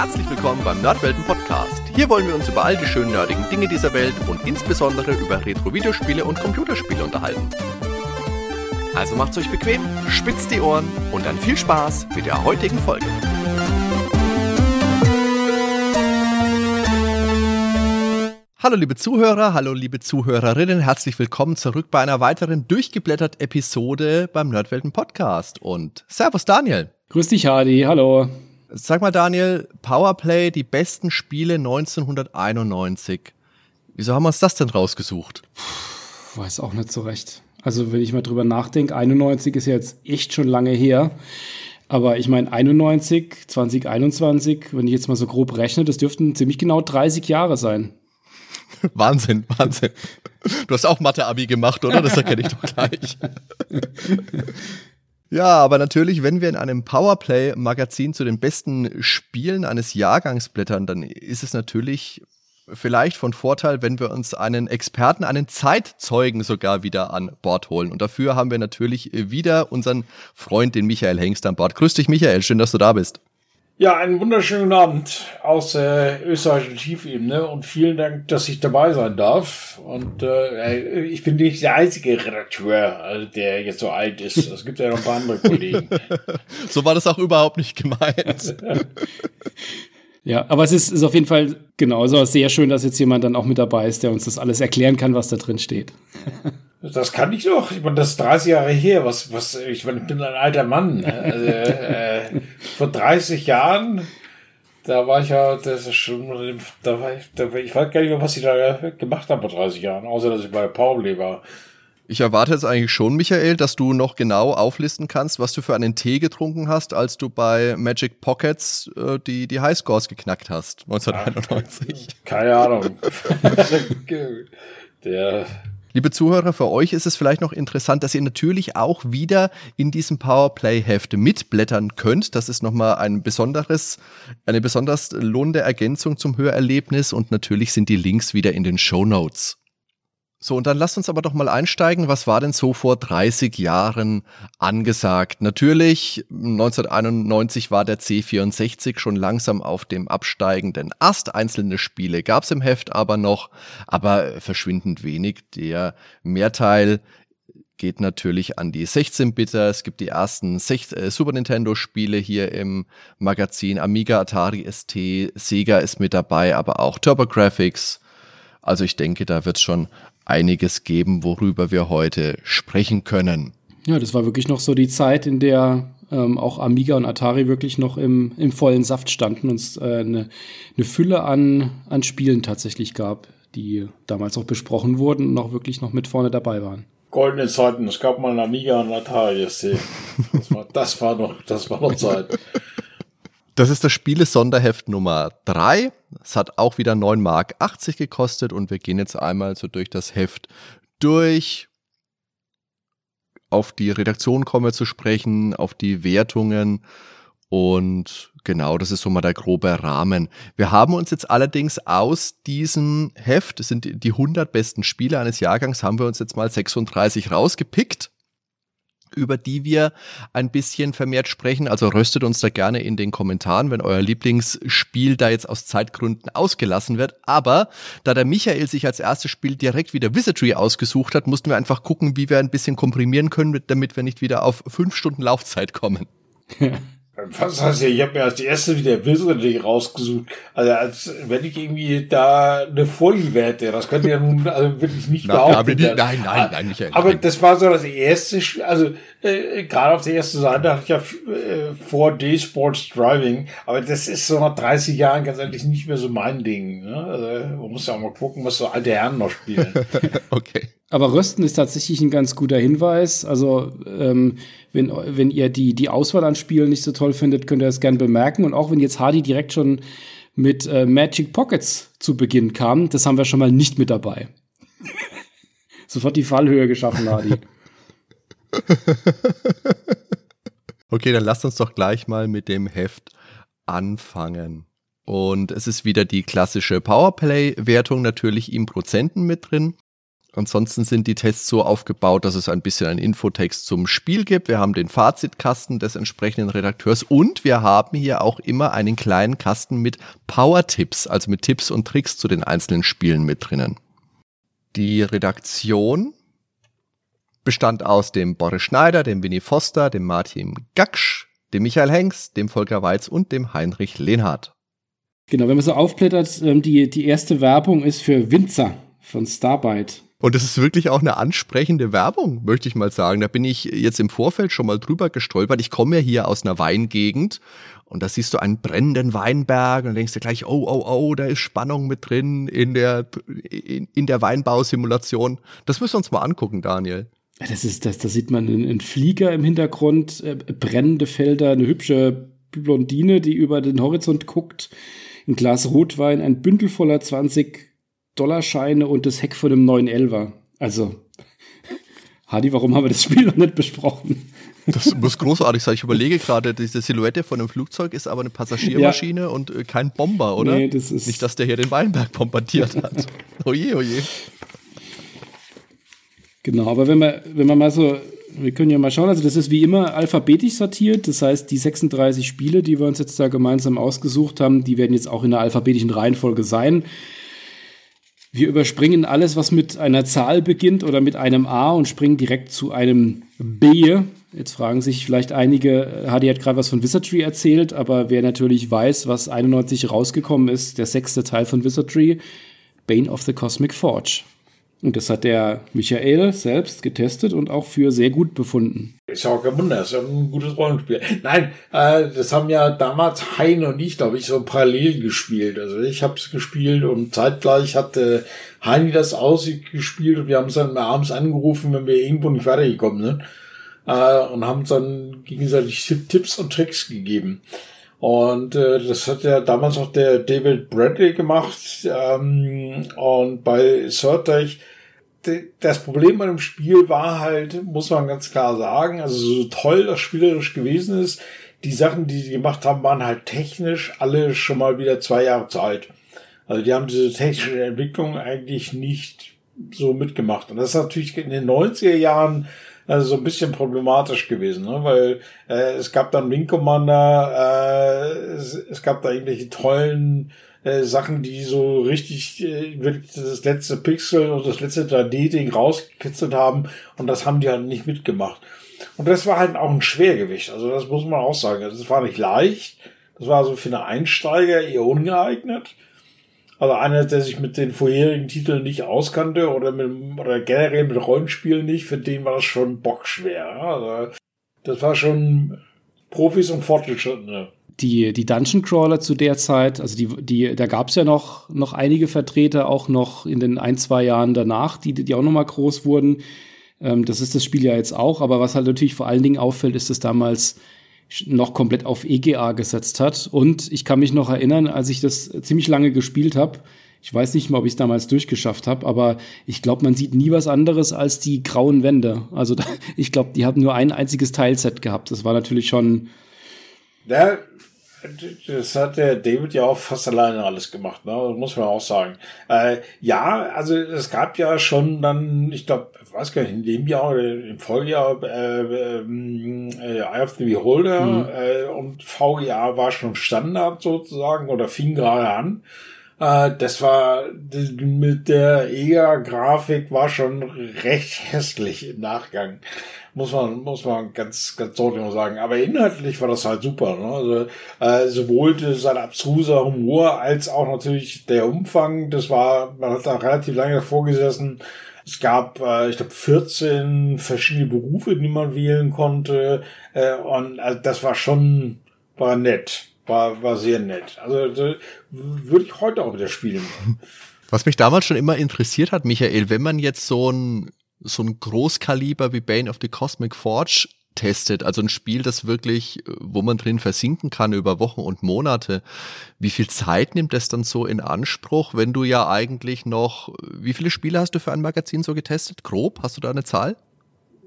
Herzlich willkommen beim Nerdwelten Podcast. Hier wollen wir uns über all die schönen nerdigen Dinge dieser Welt und insbesondere über Retro-Videospiele und Computerspiele unterhalten. Also macht's euch bequem, spitzt die Ohren und dann viel Spaß mit der heutigen Folge. Hallo liebe Zuhörer, hallo liebe Zuhörerinnen, herzlich willkommen zurück bei einer weiteren durchgeblättert Episode beim Nerdwelten Podcast und Servus Daniel. Grüß dich Hardy, hallo. Sag mal, Daniel, Powerplay, die besten Spiele 1991. Wieso haben wir uns das denn rausgesucht? Puh, weiß auch nicht so recht. Also, wenn ich mal drüber nachdenke, 91 ist ja jetzt echt schon lange her. Aber ich meine, 91, 2021, wenn ich jetzt mal so grob rechne, das dürften ziemlich genau 30 Jahre sein. Wahnsinn, Wahnsinn. Du hast auch Mathe-Abi gemacht, oder? Das erkenne ich doch gleich. Ja, aber natürlich, wenn wir in einem Powerplay-Magazin zu den besten Spielen eines Jahrgangs blättern, dann ist es natürlich vielleicht von Vorteil, wenn wir uns einen Experten, einen Zeitzeugen sogar wieder an Bord holen. Und dafür haben wir natürlich wieder unseren Freund, den Michael Hengst an Bord. Grüß dich, Michael. Schön, dass du da bist. Ja, einen wunderschönen Abend aus der österreichischen Tiefebene und vielen Dank, dass ich dabei sein darf. Und äh, ich bin nicht der einzige Redakteur, also der jetzt so alt ist. Es gibt ja noch ein paar andere Kollegen. so war das auch überhaupt nicht gemeint. Ja, aber es ist, ist auf jeden Fall genauso sehr schön, dass jetzt jemand dann auch mit dabei ist, der uns das alles erklären kann, was da drin steht. Das kann ich doch. Ich meine, das ist 30 Jahre her. Was, was, ich meine, ich bin ein alter Mann. Also, äh, vor 30 Jahren, da war ich ja, das ist schon, da war ich, da, ich weiß gar nicht mehr, was ich da gemacht habe vor 30 Jahren, außer dass ich bei Powerplay war. Ich erwarte jetzt eigentlich schon, Michael, dass du noch genau auflisten kannst, was du für einen Tee getrunken hast, als du bei Magic Pockets äh, die, die Highscores geknackt hast, 1991. Keine Ahnung. Der Liebe Zuhörer, für euch ist es vielleicht noch interessant, dass ihr natürlich auch wieder in diesem Powerplay-Heft mitblättern könnt. Das ist nochmal ein besonderes, eine besonders lohnende Ergänzung zum Hörerlebnis und natürlich sind die Links wieder in den Show Notes. So, und dann lasst uns aber doch mal einsteigen. Was war denn so vor 30 Jahren angesagt? Natürlich, 1991 war der C64 schon langsam auf dem absteigenden Ast. Einzelne Spiele gab es im Heft aber noch, aber verschwindend wenig. Der Mehrteil geht natürlich an die 16-Bitter. Es gibt die ersten äh, Super Nintendo-Spiele hier im Magazin. Amiga, Atari ST, Sega ist mit dabei, aber auch TurboGrafx. Also ich denke, da wird schon einiges geben, worüber wir heute sprechen können. Ja, das war wirklich noch so die Zeit, in der ähm, auch Amiga und Atari wirklich noch im, im vollen Saft standen und es äh, eine, eine Fülle an, an Spielen tatsächlich gab, die damals auch besprochen wurden und auch wirklich noch mit vorne dabei waren. Goldene Zeiten, es gab mal ein Amiga und Atari ST. Das war, das war noch, das war noch Zeit. Das ist das Spiele-Sonderheft Nummer 3. Es hat auch wieder 9 Mark 80 gekostet und wir gehen jetzt einmal so durch das Heft durch. Auf die Redaktion kommen wir zu sprechen, auf die Wertungen und genau, das ist so mal der grobe Rahmen. Wir haben uns jetzt allerdings aus diesem Heft, das sind die 100 besten Spiele eines Jahrgangs, haben wir uns jetzt mal 36 rausgepickt über die wir ein bisschen vermehrt sprechen. Also röstet uns da gerne in den Kommentaren, wenn euer Lieblingsspiel da jetzt aus Zeitgründen ausgelassen wird. Aber da der Michael sich als erstes Spiel direkt wieder Wizardry ausgesucht hat, mussten wir einfach gucken, wie wir ein bisschen komprimieren können, damit wir nicht wieder auf fünf Stunden Laufzeit kommen. Was heißt ja, ich habe mir als erste wieder Wizardry rausgesucht. Also als wenn ich irgendwie da eine Vorliebe hätte. Das könnte ja nun also wirklich nicht behaupten. Nein, nein, nein, nein, Michael. Aber nein. das war so das erste, also äh, gerade auf der ersten Seite hatte ich ja äh, 4D Sports Driving, aber das ist so nach 30 Jahren ganz ehrlich nicht mehr so mein Ding. Ne? Also, man muss ja auch mal gucken, was so alte Herren noch spielen. okay. Aber Rösten ist tatsächlich ein ganz guter Hinweis. Also ähm, wenn, wenn ihr die, die Auswahl an Spielen nicht so toll findet, könnt ihr das gerne bemerken. Und auch wenn jetzt Hardy direkt schon mit äh, Magic Pockets zu Beginn kam, das haben wir schon mal nicht mit dabei. Sofort die Fallhöhe geschaffen, Hardy. okay, dann lasst uns doch gleich mal mit dem Heft anfangen. Und es ist wieder die klassische Powerplay-Wertung natürlich im Prozenten mit drin. Ansonsten sind die Tests so aufgebaut, dass es ein bisschen einen Infotext zum Spiel gibt. Wir haben den Fazitkasten des entsprechenden Redakteurs und wir haben hier auch immer einen kleinen Kasten mit Power-Tipps, also mit Tipps und Tricks zu den einzelnen Spielen mit drinnen. Die Redaktion bestand aus dem Boris Schneider, dem Winnie Foster, dem Martin Gaksch, dem Michael Hengst, dem Volker Weiz und dem Heinrich Lehnhardt. Genau, wenn man so aufblättert, ähm, die, die erste Werbung ist für Winzer von Starbite. Und es ist wirklich auch eine ansprechende Werbung, möchte ich mal sagen. Da bin ich jetzt im Vorfeld schon mal drüber gestolpert. Ich komme ja hier aus einer Weingegend und da siehst du einen brennenden Weinberg und denkst dir gleich, oh, oh, oh, da ist Spannung mit drin in der, in, in der Weinbausimulation. Das müssen wir uns mal angucken, Daniel. Das ist, das, da sieht man einen, Flieger im Hintergrund, äh, brennende Felder, eine hübsche Blondine, die über den Horizont guckt, ein Glas Rotwein, ein Bündel voller 20 Dollarscheine und das Heck von einem 911er. Also, Hadi, warum haben wir das Spiel noch nicht besprochen? Das muss großartig sein. Ich überlege gerade, diese Silhouette von einem Flugzeug ist aber eine Passagiermaschine ja. und äh, kein Bomber, oder? Nee, das ist Nicht, dass der hier den Weinberg bombardiert hat. oje, oje. Genau, aber wenn man, wenn man mal so, wir können ja mal schauen, also das ist wie immer alphabetisch sortiert. Das heißt, die 36 Spiele, die wir uns jetzt da gemeinsam ausgesucht haben, die werden jetzt auch in der alphabetischen Reihenfolge sein. Wir überspringen alles, was mit einer Zahl beginnt oder mit einem A und springen direkt zu einem B. Jetzt fragen sich vielleicht einige, Hadi hat gerade was von Wizardry erzählt, aber wer natürlich weiß, was 91 rausgekommen ist, der sechste Teil von Wizardry, Bane of the Cosmic Forge. Und das hat der Michael selbst getestet und auch für sehr gut befunden. Ist ja auch kein Wunder, ist ja ein gutes Rollenspiel. Nein, äh, das haben ja damals Hein und ich, glaube ich, so parallel gespielt. Also ich habe es gespielt und zeitgleich hat äh, Heini das ausgespielt und wir haben es dann abends angerufen, wenn wir irgendwo nicht weitergekommen sind. Äh, und haben dann gegenseitig Tipps und Tricks gegeben. Und äh, das hat ja damals auch der David Bradley gemacht. Ähm, und bei Surtech, das Problem bei dem Spiel war halt, muss man ganz klar sagen, also so toll das spielerisch gewesen ist, die Sachen, die sie gemacht haben, waren halt technisch alle schon mal wieder zwei Jahre zu alt. Also die haben diese technische Entwicklung eigentlich nicht so mitgemacht. Und das ist natürlich in den 90er Jahren also so ein bisschen problematisch gewesen, ne? weil äh, es gab dann Wing Commander, äh, es, es gab da irgendwelche tollen äh, Sachen, die so richtig äh, wirklich das letzte Pixel und das letzte 3D-Ding rausgekitzelt haben und das haben die halt nicht mitgemacht. Und das war halt auch ein Schwergewicht, also das muss man auch sagen. Also das war nicht leicht, das war so für eine Einsteiger eher ungeeignet. Also einer, der sich mit den vorherigen Titeln nicht auskannte oder, mit, oder generell mit Rollenspielen nicht, für den war das schon bockschwer. Also das war schon Profis und Fortgeschrittene. Die, die Dungeon Crawler zu der Zeit, also die, die, da gab es ja noch, noch einige Vertreter, auch noch in den ein, zwei Jahren danach, die, die auch noch mal groß wurden. Ähm, das ist das Spiel ja jetzt auch, aber was halt natürlich vor allen Dingen auffällt, ist, dass damals noch komplett auf EGA gesetzt hat. Und ich kann mich noch erinnern, als ich das ziemlich lange gespielt habe, ich weiß nicht mal, ob ich es damals durchgeschafft habe, aber ich glaube, man sieht nie was anderes als die grauen Wände. Also da, ich glaube, die haben nur ein einziges Teilset gehabt. Das war natürlich schon. Ja, das hat der David ja auch fast alleine alles gemacht, ne? Das muss man auch sagen. Äh, ja, also es gab ja schon dann, ich glaube, weiß gar nicht, in dem Jahr oder im Folgejahr äh, ähm, äh, Eye of the Beholder mhm. äh, und VGA war schon Standard sozusagen oder fing gerade an. Äh, das war mit der EGA-Grafik war schon recht hässlich im Nachgang. Muss man, muss man ganz, ganz deutlich sagen. Aber inhaltlich war das halt super. Ne? Also, äh, sowohl sein abstruser Humor als auch natürlich der Umfang. Das war, man hat da relativ lange davor gesessen. Es gab, äh, ich glaube, 14 verschiedene Berufe, die man wählen konnte. Äh, und also das war schon, war nett. War, war sehr nett. Also würde ich heute auch wieder spielen. Was mich damals schon immer interessiert hat, Michael, wenn man jetzt so ein, so ein Großkaliber wie Bane of the Cosmic Forge testet, also ein Spiel, das wirklich, wo man drin versinken kann über Wochen und Monate. Wie viel Zeit nimmt das dann so in Anspruch, wenn du ja eigentlich noch, wie viele Spiele hast du für ein Magazin so getestet? Grob, hast du da eine Zahl?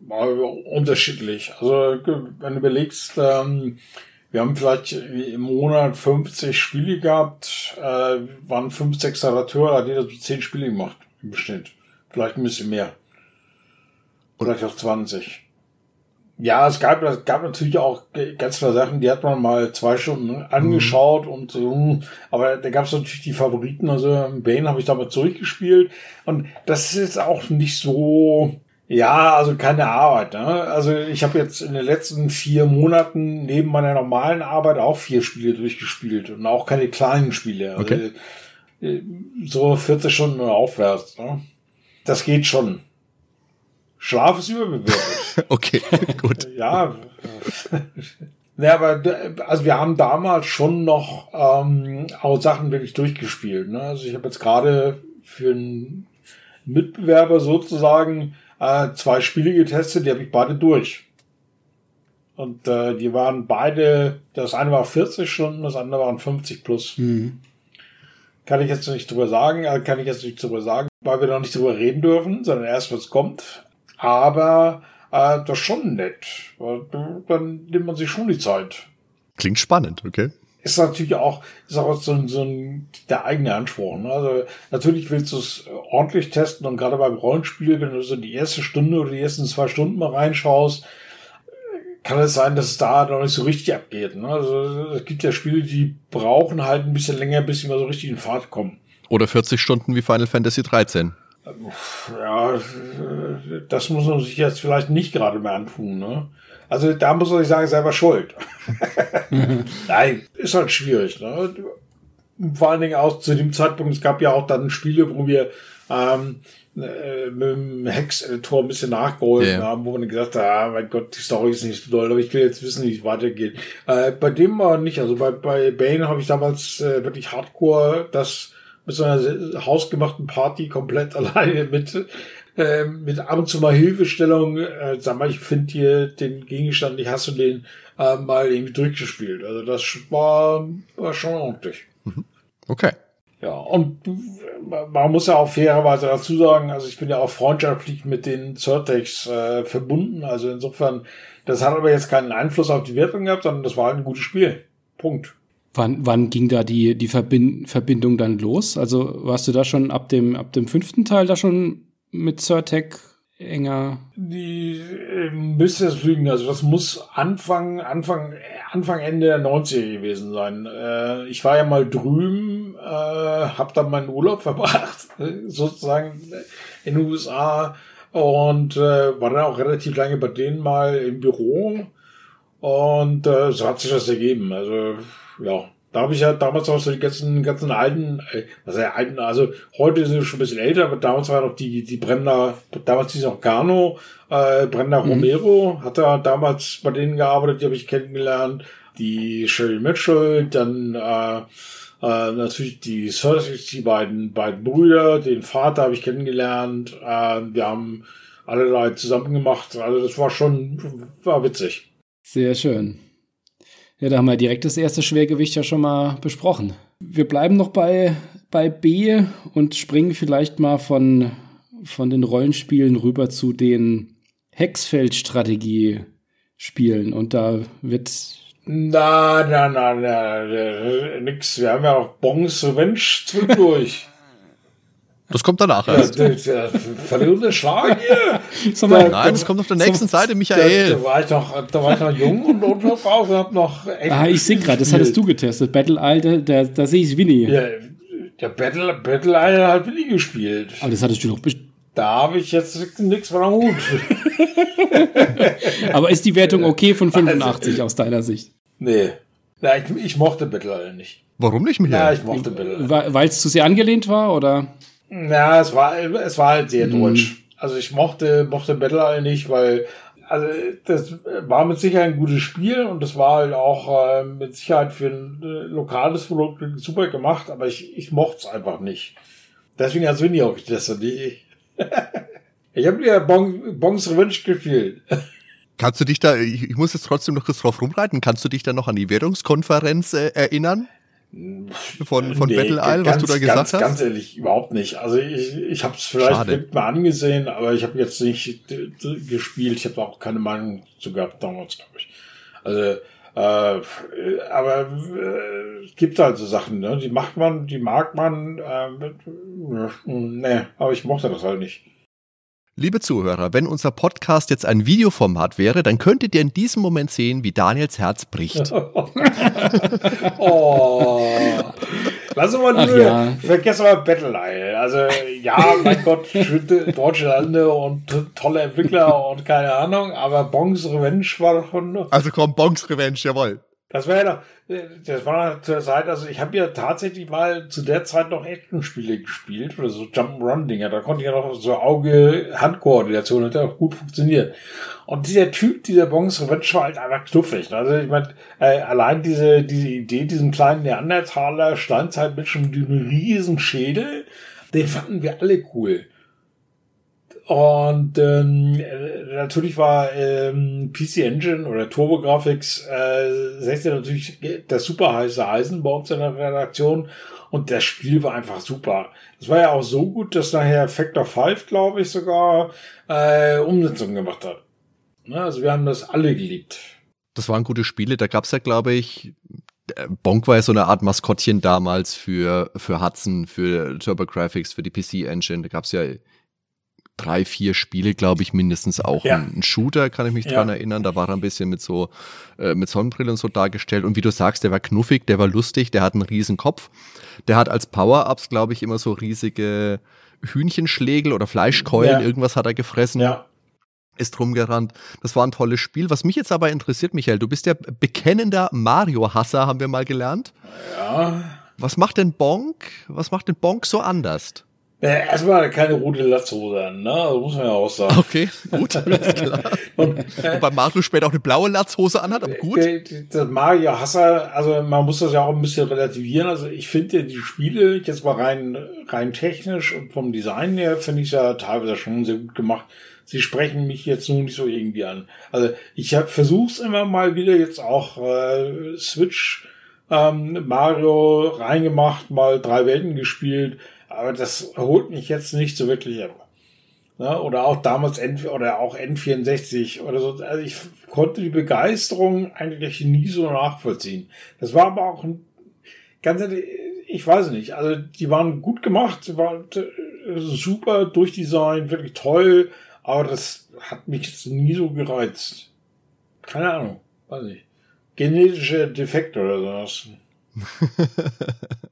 Unterschiedlich. Also wenn du überlegst, ähm, wir haben vielleicht im Monat 50 Spiele gehabt, äh, waren fünf, sechs Redakteure, hat jeder so zehn Spiele gemacht im Beschnitt. Vielleicht ein bisschen mehr. Vielleicht auch 20. Ja, es gab, es gab natürlich auch ganz viele Sachen, die hat man mal zwei Stunden angeschaut mhm. und so, aber da gab es natürlich die Favoriten, also Bane habe ich damals zurückgespielt und das ist auch nicht so, ja, also keine Arbeit. Ne? Also ich habe jetzt in den letzten vier Monaten neben meiner normalen Arbeit auch vier Spiele durchgespielt und auch keine kleinen Spiele. Also okay. so 40 Stunden aufwärts. Ne? Das geht schon. Schlaf ist überbewertet. okay, gut. ja. Ja, aber also wir haben damals schon noch ähm, auch Sachen wirklich durchgespielt. Ne? Also ich habe jetzt gerade für einen Mitbewerber sozusagen äh, zwei Spiele getestet, die habe ich beide durch. Und äh, die waren beide, das eine war 40 Stunden, das andere waren 50 plus. Mhm. Kann ich jetzt nicht drüber sagen, äh, kann ich jetzt nicht drüber sagen, weil wir noch nicht drüber reden dürfen, sondern erst was kommt aber äh, das ist schon nett. Dann nimmt man sich schon die Zeit. Klingt spannend, okay. Ist natürlich auch, ist auch so, so ein, der eigene Anspruch. Ne? Also natürlich willst du es ordentlich testen und gerade beim Rollenspiel, wenn du so die erste Stunde oder die ersten zwei Stunden mal reinschaust, kann es sein, dass es da noch nicht so richtig abgeht. Ne? Also es gibt ja Spiele, die brauchen halt ein bisschen länger, bis sie mal so richtig in Fahrt kommen. Oder 40 Stunden wie Final Fantasy 13. Ja, das muss man sich jetzt vielleicht nicht gerade mehr antun. Ne? Also da muss man sich sagen, selber schuld. Nein, ist halt schwierig. Ne? Vor allen Dingen auch zu dem Zeitpunkt, es gab ja auch dann Spiele, wo wir ähm, äh, mit dem Hex-Editor ein bisschen nachgeholfen yeah. haben, wo man gesagt hat, ah, mein Gott, die Story ist nicht so doll, aber ich will jetzt wissen, wie es weitergeht. Äh, bei dem war nicht, also bei, bei Bane habe ich damals äh, wirklich hardcore das mit so einer hausgemachten Party komplett alleine mit äh, mit ab und zu mal Hilfestellung, äh, sag mal, ich finde hier den Gegenstand nicht, hast du den äh, mal irgendwie durchgespielt. Also das war, war schon ordentlich. Mhm. Okay. Ja, und man muss ja auch fairerweise dazu sagen, also ich bin ja auch freundschaftlich mit den Certex äh, verbunden. Also insofern, das hat aber jetzt keinen Einfluss auf die Wertung gehabt, sondern das war halt ein gutes Spiel. Punkt. Wann, wann ging da die, die Verbind Verbindung dann los? Also warst du da schon ab dem, ab dem fünften Teil da schon mit Certec enger? Die äh, müsste es lügen. Also das muss Anfang, Anfang, Anfang, Ende der 90er gewesen sein. Äh, ich war ja mal drüben, äh, habe dann meinen Urlaub verbracht, sozusagen in den USA und äh, war dann auch relativ lange bei denen mal im Büro. Und äh, so hat sich das ergeben. Also ja, da habe ich ja damals auch so die ganzen, ganzen alten, äh, was ja alten, also heute sind sie schon ein bisschen älter, aber damals war noch die, die Brenner, damals hieß auch Gano, äh, Brenner mhm. Romero, hat er damals bei denen gearbeitet, die habe ich kennengelernt, die Sherry Mitchell, dann äh, äh, natürlich die Cersei, die beiden, beiden Brüder, den Vater habe ich kennengelernt, äh, wir haben allerlei zusammen gemacht, also das war schon, war witzig. Sehr schön. Ja, da haben wir direkt das erste Schwergewicht ja schon mal besprochen. Wir bleiben noch bei, bei B und springen vielleicht mal von, von den Rollenspielen rüber zu den Hexfeld-Strategie-Spielen. Und da wird. Na, na, na, na, nix. Wir haben ja auch Bongs Revenge zwischendurch. Das kommt danach erst. Ja, der, verlierende Schlag hier. Da, Nein, das kommt auf der nächsten so, Seite, Michael. Da, da, war ich noch, da war ich noch jung und unterbraucht und hab noch echt Ah, ich sehe gerade, das hattest du getestet. Battle Isle, da, da sehe ich Winnie. Ja, der Battle, Battle Isle hat Winnie gespielt. Aber das hattest du doch Da habe ich jetzt nichts von der Hut. Aber ist die Wertung okay von 85 also, aus deiner Sicht? Nee. Ja, ich, ich mochte Battle Isle nicht. Warum nicht, Michael? Ja, ich mochte Battle Isle. Weil es zu sehr angelehnt war, oder? Ja, es war, es war halt sehr mhm. deutsch. Also ich mochte, mochte Battle nicht, weil, also das war mit Sicherheit ein gutes Spiel und das war halt auch äh, mit Sicherheit für ein äh, lokales Produkt super gemacht, aber ich, ich mochte es einfach nicht. Deswegen hat Winnie auch getestet. Ich, ich habe mir bon, Bongs Revenge gefühlt. Kannst du dich da, ich, ich muss jetzt trotzdem noch kurz drauf rumreiten, kannst du dich da noch an die Währungskonferenz äh, erinnern? Von, von nee, Battle Isle, was du da gesagt ganz, hast? Ganz ehrlich, überhaupt nicht. Also ich, ich habe es vielleicht mal angesehen, aber ich habe jetzt nicht gespielt. Ich habe auch keine Meinung zu gehabt damals, glaube ich. Also, äh, aber äh, gibt halt so Sachen, ne? Die macht man, die mag man. Äh, mit, ne, aber ich mochte das halt nicht. Liebe Zuhörer, wenn unser Podcast jetzt ein Videoformat wäre, dann könntet ihr in diesem Moment sehen, wie Daniels Herz bricht. oh. Lass uns mal Ach nur, ja. vergiss mal Battle Isle. Also, ja, mein Gott, schöne deutsche Lande und tolle Entwickler und keine Ahnung, aber Bongs Revenge war doch schon noch. Also komm, Bonks Revenge, jawohl. Das war ja noch, das war noch zu der Zeit, also ich habe ja tatsächlich mal zu der Zeit noch Actionspiele gespielt oder so Jump'n'Run-Dinger. Da konnte ich ja noch so Auge-Hand-Koordination, hat ja auch gut funktioniert. Und dieser Typ, dieser Bongs Revenge war halt einfach knuffig. Also ich meine, äh, allein diese, diese Idee, diesen kleinen Neandertaler Steinzeitmenschen mit diesem riesen Schädel, den fanden wir alle cool. Und ähm, äh, natürlich war ähm, PC Engine oder TurboGrafx äh, 16 natürlich das super heiße Eisen bei uns in der Redaktion und das Spiel war einfach super. Das war ja auch so gut, dass nachher Factor 5, glaube ich, sogar äh, Umsetzung gemacht hat. Ne, also wir haben das alle geliebt. Das waren gute Spiele. Da gab's ja, glaube ich, äh, Bonk war ja so eine Art Maskottchen damals für, für Hudson, für TurboGrafx, für die PC-Engine. Da gab's ja drei, vier Spiele, glaube ich, mindestens auch. Ja. Ein Shooter, kann ich mich Ja. dran erinnern. Da war er ein bisschen mit so, äh, mit Sonnenbrille und so dargestellt. Und wie du sagst, der war knuffig, der war lustig, der hat einen riesen Kopf. Der hat als Power-Ups, glaube ich, immer so riesige Hühnchenschlägel oder Fleischkeulen, Ja. irgendwas hat er gefressen Ja. ist rumgerannt. Das war ein tolles Spiel. Was mich jetzt aber interessiert, Michael, du bist ja bekennender Mario-Hasser, haben wir mal gelernt. Ja. Was macht denn Bonk? Was macht denn Bonk so anders? Äh, erstmal keine rote Latzhose an, ne? Das muss man ja auch sagen. Okay, gut, alles klar. Und, äh, Wobei Mario später auch eine blaue Latzhose anhat, aber gut. Äh, Das Mario Hasser, also man muss das ja auch ein bisschen relativieren. Also ich finde die Spiele jetzt mal rein, rein technisch und vom Design her finde ich ja teilweise schon sehr gut gemacht. Sie sprechen mich jetzt nur nicht so irgendwie an. Also ich habe versuch's immer mal wieder jetzt auch äh, Switch ähm, Mario reingemacht, mal drei Welten gespielt, aber das holt mich jetzt nicht so wirklich ab. Ne? Oder auch damals N oder auch N64 oder so. Also ich konnte die Begeisterung eigentlich nie so nachvollziehen. Das war aber auch ein ganz ehrlich, ich weiß nicht. Also die waren gut gemacht, waren äh, super durchdesignt, wirklich toll, aber das hat mich jetzt nie so gereizt. Keine Ahnung, weiß nicht. Genetische Defekte oder sowas.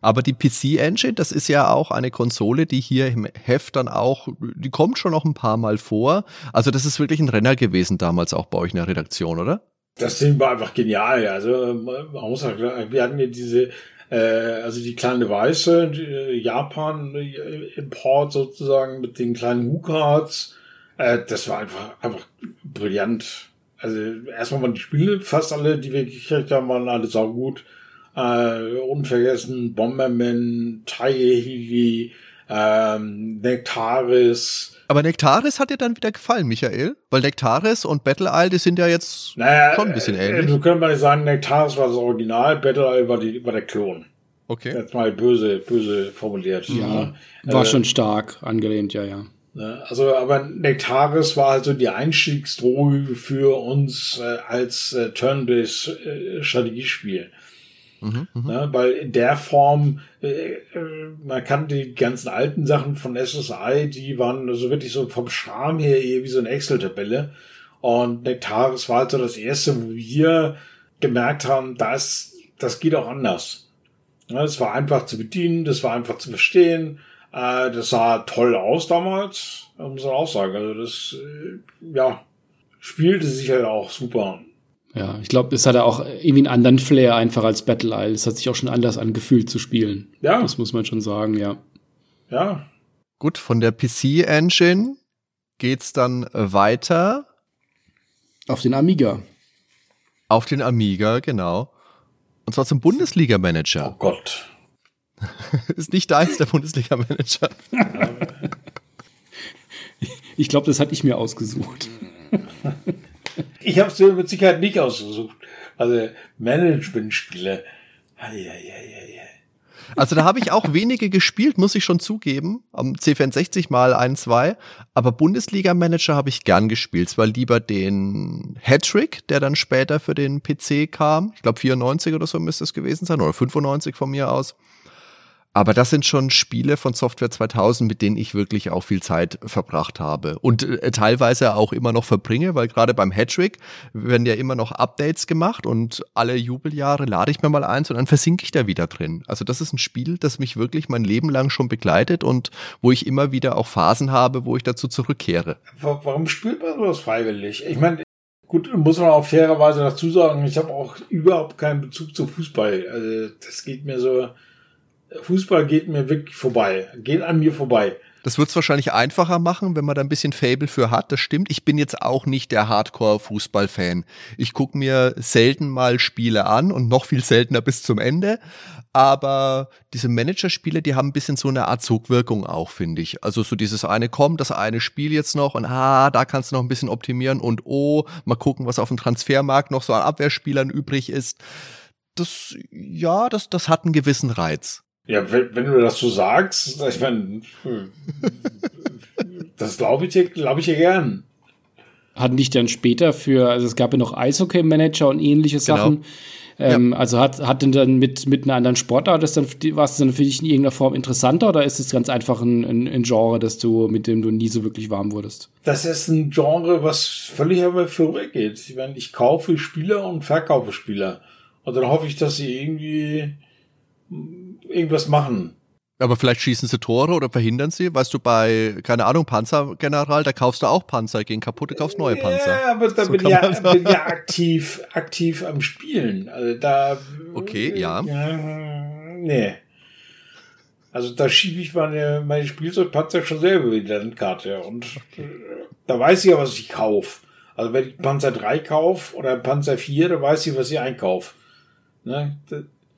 Aber die PC-Engine, das ist ja auch eine Konsole, die hier im Heft dann auch, die kommt schon noch ein paar Mal vor. Also das ist wirklich ein Renner gewesen damals auch bei euch in der Redaktion, oder? Das Ding war einfach genial. Also man muss sagen, wir hatten ja diese, äh, also die kleine weiße die, äh, Japan-Import sozusagen mit den kleinen U-Cards. Äh, das war einfach einfach brillant. Also erstmal waren die Spiele fast alle, die wir gekriegt haben, waren alle saugut. Äh, unvergessen Bomberman, Taihili, ähm, Nectaris. Aber Nektaris hat dir dann wieder gefallen, Michael? Weil Nektaris und Battle Isle, die sind ja jetzt Naja, schon ein bisschen äh, ähnlich. Du könntest mal nicht sagen, Nectaris war das Original, Battle Isle war, die, war der Klon. Okay. Jetzt mal böse, böse formuliert. Ja, ne? war Äh, schon stark angelehnt, ja, ja. ne? Also, aber Nectaris war also die Einstiegsdroge für uns äh, als äh, Turn-based äh, Strategiespiel. Mhm, mhm. Ne? Weil in der Form, äh, äh, man kann die ganzen alten Sachen von SSI, die waren so wirklich so vom Charme her eher wie so eine Excel-Tabelle. Und Nectaris war halt so das erste, wo wir gemerkt haben, das, das geht auch anders. Ja, das war einfach zu bedienen, das war einfach zu verstehen. Äh, das sah toll aus damals, muss man auch sagen. Also das, äh, ja, spielte sich halt auch super. Ja, ich glaube, es hatte auch irgendwie einen anderen Flair einfach als Battle Isle. Es hat sich auch schon anders angefühlt zu spielen. Ja, Das muss man schon sagen, ja. ja. Gut, von der PC-Engine geht's dann weiter Auf den Amiga. auf den Amiga, genau. Und zwar zum Bundesliga-Manager. Oh Gott. Ist nicht deins, der Bundesliga-Manager. Ich glaube, das hatte ich mir ausgesucht. Ich habe es mir mit Sicherheit nicht ausgesucht. Also Management-Spiele. Also da habe ich auch wenige gespielt, muss ich schon zugeben. Am C64 mal ein, zwei. Aber Bundesliga-Manager habe ich gern gespielt. Zwar lieber den Hattrick, der dann später für den PC kam. Ich glaube 94 oder so müsste es gewesen sein. Oder 95 von mir aus. Aber das sind schon Spiele von Software 2000, mit denen ich wirklich auch viel Zeit verbracht habe und äh, teilweise auch immer noch verbringe, weil gerade beim Hattrick werden ja immer noch Updates gemacht und alle Jubeljahre lade ich mir mal eins und dann versinke ich da wieder drin. Also das ist ein Spiel, das mich wirklich mein Leben lang schon begleitet und wo ich immer wieder auch Phasen habe, wo ich dazu zurückkehre. Warum spielt man sowas freiwillig? Ich meine, Gut, muss man auch fairerweise dazu sagen, ich habe auch überhaupt keinen Bezug zu Fußball. Also das geht mir so, Fußball geht mir wirklich vorbei, geht an mir vorbei. Das wird es wahrscheinlich einfacher machen, wenn man da ein bisschen Fable für hat. Das stimmt. Ich bin jetzt auch nicht der Hardcore-Fußball-Fan. Ich gucke mir selten mal Spiele an und noch viel seltener bis zum Ende. Aber diese Manager-Spiele, die haben ein bisschen so eine Art Zugwirkung auch, finde ich. Also so dieses eine kommt, das eine Spiel jetzt noch und ah, da kannst du noch ein bisschen optimieren und oh, mal gucken, was auf dem Transfermarkt noch so an Abwehrspielern übrig ist. Das, ja, das, das hat einen gewissen Reiz. Ja, wenn, wenn du das so sagst, ich meine, das glaube ich dir, glaube ich dir gern. Hatten dich dann später für, also es gab ja noch Eishockey-Manager und ähnliche genau. Sachen. Ähm, ja. Also hat, hat denn dann mit, mit einer anderen Sportart das dann, war es dann für dich in irgendeiner Form interessanter oder ist es ganz einfach ein, ein, ein, Genre, das du, mit dem du nie so wirklich warm wurdest? Das ist ein Genre, was völlig aber vorweggeht. Ich meine, ich kaufe Spieler und verkaufe Spieler. Und dann hoffe ich, dass sie irgendwie irgendwas machen. Aber vielleicht schießen sie Tore oder verhindern sie. Weißt du, bei, keine Ahnung, Panzergeneral, da kaufst du auch Panzer, gehen kaputt, du kaufst neue Panzer. Ja, aber da so bin, ja, bin ja aktiv, aktiv am Spielen. Also da. Okay, ja. ja nee. Also da schiebe ich meine, meine Spielzeugpanzer schon selber in die Landkarte. Und äh, da weiß ich ja, was ich kaufe. Also wenn ich Panzer 3 kaufe oder Panzer 4, dann weiß ich, was ich einkaufe. Ne?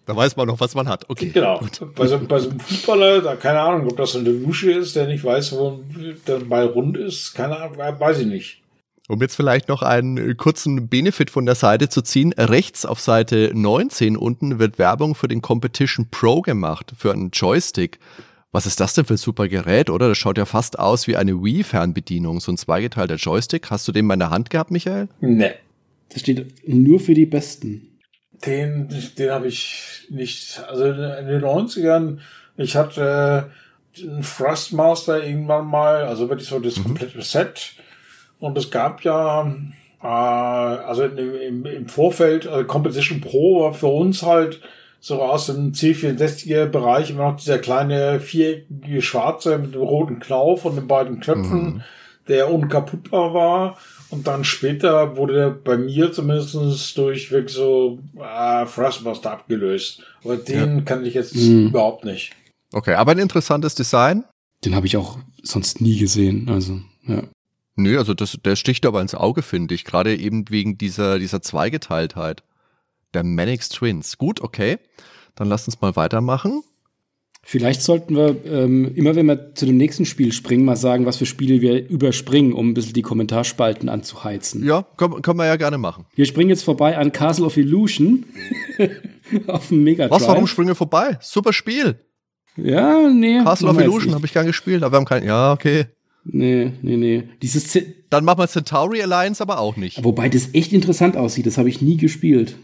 Da weiß man noch, was man hat. Okay. Genau. Bei so, bei so, einem Fußballer, da keine Ahnung, ob das eine Lusche ist, der nicht weiß, wo der Ball rund ist, keine Ahnung, weiß ich nicht. Um jetzt vielleicht noch einen kurzen Benefit von der Seite zu ziehen. Rechts auf Seite 19 unten wird Werbung für den Competition Pro gemacht, für einen Joystick. Was ist das denn für ein super Gerät, oder? Das schaut ja fast aus wie eine Wii-Fernbedienung, so ein zweigeteilter Joystick. Hast du den mal in der Hand gehabt, Michael? Nee. Das steht nur für die Besten. Den, den habe ich nicht. Also in den 90ern, ich hatte äh, einen Thrustmaster irgendwann mal, also wirklich so das mhm. komplette Set. Und es gab ja, äh, also im, im Vorfeld, also Composition Pro war für uns halt so aus dem C64er Bereich immer noch dieser kleine viereckige Schwarze mit dem roten Knauf und den beiden Knöpfen, mhm. der unkaputtbar war. Und dann später wurde der bei mir zumindest durch wirklich so äh, Thrustmaster abgelöst. Aber den ja. kann ich jetzt mhm. überhaupt nicht. Okay, aber ein interessantes Design. Den habe ich auch sonst nie gesehen. Also, ja. Nö, also das, der sticht aber ins Auge, finde ich. Gerade eben wegen dieser, dieser Zweigeteiltheit. Der Manix Twins. Gut, okay. Dann lasst uns mal weitermachen. Vielleicht sollten wir ähm, immer, wenn wir zu dem nächsten Spiel springen, mal sagen, was für Spiele wir überspringen, um ein bisschen die Kommentarspalten anzuheizen. Ja, können, können wir ja gerne machen. Wir springen jetzt vorbei an Castle of Illusion auf dem Mega Was, warum springen wir vorbei? Super Spiel. Ja, nee. Castle of Illusion habe ich gern gespielt, aber wir haben kein. Ja, okay. Nee, nee, nee. Dieses Z Dann machen wir Centauri Alliance aber auch nicht. Wobei das echt interessant aussieht, das habe ich nie gespielt.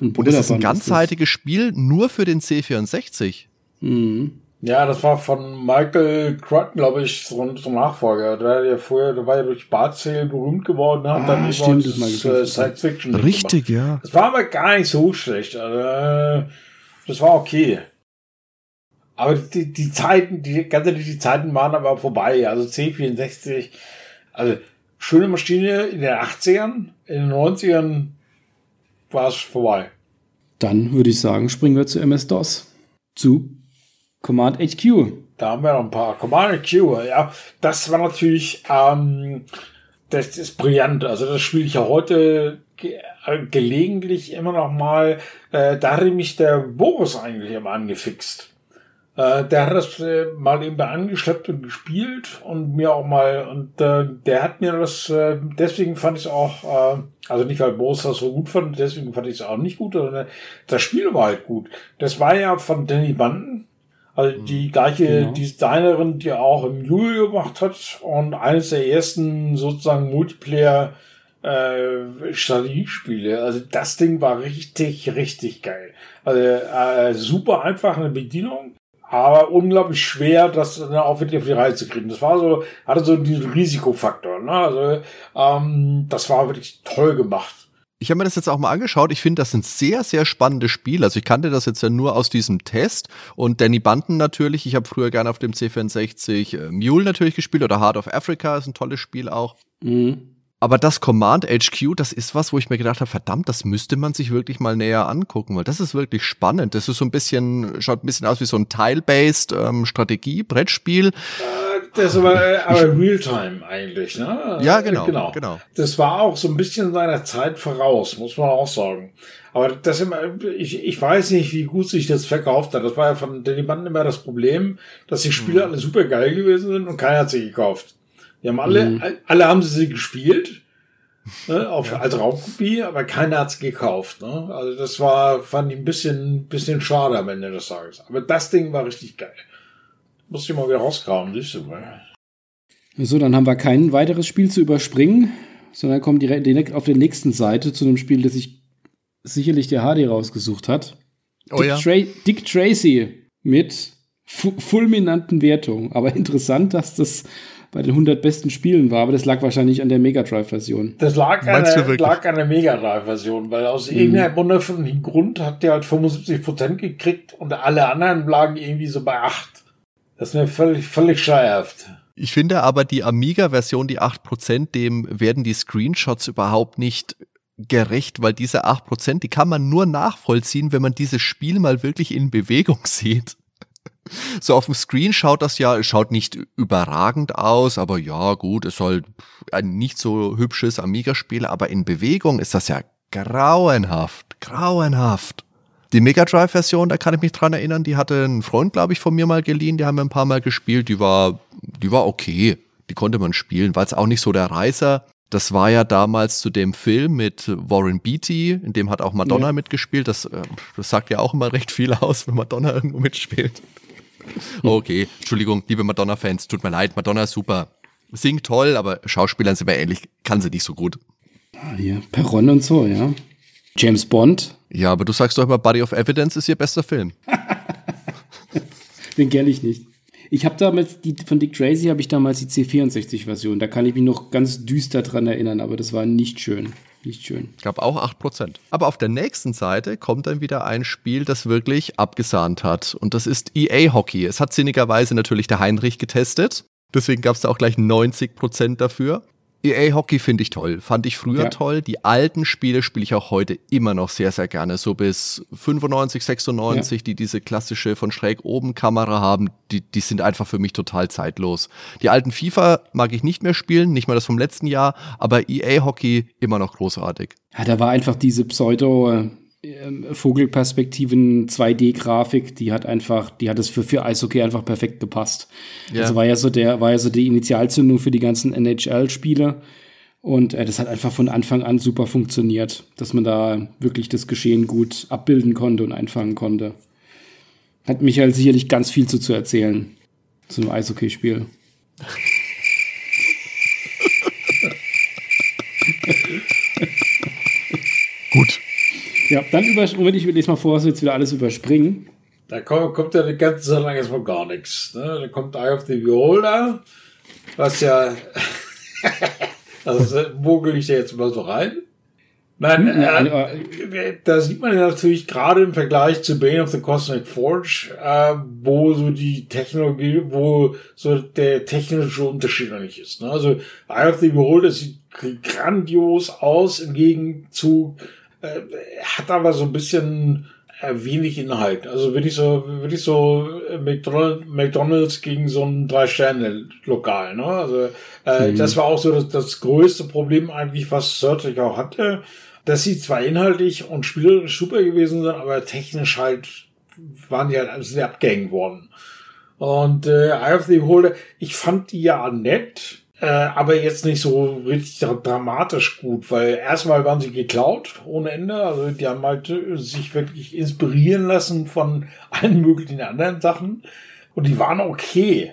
Und das ist ein ganzheitiges Spiel nur für den C64. Mhm. Ja, das war von Michael Crichton, glaube ich, so, ein Nachfolger. Der war ja vorher, der war ja durch Barzähl berühmt geworden, hat ah, dann stimmt, das äh, Science Fiction. Richtig, ja. Das war aber gar nicht so schlecht. Also, äh, das war okay. Aber die, die Zeiten, die ganz ehrlich, die Zeiten waren aber vorbei. Also C64, also schöne Maschine in den 80ern, in den 90ern war es vorbei. Dann würde ich sagen, springen wir zu MS-DOS. Zu Command HQ. Da haben wir noch ein paar. Command HQ, ja. Das war natürlich, ähm, das ist brillant. Also das spiele ich ja heute äh, gelegentlich immer noch mal. Äh, da hat mich der Boris eigentlich immer angefixt. Äh, der hat das äh, mal eben angeschleppt und gespielt und mir auch mal, und äh, der hat mir das, äh, deswegen fand ich es auch, äh, also nicht weil Boris das so gut fand, deswegen fand ich es auch nicht gut, sondern das Spiel war halt gut. Das war ja von Danny Banden, also mhm. die gleiche genau. Designerin, die auch im Juli gemacht hat und eines der ersten sozusagen Multiplayer äh, Strategiespiele. Also das Ding war richtig, richtig geil. Also äh, super einfach eine Bedienung, aber unglaublich schwer, das dann auch wirklich auf die Reihe zu kriegen. Das war so, hatte so diesen Risikofaktor. Ne? Also ähm, das war wirklich toll gemacht. Ich habe mir das jetzt auch mal angeschaut. Ich finde, das sind sehr, sehr spannende Spiele. Also ich kannte das jetzt ja nur aus diesem Test. Und Danny Banten natürlich. Ich habe früher gerne auf dem C64 äh, Mule natürlich gespielt oder Heart of Africa ist ein tolles Spiel auch. Mhm. Aber das Command HQ, das ist was, wo ich mir gedacht habe, verdammt, das müsste man sich wirklich mal näher angucken, weil das ist wirklich spannend. Das ist so ein bisschen, schaut ein bisschen aus wie so ein Tile-based ähm, Strategie-Brettspiel. Äh, das war äh, aber Realtime eigentlich, ne? Ja, genau, genau, genau. Das war auch so ein bisschen seiner Zeit voraus, muss man auch sagen. Aber das immer, ich, ich weiß nicht, wie gut sich das verkauft hat. Das war ja von den Banden immer das Problem, dass die Spiele hm. alle super geil gewesen sind und keiner hat sie gekauft. Die haben alle, mhm. alle haben sie gespielt, ne, auf, als Raubkopie, aber keiner hat's gekauft. Ne? Also das war, fand ich ein bisschen, bisschen schade am Ende des Tages. Aber das Ding war richtig geil. Muss ich mal wieder rausgraben, siehst du mal. So, dann haben wir kein weiteres Spiel zu überspringen, sondern kommen direkt auf der nächsten Seite zu einem Spiel, das sich sicherlich der HD rausgesucht hat. Oh, Dick, ja. Tra Dick Tracy mit fulminanten Wertungen. Aber interessant, dass das bei den 100 besten Spielen war, aber das lag wahrscheinlich an der Mega Drive-Version. Das lag an, der, lag an der Mega Drive-Version, weil aus mhm. irgendeinem wundervollen Grund hat der halt 75% gekriegt und alle anderen lagen irgendwie so bei 8. Das ist mir völlig, völlig scheuerhaft. Ich finde aber die Amiga-Version, die 8%, dem werden die Screenshots überhaupt nicht gerecht, weil diese 8%, die kann man nur nachvollziehen, wenn man dieses Spiel mal wirklich in Bewegung sieht. So auf dem Screen schaut das ja, schaut nicht überragend aus, aber ja, gut, es soll ein nicht so hübsches Amiga-Spiel, aber in Bewegung ist das ja grauenhaft, grauenhaft. Die Mega Drive-Version, da kann ich mich dran erinnern, die hatte ein Freund, glaube ich, von mir mal geliehen, die haben wir ein paar Mal gespielt, die war, die war okay. Die konnte man spielen, weil es auch nicht so der Reißer. Das war ja damals zu dem Film mit Warren Beatty, in dem hat auch Madonna ja. mitgespielt. Das, äh, das sagt ja auch immer recht viel aus, wenn Madonna irgendwo mitspielt. Okay, Entschuldigung, liebe Madonna-Fans, tut mir leid, Madonna ist super. Singt toll, aber Schauspielern sind wir ähnlich, kann sie nicht so gut. Ah, hier, Perron und so, ja. James Bond. Ja, aber du sagst doch immer, Body of Evidence ist ihr bester Film. Den kenne ich nicht. Ich habe damals, die, von Dick Tracy habe ich damals die C64-Version. Da kann ich mich noch ganz düster dran erinnern, aber das war nicht schön. Nicht schön. Glaube auch 8%. Aber auf der nächsten Seite kommt dann wieder ein Spiel, das wirklich abgesahnt hat. Und das ist EA Hockey. Es hat sinnigerweise natürlich der Heinrich getestet. Deswegen gab es da auch gleich 90% dafür. EA Hockey finde ich toll. Fand ich früher ja. toll. Die alten Spiele spiele ich auch heute immer noch sehr, sehr gerne. So bis 95, 96, ja. die diese klassische von schräg oben Kamera haben, die, die sind einfach für mich total zeitlos. Die alten FIFA mag ich nicht mehr spielen, nicht mal das vom letzten Jahr, aber EA Hockey immer noch großartig. Ja, da war einfach diese Pseudo, ähm, Vogelperspektiven 2D-Grafik, die hat einfach, die hat es für, für Eishockey einfach perfekt gepasst. Ja. Also war ja so der, war ja so die Initialzündung für die ganzen NHL-Spiele. Und äh, das hat einfach von Anfang an super funktioniert, dass man da wirklich das Geschehen gut abbilden konnte und einfangen konnte. Hat Michael sicherlich ganz viel zu, zu erzählen zu einem Eishockeyspiel. Gut. Ja, dann über, Moment, ich jetzt mal vor, dass wir jetzt wieder alles überspringen. Da kommt, kommt ja die ganze Zeit lang erstmal gar nichts. Ne? Da kommt Eye of the Beholder, was ja, also mogel ich da jetzt mal so rein. Nein, äh, äh, da sieht man ja natürlich gerade im Vergleich zu Bane of the Cosmic Forge, äh, wo so die Technologie, wo so der technische Unterschied noch nicht ist. Ne? Also Eye of the Beholder sieht grandios aus im Gegenzug äh, hat aber so ein bisschen äh, wenig Inhalt. Also wirklich so, wirklich so äh, McDonalds gegen so ein Drei-Sterne-Lokal. Ne? Also äh, mhm. das war auch so das, das größte Problem eigentlich, was Surtrich auch hatte. Dass sie zwar inhaltlich und spielerisch super gewesen sind, aber technisch halt waren die halt sehr abgehängt worden. Und äh, Eye of the Beholder, ich fand die ja nett, äh, aber jetzt nicht so richtig dramatisch gut, weil erstmal waren sie geklaut ohne Ende. Also die haben halt äh, sich wirklich inspirieren lassen von allen möglichen anderen Sachen. Und die waren okay.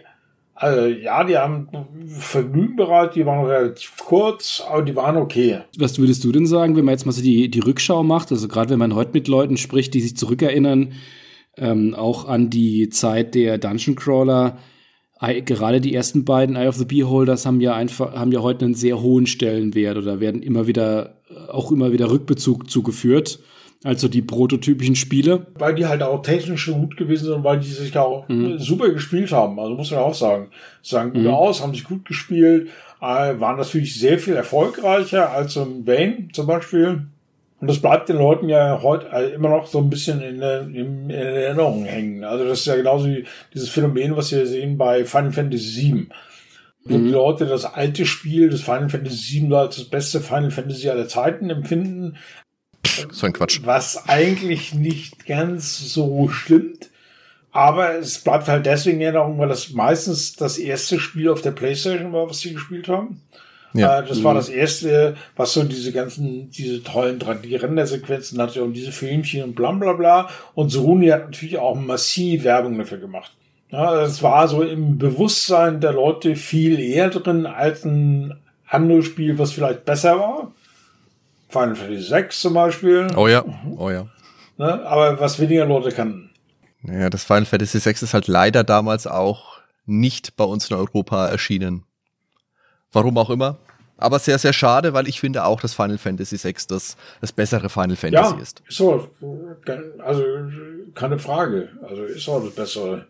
Also ja, die haben Vergnügen bereit, die waren relativ kurz, aber die waren okay. Was würdest du denn sagen, wenn man jetzt mal so die, die Rückschau macht? Also gerade wenn man heute mit Leuten spricht, die sich zurückerinnern, ähm, auch an die Zeit der Dungeon Crawler. Gerade die ersten beiden Eye of the Beholders haben ja einfach, haben ja heute einen sehr hohen Stellenwert oder werden immer wieder, auch immer wieder Rückbezug zugeführt. Also die prototypischen Spiele. Weil die halt auch technisch so gut gewesen sind und weil die sich auch mhm. super gespielt haben. Also muss man auch sagen. Sagen gut mhm. aus, haben sich gut gespielt, äh, waren natürlich sehr viel erfolgreicher als im Bane zum Beispiel. Und das bleibt den Leuten ja heute äh, immer noch so ein bisschen in, in, in Erinnerung hängen. Also das ist ja genauso wie dieses Phänomen, was wir sehen bei Final Fantasy VII. Wo mhm. die Leute das alte Spiel, das Final Fantasy VII, als das beste Final Fantasy aller Zeiten empfinden. So ein Quatsch. Was eigentlich nicht ganz so stimmt. Aber es bleibt halt deswegen in Erinnerung, weil das meistens das erste Spiel auf der Playstation war, was sie gespielt haben. Ja. Äh, das war das erste, was so diese ganzen, diese tollen 3D-Rendersequenzen hatte und diese Filmchen und bla bla bla. Und Sony hat natürlich auch massiv Werbung dafür gemacht. Ja, das war so im Bewusstsein der Leute viel eher drin als ein anderes Spiel, was vielleicht besser war. Final Fantasy VI zum Beispiel. Oh ja, oh ja. Ne? Aber was weniger Leute kannten. Ja, das Final Fantasy VI ist halt leider damals auch nicht bei uns in Europa erschienen. Warum auch immer. Aber sehr, sehr schade, weil ich finde auch, dass Final Fantasy VI das, das bessere Final Fantasy ja, ist. So, also keine Frage. Also ist auch das bessere.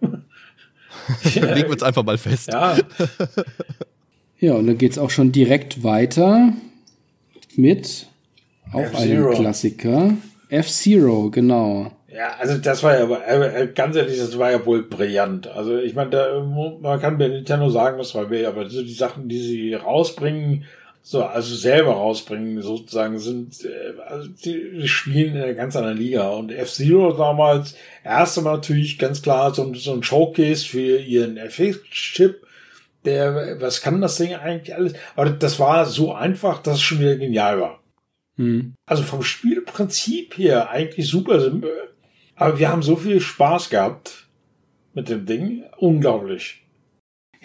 Legen wir uns einfach mal fest. Ja. ja, und dann geht es auch schon direkt weiter mit auch einem Klassiker. F-Zero, genau. Ja, also das war ja, aber ganz ehrlich, das war ja wohl brillant. Also ich meine, da, man kann bei Nintendo sagen, was man will, aber so die Sachen, die sie rausbringen, so, also selber rausbringen, sozusagen, sind, äh, also die, spielen in einer ganz anderen Liga. Und F-Zero damals, erst einmal natürlich ganz klar so, so ein Showcase für ihren FX-Chip, der, was kann das Ding eigentlich alles? Aber das war so einfach, dass es schon wieder genial war. Hm. Also vom Spielprinzip her eigentlich super simpel. Aber wir haben so viel Spaß gehabt mit dem Ding. Unglaublich.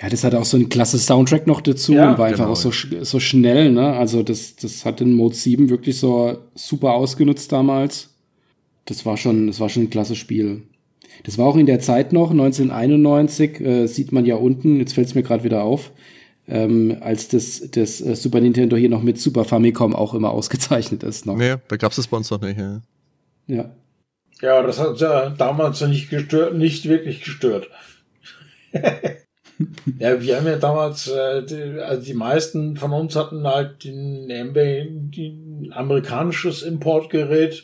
Ja, das hat auch so ein klasse Soundtrack noch dazu ja, und war einfach genau. auch so, so schnell, ne? Also das, das hat den Mode 7 wirklich so super ausgenutzt damals. Das war schon, das war schon ein klasse Spiel. Das war auch in der Zeit noch, 1991, äh, sieht man ja unten, jetzt fällt es mir gerade wieder auf, ähm, als das, das äh, Super Nintendo hier noch mit Super Famicom auch immer ausgezeichnet ist. Noch. Nee, da gab es das bei uns noch nicht. Ja. ja. Ja, das hat ja damals nicht gestört, nicht wirklich gestört. ja, wir haben ja damals, äh, die, also die meisten von uns hatten halt den MB, ein amerikanisches Importgerät,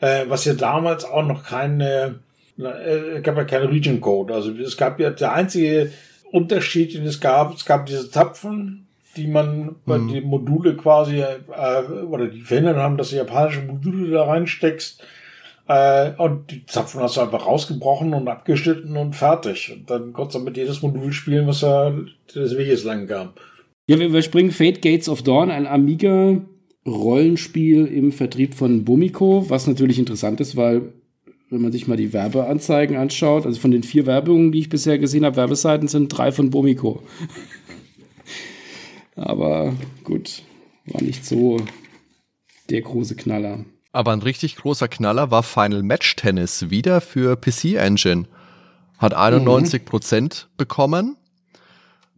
äh, was ja damals auch noch keine, äh, gab ja keinen Region Code. Also es gab ja der einzige Unterschied, den es gab, es gab diese Zapfen, die man bei mhm. die Module quasi äh, oder die verhindern haben, dass du japanische Module da reinsteckst äh, und die Zapfen hast du einfach rausgebrochen und abgeschnitten und fertig. Und dann konntest du mit jedes Modul spielen, was da des Weges lang kam. Ja, wir überspringen Fate Gates of Dawn, ein Amiga Rollenspiel im Vertrieb von Bumiko, was natürlich interessant ist, weil wenn man sich mal die Werbeanzeigen anschaut, also von den vier Werbungen, die ich bisher gesehen habe, Werbeseiten sind drei von Bumiko. Aber gut, war nicht so der große Knaller. Aber ein richtig großer Knaller war Final Match Tennis, wieder für PC Engine. Hat 91 Prozent mhm. bekommen.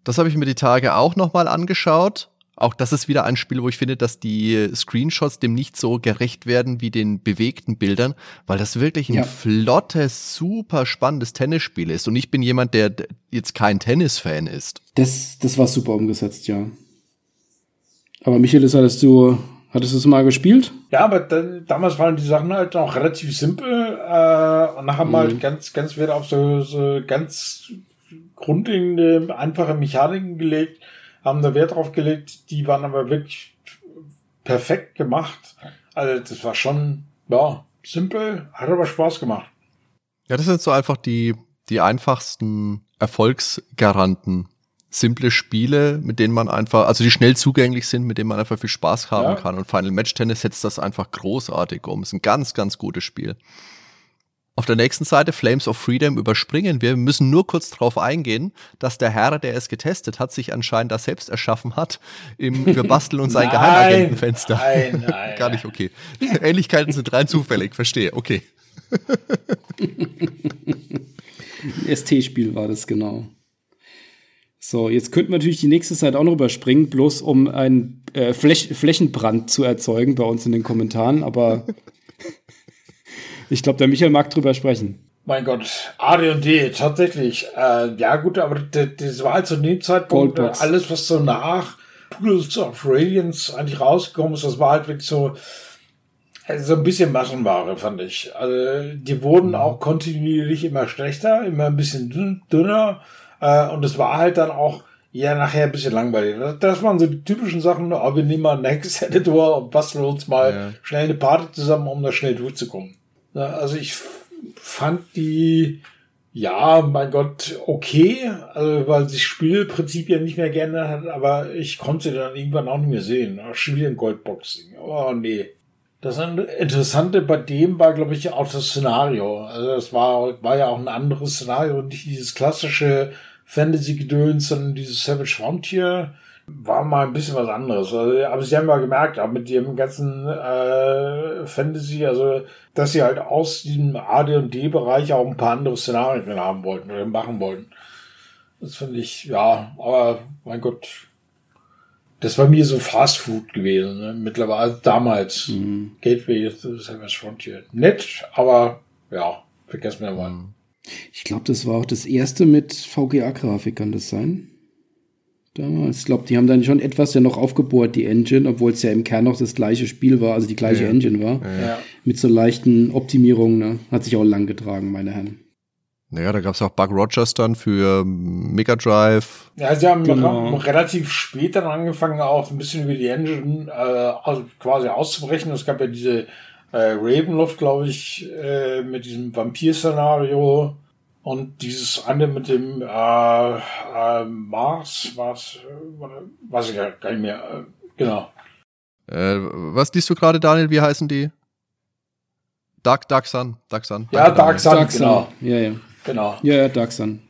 Das habe ich mir die Tage auch nochmal angeschaut. Auch das ist wieder ein Spiel, wo ich finde, dass die Screenshots dem nicht so gerecht werden wie den bewegten Bildern, weil das wirklich ein ja. flottes, super spannendes Tennisspiel ist. Und ich bin jemand, der jetzt kein Tennis-Fan ist. Das, das war super umgesetzt, ja. Aber Michael, hattest du Hattest du es mal gespielt? Ja, aber dann, damals waren die Sachen halt noch relativ simpel äh, und nachher mhm. mal ganz, ganz Wert auf so, so ganz grundlegende, einfache Mechaniken gelegt, haben da Wert drauf gelegt, die waren aber wirklich perfekt gemacht. Also das war schon, ja, simpel, hat aber Spaß gemacht. Ja, das sind so einfach die, die einfachsten Erfolgsgaranten simple Spiele, mit denen man einfach, also die schnell zugänglich sind, mit denen man einfach viel Spaß haben ja. kann. Und Final Match Tennis setzt das einfach großartig um. Ist ein ganz, ganz gutes Spiel. Auf der nächsten Seite Flames of Freedom überspringen wir. Wir müssen nur kurz darauf eingehen, dass der Herr, der es getestet hat, sich anscheinend das selbst erschaffen hat. Im, wir basteln uns ein Geheimagentenfenster. Nein, nein. Gar nicht okay. Ähnlichkeiten sind rein zufällig, verstehe, okay. ST-Spiel war das, genau. So, jetzt könnten wir natürlich die nächste Zeit auch noch überspringen, bloß um einen äh, Fläch Flächenbrand zu erzeugen bei uns in den Kommentaren, aber ich glaube, der Michael mag drüber sprechen. Mein Gott, AD&D, tatsächlich. Äh, ja gut, aber das war halt zu dem Zeitpunkt äh, alles, was so nach Tools of Radiance eigentlich rausgekommen ist, das war halt wirklich so, also so ein bisschen Massenware, fand ich. Also die wurden mhm. auch kontinuierlich immer schlechter, immer ein bisschen dünner. Äh, und es war halt dann auch ja nachher ein bisschen langweilig. Das, das waren so die typischen Sachen, oh, wir nehmen mal einen Hex-Editor und basteln uns mal ja. schnell eine Party zusammen, um da schnell durchzukommen. Also ich fand die, ja, mein Gott, okay, also, weil sich Spielprinzip ja nicht mehr geändert hat, aber ich konnte dann irgendwann auch nicht mehr sehen. Schon wieder ein Goldboxing. Oh, nee. Das Interessante bei dem war, glaube ich, auch das Szenario. Also es war, war ja auch ein anderes Szenario und nicht dieses klassische Fantasy-Gedöns, sondern dieses Savage Frontier war mal ein bisschen was anderes. Also, aber sie haben ja gemerkt, auch mit dem ganzen äh, Fantasy, also dass sie halt aus diesem AD&D-Bereich auch ein paar andere Szenarien haben wollten oder machen wollten. Das finde ich, ja, aber mein Gott, das war mir so Fast Food gewesen, ne? mittlerweile, also damals. Mhm. Gateway Savage Frontier. Nett, aber ja, vergessen wir mal. Mhm. Ich glaube, das war auch das erste mit VGA-Grafik, kann das sein? Damals. Ich glaube, die haben dann schon etwas ja noch aufgebohrt, die Engine, obwohl es ja im Kern noch das gleiche Spiel war, also die gleiche ja. Engine war. Ja. Mit so leichten Optimierungen, ne? Hat sich auch lang getragen, meine Herren. Naja, da gab es auch Bug Rogers dann für Mega Drive. Ja, sie haben genau. relativ spät dann angefangen, auch ein bisschen über die Engine äh, quasi auszubrechen. Es gab ja diese äh, Ravenloft, glaube ich, äh, mit diesem Vampir-Szenario und dieses andere mit dem äh, äh, Mars, was, äh, weiß ich ja gar nicht mehr. Äh, genau. Äh, was liest du gerade, Daniel? Wie heißen die? Dark, Dark Sun. Dark Sun. Ja, Dark Sun, Dark genau. Sun. Ja, ja. Genau. Ja, ja, Dark Sun.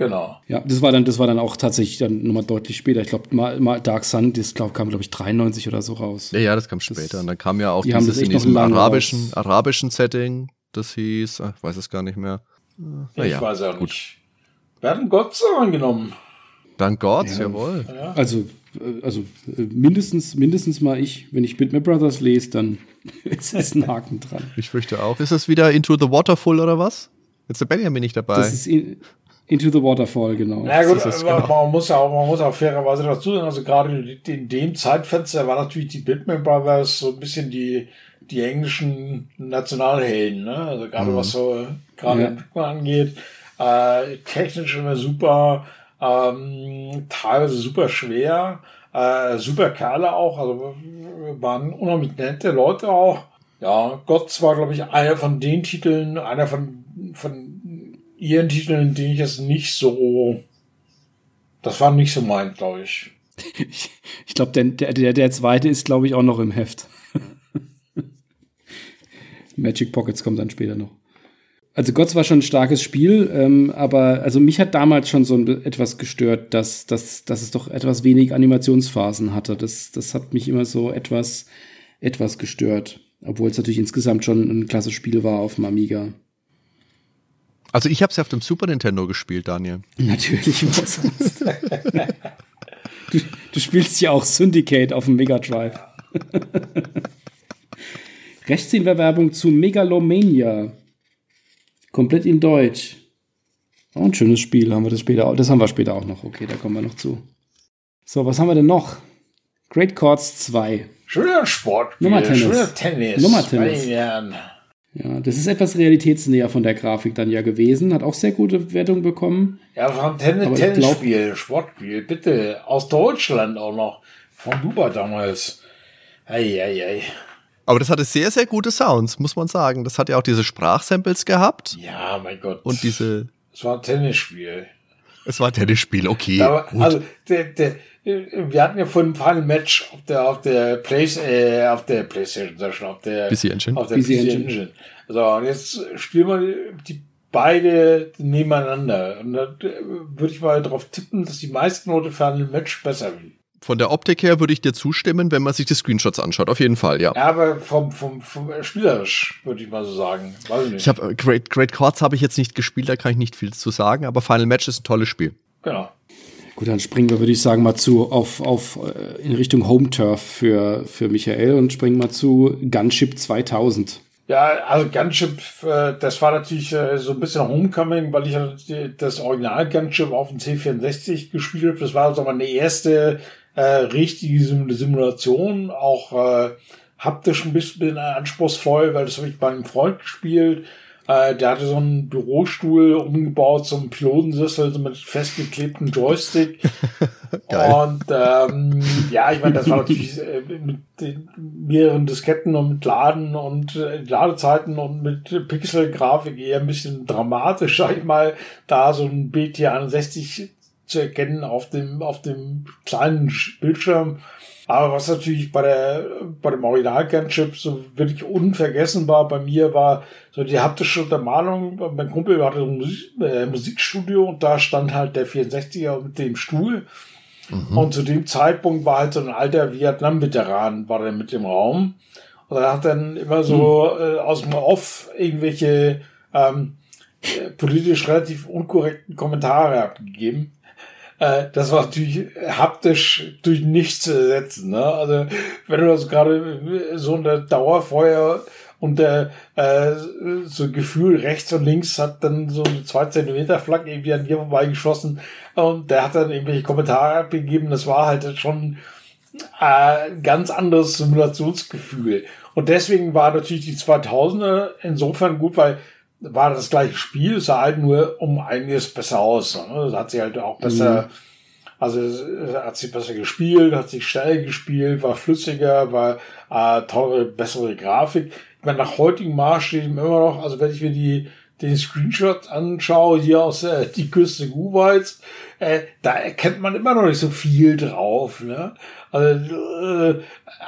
Genau. Ja, das war dann, das war dann auch tatsächlich dann nochmal deutlich später. Ich glaube, mal, mal Dark Sun, das glaub, kam, glaube ich, 93 oder so raus. Ja, ja, das kam später. Das, und dann kam ja auch die dieses in diesem arabischen, arabischen Setting, das hieß, ach, ich weiß es gar nicht mehr. Na, ich ja, weiß auch gut. nicht. Werden Gott angenommen. Dank Gott, ja. jawohl. Ja. Also, äh, also äh, mindestens, mindestens mal ich, wenn ich Bitmap Brothers lese, dann ist es ein Haken dran. Ich fürchte auch. Ist das wieder Into the Waterfall oder was? Jetzt ist der Benjamin nicht dabei. Das ist in, Into the Waterfall, genau. Na gut, genau. man muss ja auch, man muss auch fairerweise dazu sagen, also gerade in dem Zeitfenster war natürlich die Bitman Brothers so ein bisschen die, die englischen Nationalhelden, ne? Also gerade mhm. was so gerade ja. Entwicklung angeht. Äh, technisch immer super, ähm, teilweise super schwer, äh, super Kerle auch, also waren unheimlich nette Leute auch. Ja, Gott war, glaube ich, einer von den Titeln, einer von, von ihren Titeln, den ich jetzt nicht so, das war nicht so mein, glaube ich. Ich, ich glaube, der, der, der zweite ist, glaube ich, auch noch im Heft. Magic Pockets kommt dann später noch. Also Gott war schon ein starkes Spiel, ähm, aber also mich hat damals schon so etwas gestört, dass, dass, dass es doch etwas wenig Animationsphasen hatte. Das, das hat mich immer so etwas, etwas gestört. Obwohl es natürlich insgesamt schon ein klasse Spiel war auf dem Amiga. Also ich habe es ja auf dem Super Nintendo gespielt, Daniel. Natürlich, was sonst. du, du spielst ja auch Syndicate auf dem Mega Drive. Rechtshinwerbung zu Megalomania. Komplett in Deutsch. Oh, ein schönes Spiel, haben wir das später auch. Das haben wir später auch noch. Okay, da kommen wir noch zu. So, was haben wir denn noch? Great Chords 2. Schöner Sport. Nummer Tennis. Schöner Tennis. Nummer Tennis. Ja, das ist etwas realitätsnäher von der Grafik dann ja gewesen. Hat auch sehr gute Wertungen bekommen. Ja, von Tennis, Tennisspiel, Sportspiel, bitte. Aus Deutschland auch noch. Von Duba damals. Ei, ei, ei. Aber das hatte sehr, sehr gute Sounds, muss man sagen. Das hat ja auch diese Sprachsamples gehabt. Ja, mein Gott. Und diese. Es war ein Tennisspiel. Es war ein Tennisspiel, okay. Aber, also, der, der, wir hatten ja vorhin Final Match auf der, auf der Play, äh, auf der Playstation, sag schon, auf der PC Engine. Auf der PC, PC Engine. Engine. So, und jetzt spielen wir die beide nebeneinander. Und da würde ich mal darauf tippen, dass die meisten Leute für ein Match besser Von der Optik her würde ich dir zustimmen, wenn man sich die Screenshots anschaut. Auf jeden Fall, ja. Ja, aber vom, vom, vom spielerisch, würde ich mal so sagen. Weiß ich nicht. Ich habe äh, Great, Great Chords habe ich jetzt nicht gespielt, da kann ich nicht viel zu sagen, aber Final Match ist ein tolles Spiel. Genau. Gut, dann springen wir, würde ich sagen, mal zu auf, auf äh, in Richtung Home Turf für, für Michael und springen mal zu Gunship 2000. Ja, also Gunship, äh, das war natürlich äh, so ein bisschen Homecoming, weil ich das Original Gunship auf dem C64 gespielt habe. Das war also meine erste äh, richtige Simulation, auch äh, haptisch ein bisschen anspruchsvoll, weil das habe ich bei einem Freund gespielt. Äh, der hatte so einen Bürostuhl umgebaut, so einen Pilotensessel so mit festgeklebtem Joystick. und ähm, ja, ich meine, das war natürlich äh, mit den mehreren Disketten und mit Laden und äh, Ladezeiten und mit Pixelgrafik eher ein bisschen dramatisch, sag ich mal, da so ein BT61 zu erkennen auf dem, auf dem kleinen Bildschirm. Aber was natürlich bei der, bei dem Original Gunship so wirklich unvergessenbar bei mir war, so die haptische Untermalung. Mein Kumpel hatte so ein Musik, äh, Musikstudio und da stand halt der 64er mit dem Stuhl. Mhm. Und zu dem Zeitpunkt war halt so ein alter Vietnam-Veteran, war der mit dem Raum. Und er hat dann immer so mhm. äh, aus dem Off irgendwelche ähm, äh, politisch relativ unkorrekten Kommentare abgegeben. Äh, das war natürlich haptisch durch nichts zu ersetzen. Ne? Also wenn du das gerade so unter Dauerfeuer und der äh, so Gefühl rechts und links hat dann so eine zwei Zentimeter Flagge irgendwie an dir vorbeigeschossen und der hat dann irgendwelche Kommentare abgegeben. Das war halt schon äh, ganz anderes Simulationsgefühl. Und deswegen war natürlich die 2000er insofern gut, weil war das gleiche Spiel, es sah halt nur um einiges besser aus. Ne? Hat sie halt auch besser, mhm. also hat sie besser gespielt, hat sich schnell gespielt, war flüssiger, war äh, tolle, bessere Grafik. Ich meine, nach heutigen Maßstäben immer noch, also wenn ich mir die den Screenshot anschaue, hier aus äh, die Küste Kuwaits, äh, da erkennt man immer noch nicht so viel drauf. Ne? Also, äh,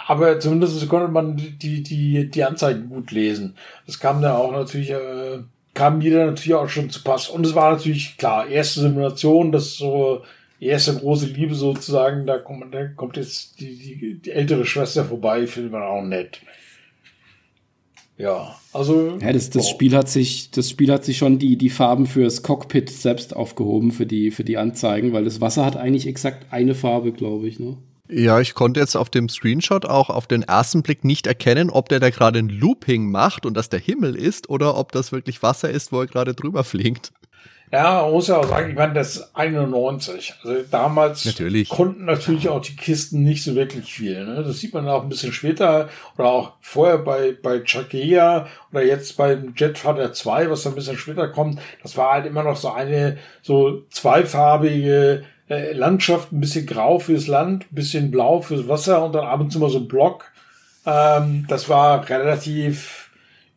aber zumindest konnte man die, die, die Anzeigen gut lesen. Das kam dann auch natürlich, äh, kam dann natürlich auch schon zu Pass. Und es war natürlich klar, erste Simulation, das so erste große Liebe sozusagen, da kommt, da kommt jetzt die, die, die ältere Schwester vorbei, findet man auch nett. Ja, also. Ja, das, das Spiel hat sich, das Spiel hat sich schon die, die Farben fürs Cockpit selbst aufgehoben für die, für die Anzeigen, weil das Wasser hat eigentlich exakt eine Farbe, glaube ich, ne? Ja, ich konnte jetzt auf dem Screenshot auch auf den ersten Blick nicht erkennen, ob der da gerade ein Looping macht und das der Himmel ist oder ob das wirklich Wasser ist, wo er gerade drüber fliegt. Ja, man muss ja auch sagen, ich meine, das ist 91. Also damals natürlich. konnten natürlich auch die Kisten nicht so wirklich viel. Ne? Das sieht man auch ein bisschen später oder auch vorher bei, bei Chakea oder jetzt beim Jetfighter 2, was ein bisschen später kommt. Das war halt immer noch so eine so zweifarbige äh, Landschaft, ein bisschen grau fürs Land, ein bisschen blau fürs Wasser und dann ab und zu mal so ein Block. Ähm, das war relativ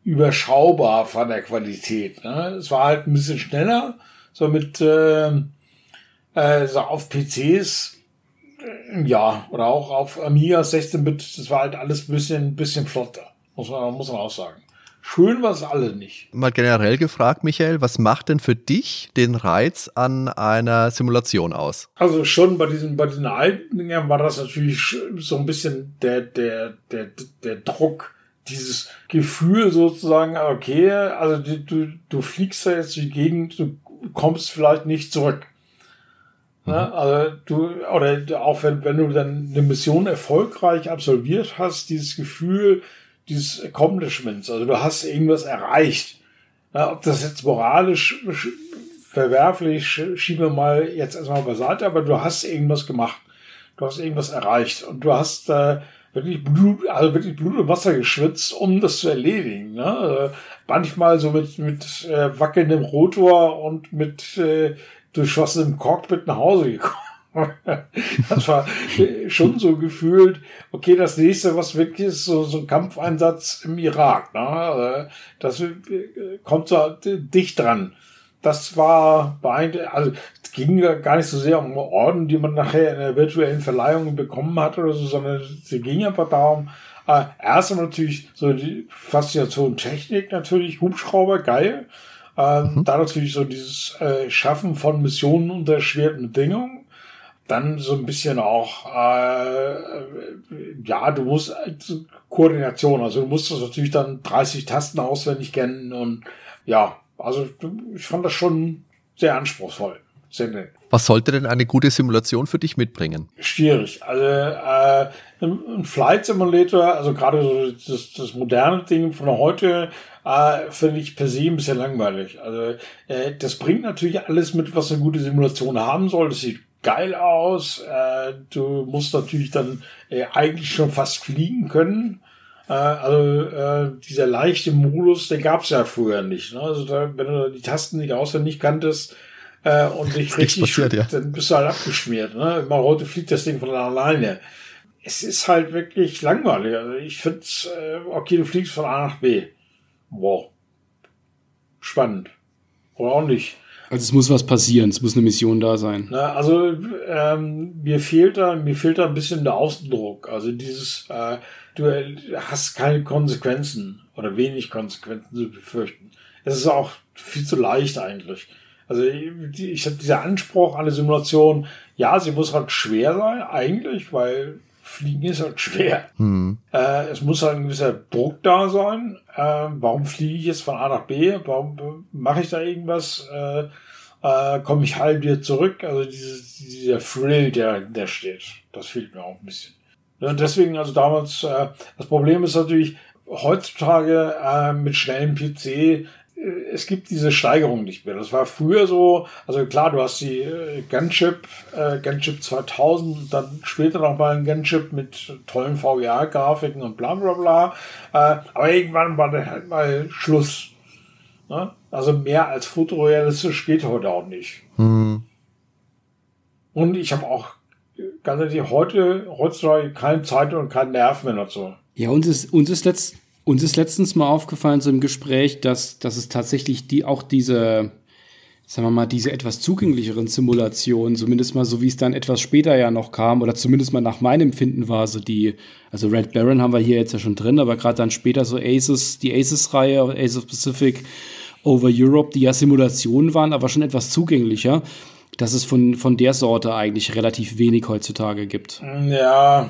überschaubar von der Qualität. Ne? Es war halt ein bisschen schneller, so mit äh, äh, so auf PCs, äh, ja, oder auch auf Amiga 16-Bit, das war halt alles ein bisschen, bisschen flotter, muss man, muss man auch sagen. Schön war es alle nicht. Mal generell gefragt, Michael, was macht denn für dich den Reiz an einer Simulation aus? Also schon bei diesen, bei diesen alten Dingen war das natürlich so ein bisschen der, der, der, der Druck, dieses Gefühl sozusagen, okay, also du, du fliegst da jetzt die Gegend, du kommst vielleicht nicht zurück. Mhm. Ne? Also du, oder auch wenn, wenn du dann eine Mission erfolgreich absolviert hast, dieses Gefühl dieses Accomplishments, also du hast irgendwas erreicht. Ne? Ob das jetzt moralisch verwerflich, schieben wir mal jetzt erstmal beiseite, aber du hast irgendwas gemacht. Du hast irgendwas erreicht und du hast äh, wirklich Blut, also wirklich Blut und Wasser geschwitzt, um das zu erledigen. Ne? Also manchmal so mit, mit äh, wackelndem Rotor und mit äh, durchschossenem Cockpit nach Hause gekommen. das war schon so gefühlt, okay, das nächste, was wirklich ist, so, so ein Kampfeinsatz im Irak. Ne? Also das äh, kommt so dicht dran. Das war beeindruckend. Also ging ja gar nicht so sehr um Orden, die man nachher in der virtuellen Verleihung bekommen hat oder so, sondern sie ging einfach darum, äh, erst natürlich so die Faszination Technik natürlich, Hubschrauber, geil. Äh, mhm. Dann natürlich so dieses äh, Schaffen von Missionen unter schweren Bedingungen. dann so ein bisschen auch, äh, ja, du musst äh, Koordination, also du musst das natürlich dann 30 Tasten auswendig kennen und ja, also ich fand das schon sehr anspruchsvoll. Sehr nett. Was sollte denn eine gute Simulation für dich mitbringen? Schwierig. Also äh, ein Flight Simulator, also gerade so das, das moderne Ding von heute, äh, finde ich per se ein bisschen langweilig. Also äh, das bringt natürlich alles mit, was eine gute Simulation haben soll. Das sieht geil aus. Äh, du musst natürlich dann äh, eigentlich schon fast fliegen können. Äh, also äh, dieser leichte Modus, den gab es ja früher nicht. Ne? Also da, wenn du die Tasten nicht auswendig kanntest äh, und nicht richtig, passiert, ja. dann bist du halt abgeschmiert. Ne? Mal heute fliegt das Ding von alleine. Es ist halt wirklich langweilig. Also ich finde, äh, okay, du fliegst von A nach B. Wow. Spannend. Oder auch nicht. Also es muss was passieren, es muss eine Mission da sein. Na, also ähm, mir fehlt da, mir fehlt da ein bisschen der Außendruck. Also dieses, äh, du hast keine Konsequenzen oder wenig Konsequenzen zu befürchten. Es ist auch viel zu leicht eigentlich. Also ich, ich habe dieser Anspruch an eine Simulation, ja, sie muss halt schwer sein, eigentlich, weil Fliegen ist halt schwer. Mhm. Äh, es muss halt ein gewisser Druck da sein. Äh, warum fliege ich jetzt von A nach B? Warum mache ich da irgendwas? Äh, äh, Komme ich halb wieder zurück? Also dieses, dieser Thrill, der, der steht, das fehlt mir auch ein bisschen. Und deswegen, also damals, äh, das Problem ist natürlich, heutzutage äh, mit schnellem PC es gibt diese Steigerung nicht mehr. Das war früher so, also klar, du hast die äh, Gunchip, äh, Gunchip 2000, dann später noch mal ein Gunchip mit tollen VGA-Grafiken und bla bla bla. Äh, aber irgendwann war dann halt mal Schluss. Ne? Also mehr als fotorealistisch geht heute auch nicht. Mhm. Und ich habe auch ganz ehrlich heute, heutzutage keine Zeit und keinen Nerv mehr dazu. Ja, uns ist, uns ist letzt, uns ist letztens mal aufgefallen, so im Gespräch, dass, dass es tatsächlich die, auch diese, sagen wir mal, diese etwas zugänglicheren Simulationen, zumindest mal so wie es dann etwas später ja noch kam, oder zumindest mal nach meinem Empfinden war, so die, also Red Baron haben wir hier jetzt ja schon drin, aber gerade dann später so Aces, die Aces-Reihe, Ace of Pacific, Over Europe, die ja Simulationen waren, aber schon etwas zugänglicher, dass es von, von der Sorte eigentlich relativ wenig heutzutage gibt. Ja,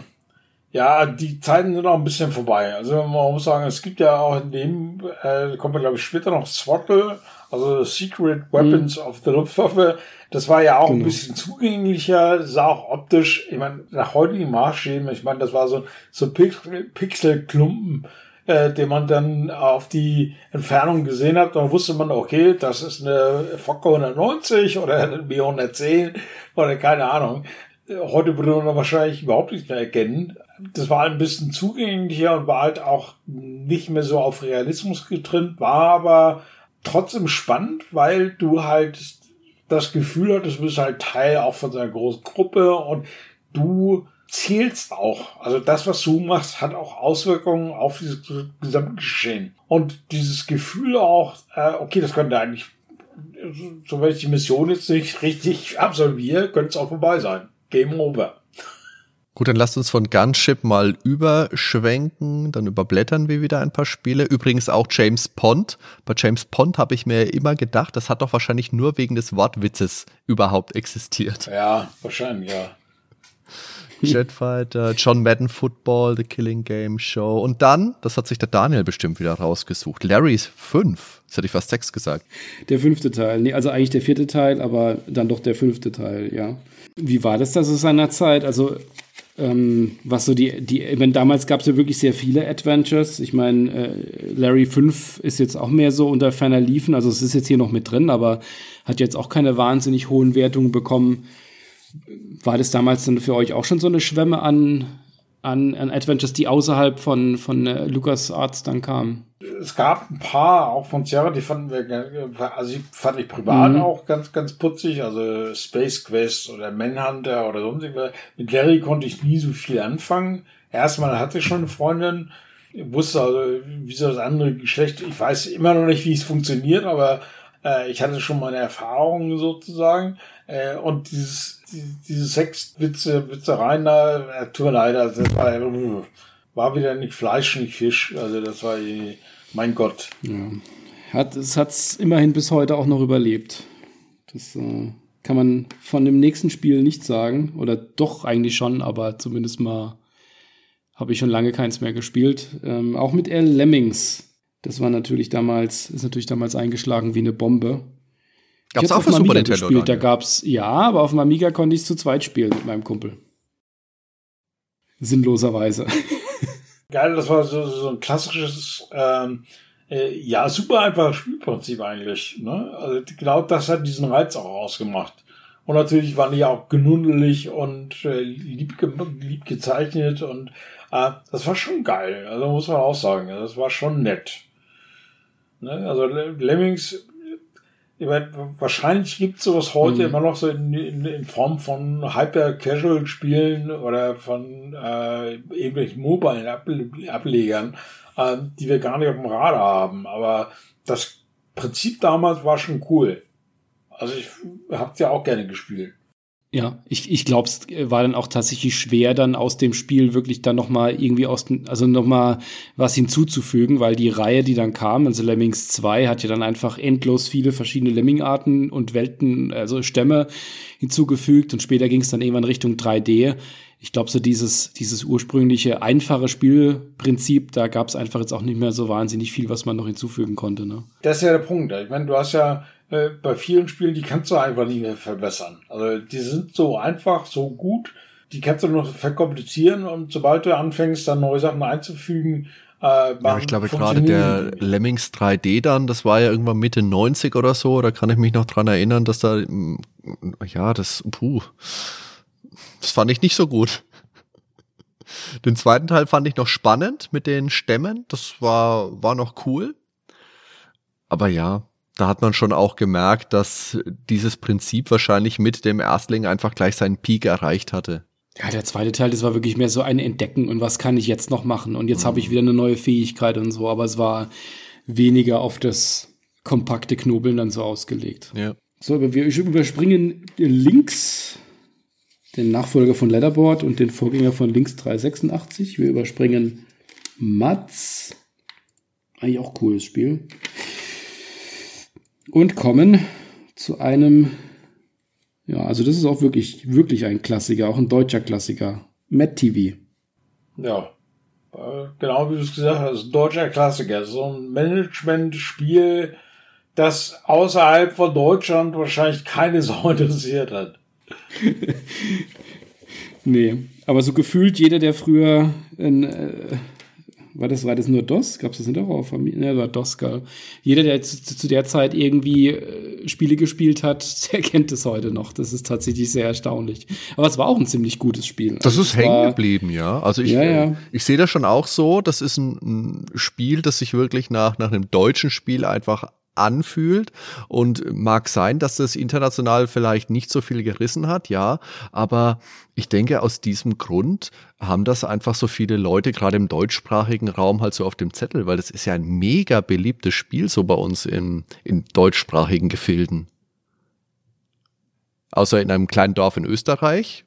ja, die Zeiten sind noch ein bisschen vorbei. Also man muss sagen, es gibt ja auch in dem, äh, kommt man glaube ich später noch Swattle, also Secret Weapons mhm. of the Luftwaffe. Das war ja auch genau. ein bisschen zugänglicher, sah auch optisch, ich meine, nach heutigen Maßstäben, ich meine, das war so, so Pixelklumpen, äh, den man dann auf die Entfernung gesehen hat. Dann wusste man, okay, das ist eine Fokker 190 oder eine B110 oder keine Ahnung. Heute würde man wahrscheinlich überhaupt nicht mehr erkennen das war ein bisschen zugänglicher und war halt auch nicht mehr so auf Realismus getrimmt, war aber trotzdem spannend, weil du halt das Gefühl hattest, du bist halt Teil auch von so einer großen Gruppe und du zählst auch. Also das, was du machst, hat auch Auswirkungen auf dieses Gesamtgeschehen. Und dieses Gefühl auch, äh, okay, das könnte eigentlich, so wenn ich die Mission jetzt nicht richtig absolviere, könnte es auch vorbei sein. Game over. Gut, dann lasst uns von Gunship mal überschwenken, dann überblättern wir wieder ein paar Spiele. Übrigens auch James Pond. Bei James Pond habe ich mir immer gedacht, das hat doch wahrscheinlich nur wegen des Wortwitzes überhaupt existiert. Ja, wahrscheinlich, ja. Jetfighter, John Madden Football, The Killing Game Show. Und dann, das hat sich der Daniel bestimmt wieder rausgesucht, Larry's 5. Das hätte ich fast sechs gesagt. Der fünfte Teil. Nee, also eigentlich der vierte Teil, aber dann doch der fünfte Teil, ja. Wie war das da so seiner Zeit? Also ähm, was so die, die, wenn damals gab es ja wirklich sehr viele Adventures. Ich meine, äh, Larry 5 ist jetzt auch mehr so unter ferner Liefen, also es ist jetzt hier noch mit drin, aber hat jetzt auch keine wahnsinnig hohen Wertungen bekommen. War das damals dann für euch auch schon so eine Schwemme an, an, an Adventures, die außerhalb von, von äh, Lucas Arts dann kamen? Es gab ein paar, auch von Sierra, die fanden wir, also die fand ich privat mhm. auch ganz, ganz putzig, also Space Quest oder Manhunter oder sonst irgendwas. Mit Larry konnte ich nie so viel anfangen. Erstmal hatte ich schon eine Freundin, wusste also, wie so das andere Geschlecht, ich weiß immer noch nicht, wie es funktioniert, aber äh, ich hatte schon meine Erfahrungen sozusagen. Äh, und dieses, die, diese Sexwitze, Witzereien da, äh, tut mir leid, also das war, war wieder nicht Fleisch, nicht Fisch. Also das war, mein Gott. Ja. Hat, es hat es immerhin bis heute auch noch überlebt. Das, äh kann man von dem nächsten Spiel nichts sagen. Oder doch eigentlich schon, aber zumindest mal habe ich schon lange keins mehr gespielt. Ähm, auch mit L. Lemmings. Das war natürlich damals, ist natürlich damals eingeschlagen wie eine Bombe. Gab es auch für Super Nintendo? Gespielt. Da gab's, ja, aber auf dem Amiga konnte ich es zu zweit spielen mit meinem Kumpel. Sinnloserweise. Geil, das war so, so ein klassisches, ähm, äh, ja, super einfaches Spielprinzip eigentlich. Ne? Also genau das hat diesen Reiz auch ausgemacht. Und natürlich waren die auch genuddelig und äh, lieb, ge lieb gezeichnet und äh, das war schon geil. Also muss man auch sagen, das war schon nett. Ne? Also Lemmings, ich meine, wahrscheinlich gibt es sowas heute mhm. immer noch so in, in, in Form von Hyper-Casual-Spielen oder von äh, irgendwelchen Mobile-Ablegern, äh, die wir gar nicht auf dem Radar haben. Aber das Prinzip damals war schon cool. Also ich hab's ja auch gerne gespielt. Ja, ich, ich glaube, es war dann auch tatsächlich schwer, dann aus dem Spiel wirklich dann nochmal irgendwie aus, also nochmal was hinzuzufügen, weil die Reihe, die dann kam, also Lemmings 2, hat ja dann einfach endlos viele verschiedene Lemming-Arten und Welten, also Stämme hinzugefügt und später ging es dann irgendwann Richtung 3D. Ich glaube, so dieses, dieses ursprüngliche einfache Spielprinzip, da gab es einfach jetzt auch nicht mehr so wahnsinnig viel, was man noch hinzufügen konnte. Ne? Das ist ja der Punkt. Ich meine, du hast ja äh, bei vielen Spielen, die kannst du einfach nicht mehr verbessern. Also die sind so einfach, so gut, die kannst du noch verkomplizieren und sobald du anfängst, dann neue Sachen einzufügen, äh, ja, ich glaube gerade der Lemmings 3D dann, das war ja irgendwann Mitte 90 oder so, da kann ich mich noch dran erinnern, dass da, mm, ja, das, puh, das fand ich nicht so gut. Den zweiten Teil fand ich noch spannend mit den Stämmen, das war, war noch cool. Aber ja, da hat man schon auch gemerkt, dass dieses Prinzip wahrscheinlich mit dem Erstling einfach gleich seinen Peak erreicht hatte. Ja, der zweite Teil, das war wirklich mehr so ein Entdecken und was kann ich jetzt noch machen und jetzt mhm. habe ich wieder eine neue Fähigkeit und so, aber es war weniger auf das kompakte Knobeln dann so ausgelegt. Ja. So, wir überspringen links den Nachfolger von Leatherboard und den Vorgänger von Links 386. Wir überspringen Mats. Eigentlich auch cooles Spiel und kommen zu einem, ja, also das ist auch wirklich, wirklich ein Klassiker, auch ein deutscher Klassiker. Mad TV. Ja, äh, genau wie du es gesagt hast, ein deutscher Klassiker. So ein Management-Spiel, das außerhalb von Deutschland wahrscheinlich keine Sau interessiert hat. nee, aber so gefühlt jeder, der früher ein, äh, war das, war das nur DOS? Gab es das nicht auch auf Familie? Ne, war DOS, geil. Jeder, der zu, zu, der Zeit irgendwie äh, Spiele gespielt hat, der kennt es heute noch. Das ist tatsächlich sehr erstaunlich. Aber es war auch ein ziemlich gutes Spiel. Das also ist hängen geblieben, ja. Also ich, ja, ja. ich sehe das schon auch so. Das ist ein, ein Spiel, das sich wirklich nach, nach einem deutschen Spiel einfach anfühlt. Und mag sein, dass das international vielleicht nicht so viel gerissen hat, ja. Aber ich denke, aus diesem Grund haben das einfach so viele Leute, gerade im deutschsprachigen Raum, halt so auf dem Zettel, weil das ist ja ein mega beliebtes Spiel so bei uns in, in deutschsprachigen Gefilden. Außer in einem kleinen Dorf in Österreich.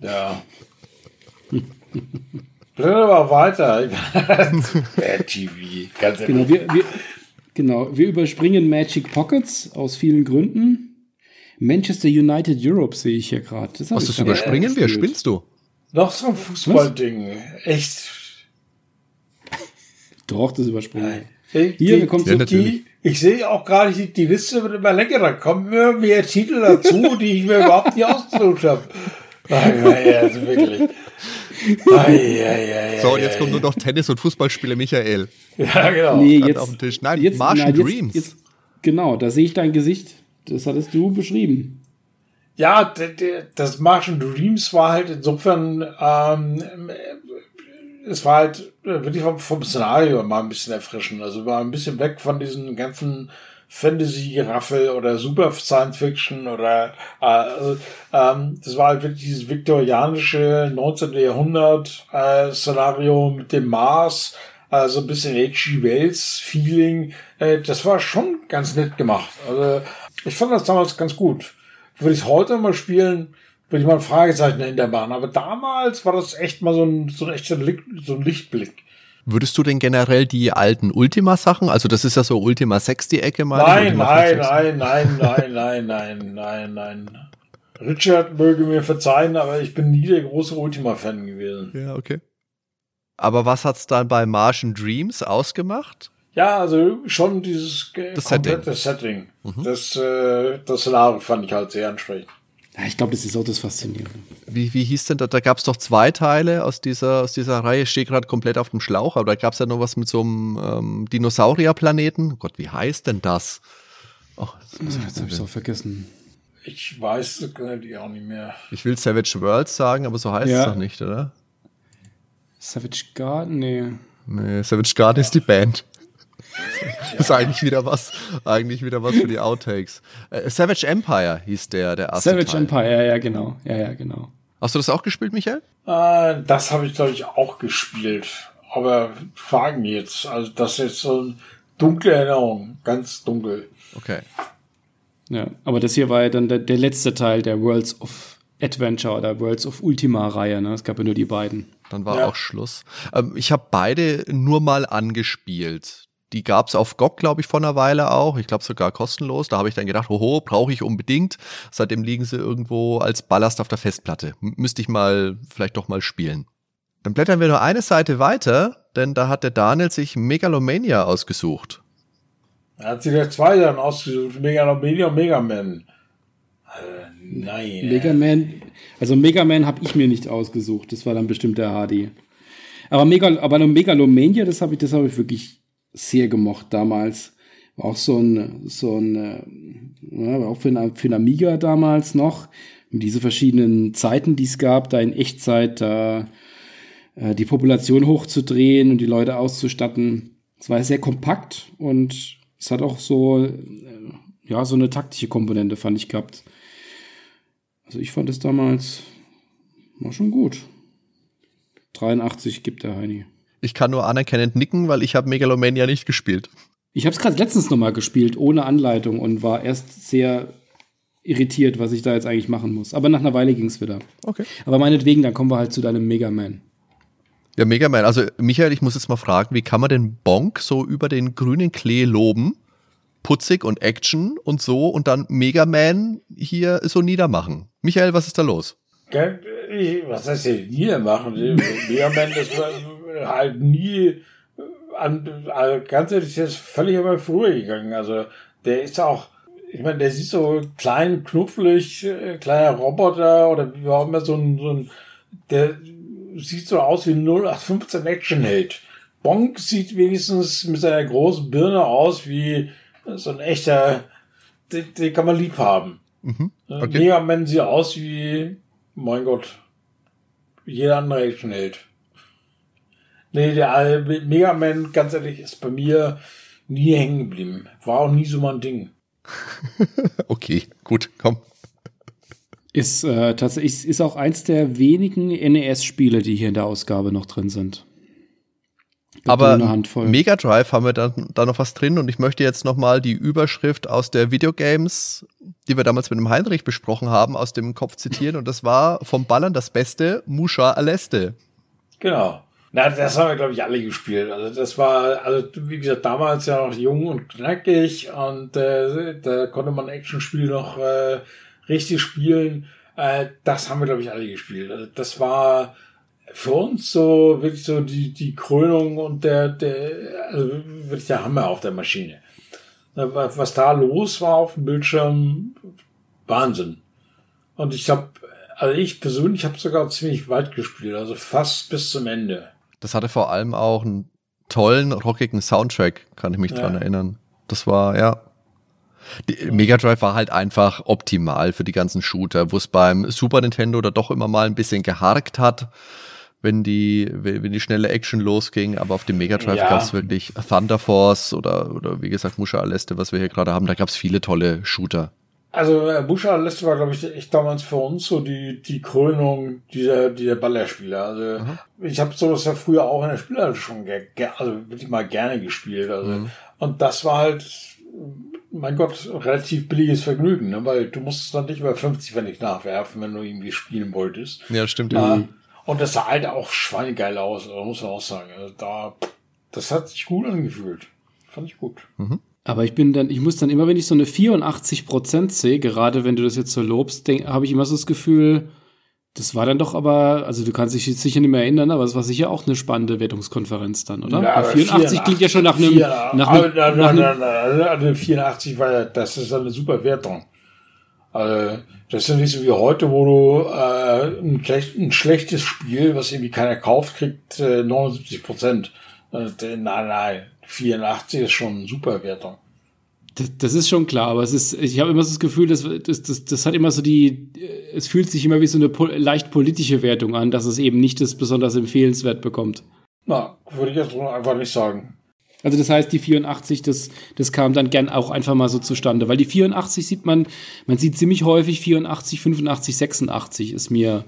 ja. Blätter mal weiter. TV, ganz genau wir, wir, genau, wir überspringen Magic Pockets aus vielen Gründen. Manchester United Europe sehe ich hier gerade. Was, das überspringen wir? Spinnst du? Noch so ein Fußballding. Echt. Doch, das überspringen wir. Hier, wir kommen ja, zu die, ich sehe auch gerade, die, die Liste wird immer länger. Da kommen immer mehr Titel dazu, die ich mir überhaupt nicht ausgesucht habe. Also wirklich. So, und jetzt kommt nur noch Tennis- und Fußballspieler Michael. Ja, genau. Nee, jetzt, auf dem Tisch. Nein, jetzt, Martian nein, Dreams. Jetzt, genau, da sehe ich dein Gesicht. Das hattest du beschrieben. Ja, das Martian Dreams war halt insofern, ähm, es war halt wirklich vom, vom Szenario mal ein bisschen erfrischend. Also war ein bisschen weg von diesen ganzen Fantasy-Raffel oder Super Science Fiction oder äh, ähm, das war halt wirklich dieses viktorianische 19. Jahrhundert äh, Szenario mit dem Mars, äh, so ein bisschen H.G. Wells Feeling. Äh, das war schon ganz nett gemacht. Also ich fand das damals ganz gut. Würde ich heute mal spielen, würde ich mal ein Fragezeichen hinter machen. Aber damals war das echt mal so ein, so ein echter Licht, so ein Lichtblick. Würdest du denn generell die alten Ultima-Sachen, also das ist ja so Ultima 6 die Ecke mal? Nein, nein, nein, nein, nein, nein, nein, nein, nein. Richard möge mir verzeihen, aber ich bin nie der große Ultima-Fan gewesen. Ja, okay. Aber was hat's dann bei Martian Dreams ausgemacht? Ja, also schon dieses Das komplette Setting. Das, äh, das Szenario fand ich halt sehr ansprechend. Ja, ich glaube, das ist auch das Faszinierende. Wie, wie hieß denn da? Da gab es doch zwei Teile aus dieser, aus dieser Reihe. Ich stehe gerade komplett auf dem Schlauch, aber da gab es ja noch was mit so einem ähm, Dinosaurierplaneten. Oh Gott, wie heißt denn das? Ach, das muss ich Jetzt habe ich es auch vergessen. Ich weiß das kann ich auch nicht mehr. Ich will Savage Worlds sagen, aber so heißt Ja. es doch nicht, oder? Savage Garden? Nee. Nee, Savage Garden ist die Band. Das ist eigentlich wieder was, eigentlich wieder was für die Outtakes. Äh, Savage Empire hieß der, der erste Savage Teil. Empire, ja, ja, genau. Ja, ja, genau. Hast du das auch gespielt, Michael? Äh, das habe ich, glaube ich, auch gespielt. Aber Fragen jetzt. Also das ist so eine dunkle Erinnerung. Ganz dunkel. Okay. Ja, aber das hier war ja dann der, der letzte Teil der Worlds of Adventure oder Worlds of Ultima-Reihe. Ne? Es gab ja nur die beiden. Dann war Ja. auch Schluss. Ähm, ich habe beide nur mal angespielt. Die gab's auf GOG, glaube ich, vor einer Weile auch. Ich glaube sogar kostenlos. Da habe ich dann gedacht, hoho, brauche ich unbedingt. Seitdem liegen sie irgendwo als Ballast auf der Festplatte. M müsste ich mal, vielleicht doch mal spielen. Dann blättern wir nur eine Seite weiter, denn da hat der Daniel sich Megalomania ausgesucht. Er hat sich der zwei dann ausgesucht. Megalomania und Mega Man. Äh, nein. Mega Man, also Mega Man habe ich mir nicht ausgesucht. Das war dann bestimmt der Hardy. Aber, Mega, aber Megalomania, das habe ich, das habe ich wirklich sehr gemocht damals. War auch so ein, so ein, äh, ja, auch für ein, für ein Amiga damals noch. Und diese verschiedenen Zeiten, die es gab, da in Echtzeit, da äh, die Population hochzudrehen und die Leute auszustatten. Es war sehr kompakt und es hat auch so, äh, ja, so eine taktische Komponente, fand ich, gehabt. Also ich fand es damals war schon gut. 83 gibt der Heini. Ich kann nur anerkennend nicken, weil ich habe Megalomania nicht gespielt. Ich habe es gerade letztens noch mal gespielt, ohne Anleitung und war erst sehr irritiert, was ich da jetzt eigentlich machen muss. Aber nach einer Weile ging es wieder. Okay. Aber meinetwegen, dann kommen wir halt zu deinem Mega Man. Ja, Mega Man. Also, Michael, ich muss jetzt mal fragen, wie kann man den Bonk so über den grünen Klee loben? Putzig und Action und so und dann Mega Man hier so niedermachen. Michael, was ist da los? Ich- Was heißt hier niedermachen? Mega Man, das war halt nie an, also ganz ehrlich, ist völlig über früher gegangen. Also der ist auch, ich meine, der sieht so klein, knuffelig, äh, kleiner Roboter oder wie auch immer so ein, so ein der sieht so aus wie ein 0815 Actionheld. Bonk sieht wenigstens mit seiner großen Birne aus wie so ein echter, den, den kann man lieb haben. Mhm. Okay. Okay. Mega Man sieht aus wie, mein Gott, jeder andere Actionheld. Nee, der Mega Man, ganz ehrlich, ist bei mir nie hängen geblieben. War auch nie so mein Ding. Okay, gut, komm. Ist äh, tatsächlich ist auch eins der wenigen NES-Spiele, die hier in der Ausgabe noch drin sind. Aber nur eine Handvoll. Mega Drive haben wir dann da noch was drin und ich möchte jetzt nochmal die Überschrift aus der Videogames, die wir damals mit dem Heinrich besprochen haben, aus dem Kopf zitieren und das war vom Ballern das Beste, Musha Aleste. Genau. Na, das haben wir, glaube ich, alle gespielt. Also das war, also wie gesagt, damals ja noch jung und knackig und äh, da konnte man Actionspiele noch äh, richtig spielen. Äh, das haben wir, glaube ich, alle gespielt. Also das war für uns so wirklich so die, die Krönung und der, der, also wirklich der Hammer auf der Maschine. Was da los war auf dem Bildschirm, Wahnsinn. Und ich habe, also ich persönlich habe sogar ziemlich weit gespielt, also fast bis zum Ende. Das hatte vor allem auch einen tollen, rockigen Soundtrack, kann ich mich Ja. dran erinnern. Das war, ja. Die Mega Drive war halt einfach optimal für die ganzen Shooter, wo es beim Super Nintendo da doch immer mal ein bisschen geharkt hat, wenn die, wenn die schnelle Action losging. Aber auf dem Mega Drive Ja. gab es wirklich Thunder Force oder, oder wie gesagt Musha Aleste, was wir hier gerade haben. Da gab es viele tolle Shooter. Also äh, Busha Liste war, glaube ich, echt damals für uns so die, die Krönung dieser, dieser Ballerspiele. Also ich habe sowas ja früher auch in der Spielhalle schon ge also wirklich mal gerne gespielt. Also und das war halt, mein Gott, relativ billiges Vergnügen, ne? weil du musstest dann nicht über 50 Pfennig nachwerfen, wenn du irgendwie spielen wolltest. Ja, stimmt. Äh, Und das sah halt auch schweinegeil aus, muss man auch sagen. Also da, das hat sich gut angefühlt. Fand ich gut. Mhm. Aber ich bin dann, ich muss dann immer, wenn ich so eine 84 Prozent sehe, gerade wenn du das jetzt so lobst, habe ich immer so das Gefühl, das war dann doch aber, also du kannst dich jetzt sicher nicht mehr erinnern, aber es war sicher auch eine spannende Wertungskonferenz dann, oder? Ja, 84, 84 klingt ja schon nach einem. 84, nach einem, nein, nein, nein, nein, also 84 war ja, das ist eine super Wertung. Also, das ist ja nicht so wie heute, wo du äh, ein, ein schlechtes Spiel, was irgendwie keiner kauft, kriegt äh, 79 Prozent. Äh, nein, nein, 84 ist schon eine super Wertung. Das, das, ist schon klar, aber es ist, ich habe immer so das Gefühl, dass, das, das, das hat immer so die, es fühlt sich immer wie so eine po leicht politische Wertung an, dass es eben nicht das besonders empfehlenswert bekommt. Na, würde ich jetzt einfach nicht sagen. Also das heißt, die 84, das, das kam dann gern auch einfach mal so zustande, weil die 84 sieht man, man sieht ziemlich häufig 84, 85, 86 ist mir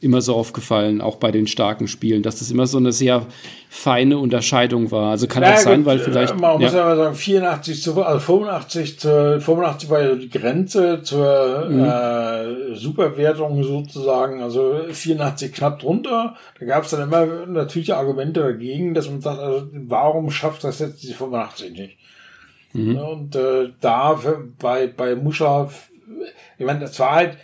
immer so aufgefallen, auch bei den starken Spielen, dass das immer so eine sehr feine Unterscheidung war. Also kann ja, das sein, weil vielleicht. Man ja. muss ja mal sagen, 84 zu, also 85 zu, 85 war ja die Grenze zur mhm. äh, Superwertung sozusagen, also 84 knapp drunter. Da gab es dann immer natürlich Argumente dagegen, dass man sagt, also warum schafft das jetzt die 85 nicht? Mhm. Und äh, da bei, bei Muscha, ich meine, das war halt,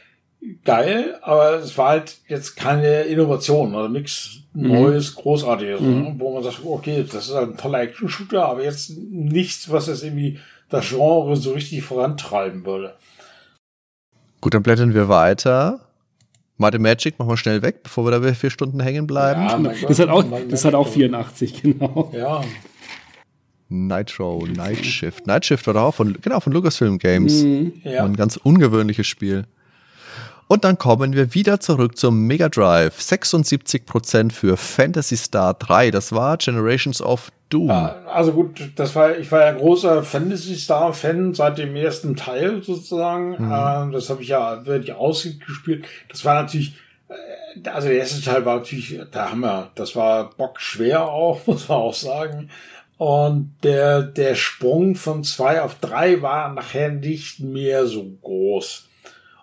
geil, aber es war halt jetzt keine Innovation oder nichts mhm. Neues, Großartiges, mhm. Ne? wo man sagt, okay, das ist halt ein toller Action-Shooter, aber jetzt nichts, was jetzt irgendwie das Genre so richtig vorantreiben würde. Gut, dann blättern wir weiter. Might Magic machen wir schnell weg, bevor wir da vier Stunden hängen bleiben. Ja, Gott, das, hat auch, das hat auch 84, genau. Ja. Nitro, Night Shift. Night Shift war doch auch von, genau, von Lucasfilm Games. Mhm. Ja. Ein ganz ungewöhnliches Spiel. Und dann kommen wir wieder zurück zum Mega Drive. 76% für Fantasy Star 3. Das war Generations of Doom. Ja, also gut, das war, ich war ja großer Fantasy Star Fan seit dem ersten Teil sozusagen. Mhm. Ähm, das habe ich ja wirklich ausgespielt. Das war natürlich, äh, also der erste Teil war natürlich der Hammer. Das war bockschwer auch, muss man auch sagen. Und der, der Sprung von zwei auf drei war nachher nicht mehr so groß.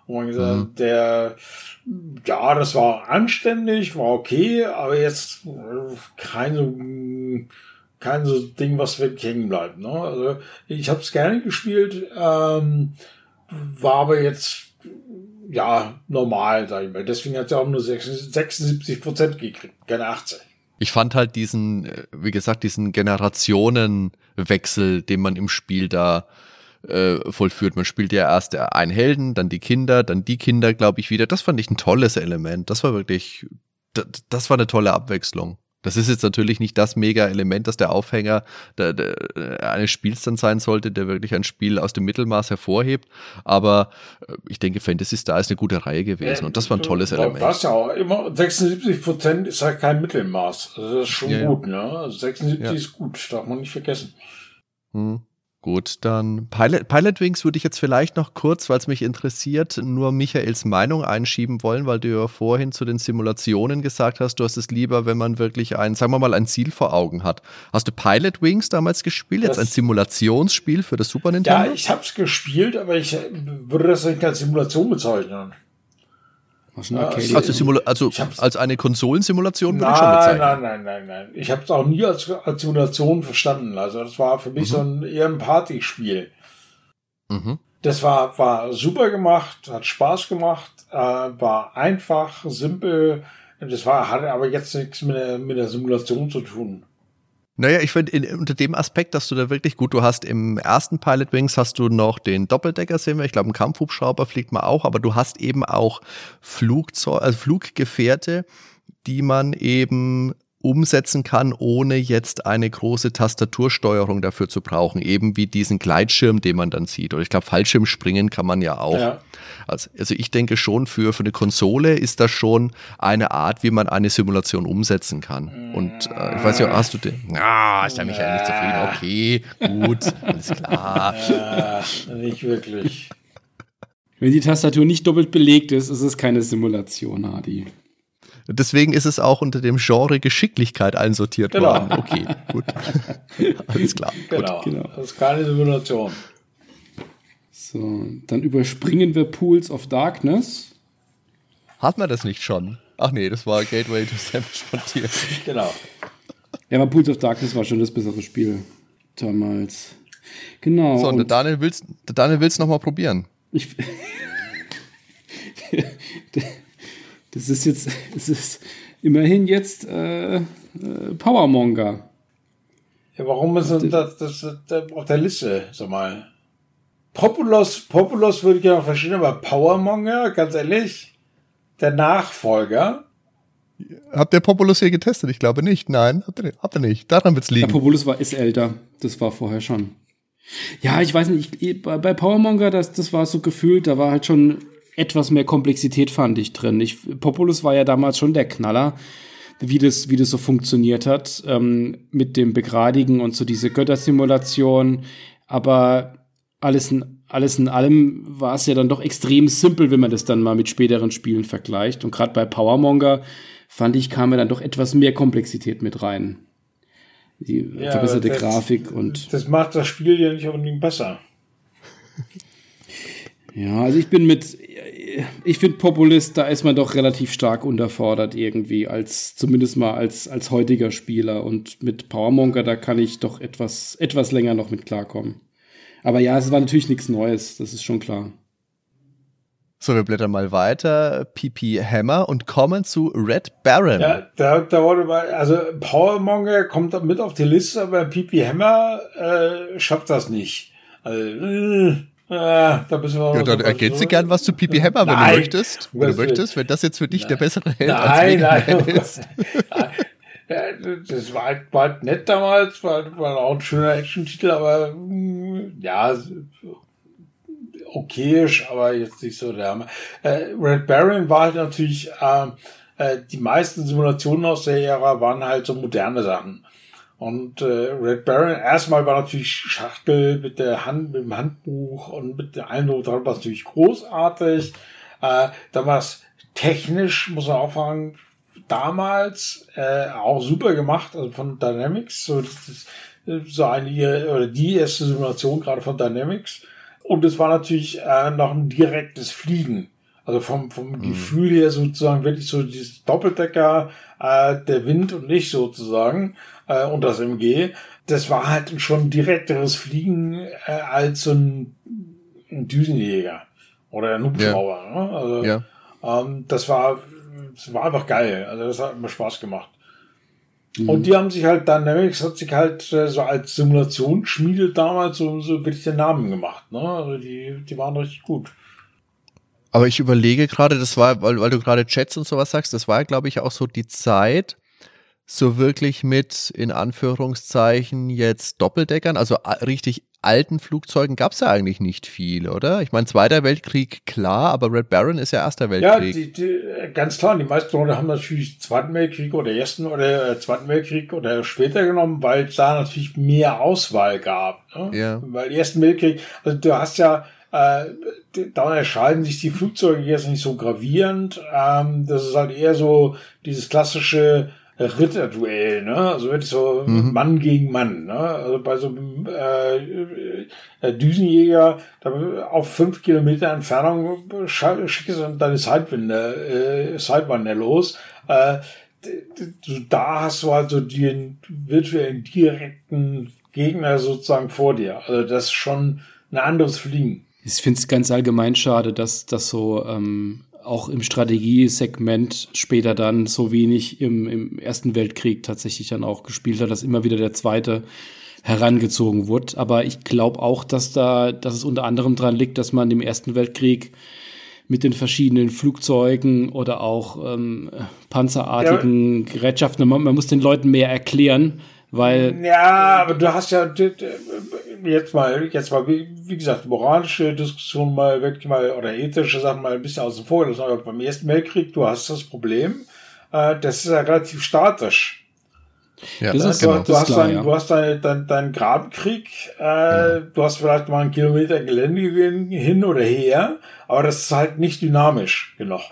Und man gesagt, mhm. der, ja, das war anständig, war okay, aber jetzt kein so, kein so Ding, was wirklich hängen bleibt. Ne? Also ich habe es gerne gespielt, ähm, war aber jetzt ja normal, sag ich mal. Deswegen hat es ja auch nur 76 Prozent gekriegt, keine 80. Ich fand halt diesen, äh, wie gesagt, diesen Generationenwechsel, den man im Spiel da äh, vollführt. Man spielt ja erst einen Helden, dann die Kinder, dann die Kinder, glaube ich, wieder. Das fand ich ein tolles Element. Das war wirklich, das, das war eine tolle Abwechslung. Das ist jetzt natürlich nicht das Mega-Element, das der Aufhänger der, der, eines Spiels dann sein sollte, der wirklich ein Spiel aus dem Mittelmaß hervorhebt. Aber äh, ich denke, Fantasy Star ist eine gute Reihe gewesen und das war ein tolles Element. Was ja auch immer 76 Prozent ist halt kein Mittelmaß. Also das ist schon ja, gut, ne? Also 76 ja. ist gut, darf man nicht vergessen. Hm. Gut, dann Pilot, Pilot Wings würde ich jetzt vielleicht noch kurz, weil es mich interessiert, nur Michaels Meinung einschieben wollen, weil du ja vorhin zu den Simulationen gesagt hast, du hast es lieber, wenn man wirklich ein, sagen wir mal, ein Ziel vor Augen hat. Hast du Pilot Wings damals gespielt? Jetzt das, ein Simulationsspiel für das Super Nintendo? Ja, ich habe es gespielt, aber ich würde das nicht als Simulation bezeichnen. Also, also, also als eine Konsolensimulation würde ich schon bezeichnen. Nein, nein, nein, nein. Ich habe es auch nie als, als Simulation verstanden. Also das war für mich mhm. so ein eher ein Partyspiel. Mhm. Das war, war super gemacht, hat Spaß gemacht, äh, war einfach, simpel. Das war, hatte aber jetzt nichts mit der, mit der Simulation zu tun. Naja, ich finde unter dem Aspekt, dass du da wirklich gut, du hast im ersten Pilot Wings hast du noch den Doppeldecker sehen wir, ich glaube, ein Kampfhubschrauber fliegt man auch, aber du hast eben auch Flugzeug, also Fluggefährte, die man eben umsetzen kann, ohne jetzt eine große Tastatursteuerung dafür zu brauchen, eben wie diesen Gleitschirm, den man dann sieht. Oder ich glaube, Fallschirmspringen kann man ja auch. Ja. Also, also ich denke schon, für, für eine Konsole ist das schon eine Art, wie man eine Simulation umsetzen kann. Und äh, ich weiß ja, hast du den? Ah, ist ja Michael nicht zufrieden. Okay, gut, alles klar. Ja, nicht wirklich. Wenn die Tastatur nicht doppelt belegt ist, ist es keine Simulation, Hadi. Deswegen ist es auch unter dem Genre Geschicklichkeit einsortiert genau. worden. Okay, gut. Alles klar. Genau. Gut. genau. Das ist keine Simulation. So, dann überspringen wir Pools of Darkness. Hat man das nicht schon? Ach nee, das war Gateway to Savage Frontier. Genau. Ja, aber Pools of Darkness war schon das bessere Spiel damals. Genau. So, und der Daniel will's, Daniel will's noch mal probieren. Ich, das ist jetzt, es ist immerhin jetzt äh, äh, Powermonger. Ja, warum ist denn das, das, das auf der Liste, sag mal? Populos, Populos würde ich ja noch verstehen, aber Powermonger, ganz ehrlich, der Nachfolger. Habt ihr Populus hier getestet? Ich glaube nicht. Nein, habt ihr, habt ihr nicht. Daran wird's liegen. Ja, Populus war, ist älter. Das war vorher schon. Ja, ich weiß nicht, ich, bei, bei Powermonger, das, das war so gefühlt, da war halt schon etwas mehr Komplexität, fand ich drin. Ich, Populus war ja damals schon der Knaller, wie das, wie das so funktioniert hat, ähm, mit dem Begradigen und so diese Göttersimulation. Aber alles in, alles in allem war es ja dann doch extrem simpel, wenn man das dann mal mit späteren Spielen vergleicht. Und gerade bei Powermonger fand ich, kam ja dann doch etwas mehr Komplexität mit rein. Die ja, verbesserte das, Grafik und. Das macht das Spiel ja nicht unbedingt besser. ja, also ich bin mit, ich finde Populist, da ist man doch relativ stark unterfordert irgendwie, als, zumindest mal als, als heutiger Spieler. Und mit Powermonger, da kann ich doch etwas, etwas länger noch mit klarkommen. Aber ja, es war natürlich nichts Neues, das ist schon klar. So, wir blättern mal weiter. PP Hammer und kommen zu Red Baron. Ja, da, da wurde mal, also Powermonger kommt mit auf die Liste, aber PP Hammer äh, schafft das nicht. Also, äh, äh, da müssen wir ja, dann ergänze gern was zu PP Hammer, wenn nein, du möchtest. Wenn du möchtest, wenn das jetzt für dich nein. der bessere Held nein, nein, ist. nein. Das war halt, war halt nett damals, war, war auch ein schöner Action-Titel, aber mm, ja, okayisch, aber jetzt nicht so der Hammer. Äh, Red Baron war halt natürlich, äh, äh, die meisten Simulationen aus der Ära waren halt so moderne Sachen. Und äh, Red Baron, erstmal war natürlich Schachtel mit der Hand, mit dem Handbuch und mit der Eindruck dran war natürlich großartig. Äh, dann war es technisch, muss man auch sagen, damals äh, auch super gemacht, also von Dynamics, so, das ist, so eine oder die erste Simulation gerade von Dynamics. Und es war natürlich äh, noch ein direktes Fliegen. Also vom, vom mhm. Gefühl her sozusagen wirklich so dieses Doppeldecker, äh, der Wind und ich sozusagen äh, und das MG. Das war halt schon direkteres Fliegen äh, als so ein, ein Düsenjäger oder ein Hubschrauber. Ja. Ne? Also, ja. ähm, das war das war einfach geil. Also das hat immer Spaß gemacht. Mhm. Und die haben sich halt, Dynamics hat sich halt äh, so als Simulationsschmiede damals so, so wirklich den Namen gemacht. Ne? Also die, die waren richtig gut. Aber ich überlege gerade, das war, weil, weil du gerade Chats und sowas sagst, das war, glaube ich, auch so die Zeit, so wirklich mit, in Anführungszeichen, jetzt Doppeldeckern, also richtig alten Flugzeugen gab es ja eigentlich nicht viel, oder? Ich meine, Zweiter Weltkrieg, klar, aber Red Baron ist ja Erster Weltkrieg. Ja, die, die, ganz klar, die meisten Leute haben natürlich Zweiten Weltkrieg oder Ersten oder äh, Zweiten Weltkrieg oder später genommen, weil es da natürlich mehr Auswahl gab. Ne? Ja. Weil Ersten Weltkrieg, also du hast ja äh, da unterscheiden sich die Flugzeuge jetzt nicht so gravierend. Ähm, das ist halt eher so dieses klassische Ritterduell, ne? Also wirklich so mhm. Mann gegen Mann, ne? Also bei so einem äh, äh, Düsenjäger da auf fünf Kilometer Entfernung schickst du deine Sidewinde, äh, Sidewinder los. Äh, da hast du halt so den virtuellen direkten Gegner sozusagen vor dir. Also das ist schon ein anderes Fliegen. Ich finde es ganz allgemein schade, dass das so ähm, auch im Strategiesegment später dann so wenig im, im Ersten Weltkrieg tatsächlich dann auch gespielt hat, dass immer wieder der zweite herangezogen wurde. Aber ich glaube auch, dass da, dass es unter anderem dran liegt, dass man im Ersten Weltkrieg mit den verschiedenen Flugzeugen oder auch ähm, panzerartigen ja. Gerätschaften, man, man muss den Leuten mehr erklären, weil. Ja, aber du hast ja jetzt mal, jetzt mal, wie, wie gesagt, moralische Diskussion mal wirklich mal oder ethische Sachen mal ein bisschen außen vor gelassen. Aber beim Ersten Weltkrieg, du hast das Problem, äh, das ist ja relativ statisch. Ja, das ist, du, genau, du, hast klar, dein, ja. du hast deinen dein, dein Grabenkrieg, äh, ja. du hast vielleicht mal einen Kilometer Gelände hin oder her, aber das ist halt nicht dynamisch genug.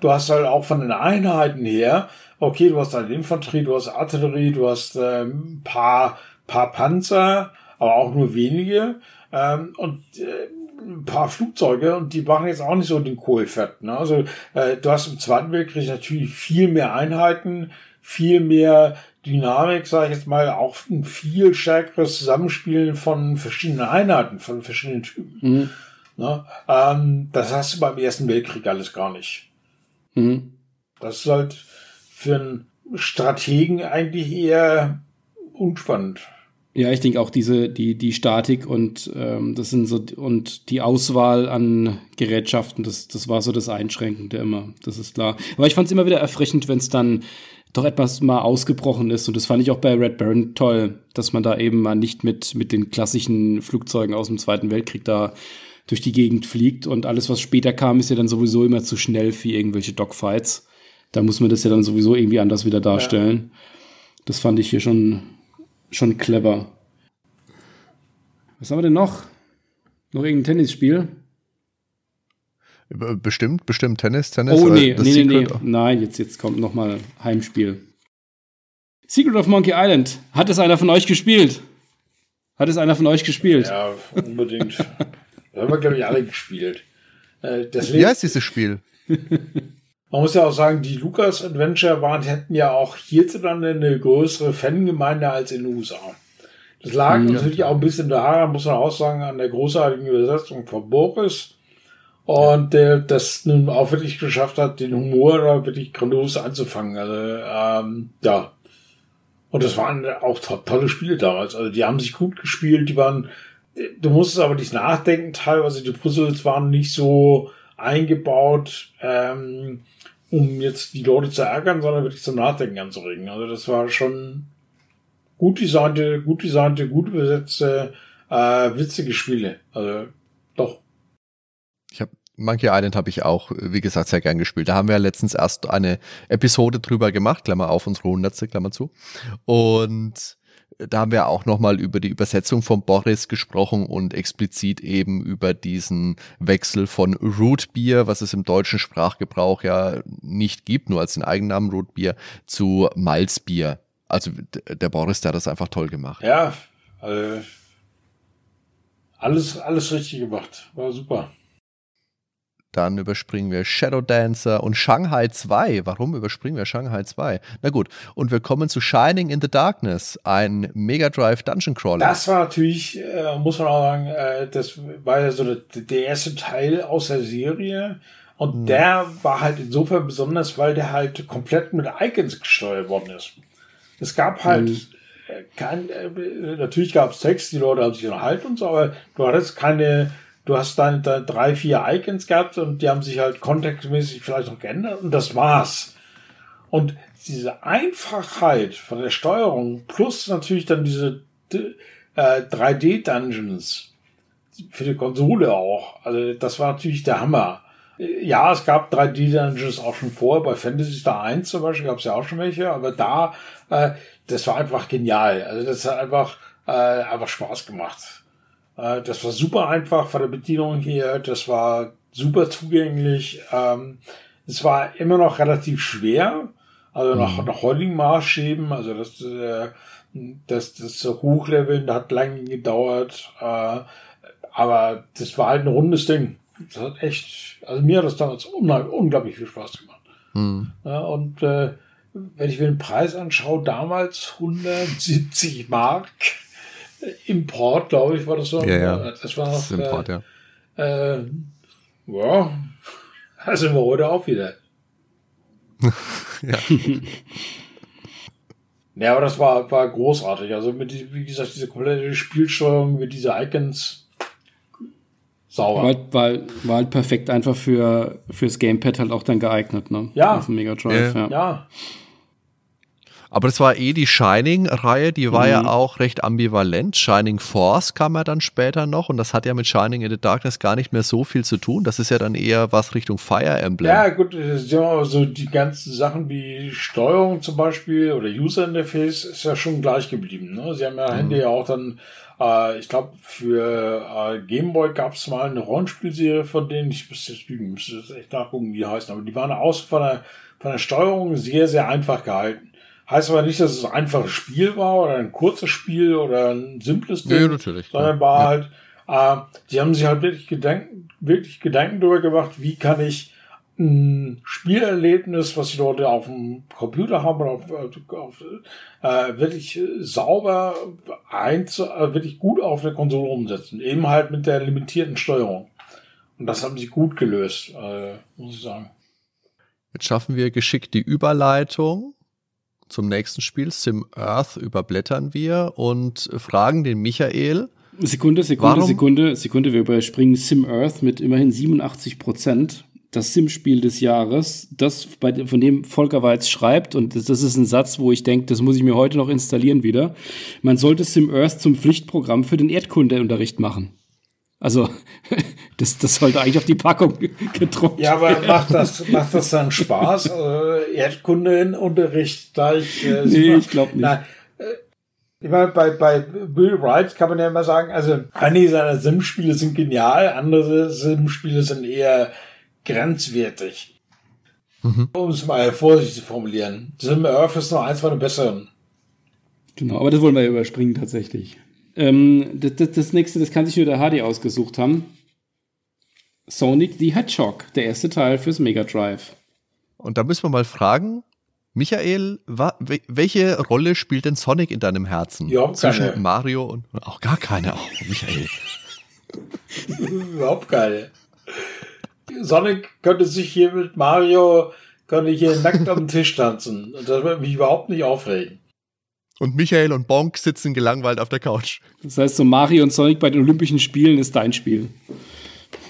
Du hast halt auch von den Einheiten her, okay, du hast deine Infanterie, du hast Artillerie, du hast äh, ein paar, paar Panzer, aber auch nur wenige. Ähm, und äh, ein paar Flugzeuge und die machen jetzt auch nicht so den Kohl fett. Ne? Also äh, du hast im Zweiten Weltkrieg natürlich viel mehr Einheiten, viel mehr Dynamik, sage ich jetzt mal, auch ein viel stärkeres Zusammenspielen von verschiedenen Einheiten, von verschiedenen Typen. Mhm. Ne? Ähm, das hast du beim Ersten Weltkrieg alles gar nicht. Mhm. Das ist halt für einen Strategen eigentlich eher unspannend. Ja, ich denke auch diese, die, die Statik und ähm, das sind so und die Auswahl an Gerätschaften, das, das war so das Einschränkende immer. Das ist klar. Aber ich fand es immer wieder erfrischend, wenn es dann doch etwas mal ausgebrochen ist. Und das fand ich auch bei Red Baron toll, dass man da eben mal nicht mit, mit den klassischen Flugzeugen aus dem Zweiten Weltkrieg da durch die Gegend fliegt. Und alles, was später kam, ist ja dann sowieso immer zu schnell für irgendwelche Dogfights. Da muss man das ja dann sowieso irgendwie anders wieder darstellen. Ja. Das fand ich hier schon schon clever. Was haben wir denn noch? Noch irgendein Tennisspiel? Bestimmt, bestimmt Tennis, Tennis. Oh nee, nee, nee, nee. Nein, jetzt, jetzt kommt noch mal Heimspiel. Secret of Monkey Island. Hat es einer von euch gespielt? Hat es einer von euch gespielt? Ja, unbedingt. das haben wir, glaube ich, alle gespielt. Äh, das Wie heißt dieses Spiel? Man muss ja auch sagen, die Lucas Adventure waren, hätten ja auch hierzulande eine größere Fangemeinde als in den USA. Das lag ja. natürlich auch ein bisschen daran, muss man auch sagen, an der großartigen Übersetzung von Boris. Und der das nun auch wirklich geschafft hat, den Humor da wirklich grandios anzufangen. Also, ähm, ja. Und das waren auch to tolle Spiele damals. Also, die haben sich gut gespielt, die waren, du musstest aber nicht nachdenken teilweise. Die Puzzles waren nicht so eingebaut. Ähm, um jetzt die Leute zu ärgern, sondern wirklich zum Nachdenken anzuregen. Also das war schon gut designte, gut designte, gut besetzte, äh, witzige Spiele. Also doch. Ich habe Monkey Island habe ich auch, wie gesagt, sehr gern gespielt. Da haben wir ja letztens erst eine Episode drüber gemacht, Klammer auf, unsere hundertste, Klammer zu. Und da haben wir auch nochmal über die Übersetzung von Boris gesprochen und explizit eben über diesen Wechsel von Root Beer, was es im deutschen Sprachgebrauch ja nicht gibt, nur als den Eigennamen Root Beer, zu Malzbier. Also der Boris, der hat das einfach toll gemacht. Ja, also alles, alles richtig gemacht. War super. Dann überspringen wir Shadow Dancer und Shanghai 2. Warum überspringen wir Shanghai 2? Na gut, und wir kommen zu Shining in the Darkness, ein Mega Drive Dungeon Crawler. Das war natürlich, äh, muss man auch sagen, äh, das war ja so der, der, erste Teil aus der Serie. Und hm. der war halt insofern besonders, weil der halt komplett mit Icons gesteuert worden ist. Es gab halt hm. kein, äh, natürlich gab es Text, die Leute haben sich unterhalten und so, aber du hattest keine du hast dann da drei, vier Icons gehabt und die haben sich halt kontextmäßig vielleicht noch geändert und das war's. Und diese Einfachheit von der Steuerung plus natürlich dann diese äh, 3D-Dungeons für die Konsole auch. Also das war natürlich der Hammer. Ja, es gab 3D-Dungeons auch schon vorher. Bei Fantasy Star 1 zum Beispiel gab es ja auch schon welche, aber da, äh, das war einfach genial. Also das hat einfach, äh, einfach Spaß gemacht. Äh, das war super einfach von der Bedienung hier. Das war super zugänglich. Ähm, es war immer noch relativ schwer. Also nach, mhm. nach heutigen Maßstäben. Also das, äh, das, das Hochleveln hat lange gedauert. Äh, aber das war halt ein rundes Ding. Das hat echt, also mir hat das damals unglaublich viel Spaß gemacht. Mhm. Ja, und äh, wenn ich mir den Preis anschaue, damals 170 Mark. Import, glaube ich, war das so. Ja, ja. Das war das Import, äh, ja. Äh, ja, da sind wir heute auch wieder. ja. ja, aber das war, war großartig. Also mit, wie gesagt, diese komplette Spielsteuerung mit diese Icons sauber. War, halt, war, war halt perfekt einfach für fürs Gamepad halt auch dann geeignet, ne? Ja. Auf dem Mega Drive, ja. ja. ja. Aber das war eh die Shining-Reihe, die war mhm. ja auch recht ambivalent. Shining Force kam ja dann später noch und das hat ja mit Shining in the Darkness gar nicht mehr so viel zu tun. Das ist ja dann eher was Richtung Fire Emblem. Ja, gut, so die ganzen Sachen wie Steuerung zum Beispiel oder User Interface ist ja schon gleich geblieben. Ne? Sie haben ja mhm. Handy ja auch dann äh, ich glaube, für äh, Gameboy gab es mal eine Rollenspielserie von denen, ich müsste jetzt müsste jetzt echt nachgucken, wie die heißen, aber die waren aus von der, von der Steuerung sehr, sehr einfach gehalten. Heißt aber nicht, dass es ein einfaches Spiel war oder ein kurzes Spiel oder ein simples Ding, nee, natürlich, sondern war ja. halt Äh, die haben sich halt wirklich Gedanken, wirklich Gedanken darüber gemacht, wie kann ich ein Spielerlebnis, was ich dort auf dem Computer habe, auf, auf, äh, wirklich sauber eins, äh, wirklich gut auf der Konsole umsetzen. Eben halt mit der limitierten Steuerung. Und das haben sie gut gelöst, äh, muss ich sagen. Jetzt schaffen wir geschickt die Überleitung zum nächsten Spiel. Sim Earth überblättern wir und fragen den Michael. Sekunde, Sekunde, warum? Sekunde, Sekunde. Wir überspringen Sim Earth mit immerhin 87 Prozent das Sim-Spiel des Jahres, das bei, von dem Volker Weiz schreibt, und das, das ist ein Satz, wo ich denke, das muss ich mir heute noch installieren wieder. Man sollte Sim Earth zum Pflichtprogramm für den Erdkundeunterricht machen. Also, das, das sollte eigentlich auf die Packung gedruckt Ja, aber werden. macht das, macht das dann Spaß? äh, Erdkundeunterricht gleich? Äh, nee, ich glaube nicht. Nein. Äh, ich meine, bei, bei Bill Wright kann man ja immer sagen, also einige seiner Sim-Spiele sind genial, andere Sim-Spiele sind eher grenzwertig. Mhm. Um es mal vorsichtig zu formulieren. Sim Earth ist noch eins von den besseren. Genau, aber das wollen wir ja überspringen tatsächlich. Ähm, das, das, das, nächste, das kann sich nur der Hardy ausgesucht haben. Sonic the Hedgehog, der erste Teil fürs Mega Drive. Und da müssen wir mal fragen, Michael, wa, welche Rolle spielt denn Sonic in deinem Herzen? Ja, Zwischen keine. Mario und auch gar keine, auch Michael. Überhaupt keine. Sonic könnte sich hier mit Mario, könnte hier nackt am Tisch tanzen. Und das würde mich überhaupt nicht aufregen. Und Michael und Bonk sitzen gelangweilt auf der Couch. Das heißt, so Mario und Sonic bei den Olympischen Spielen ist dein Spiel.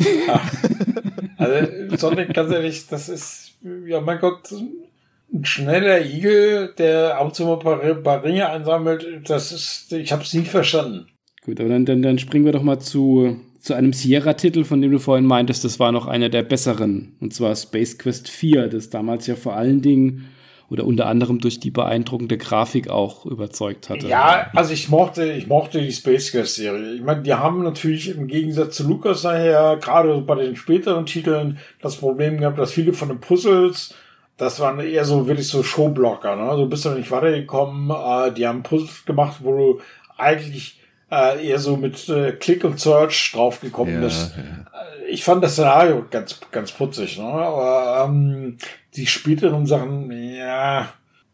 Also Sonic, ganz ehrlich, das ist, ja mein Gott, ein schneller Igel, der ab und zu ein paar, Ringe einsammelt, das ist, ich habe es nie verstanden. Gut, aber dann, dann, dann springen wir doch mal zu zu einem Sierra-Titel, von dem du vorhin meintest, das war noch einer der besseren. Und zwar Space Quest 4, das damals ja vor allen Dingen oder unter anderem durch die beeindruckende Grafik auch überzeugt hatte. Ja, also ich mochte, ich mochte die Space Quest Serie. Ich meine, die haben natürlich im Gegensatz zu Lucas daher, gerade bei den späteren Titeln, das Problem gehabt, dass viele von den Puzzles, das waren eher so wirklich so Showblocker, ne? Du bist doch nicht weitergekommen, äh, die haben Puzzles gemacht, wo du eigentlich äh, eher so mit äh, Click und Search draufgekommen ja, bist. Ja. Äh, ich fand das Szenario ganz, ganz putzig, ne? aber ähm, die späteren Sachen, ja,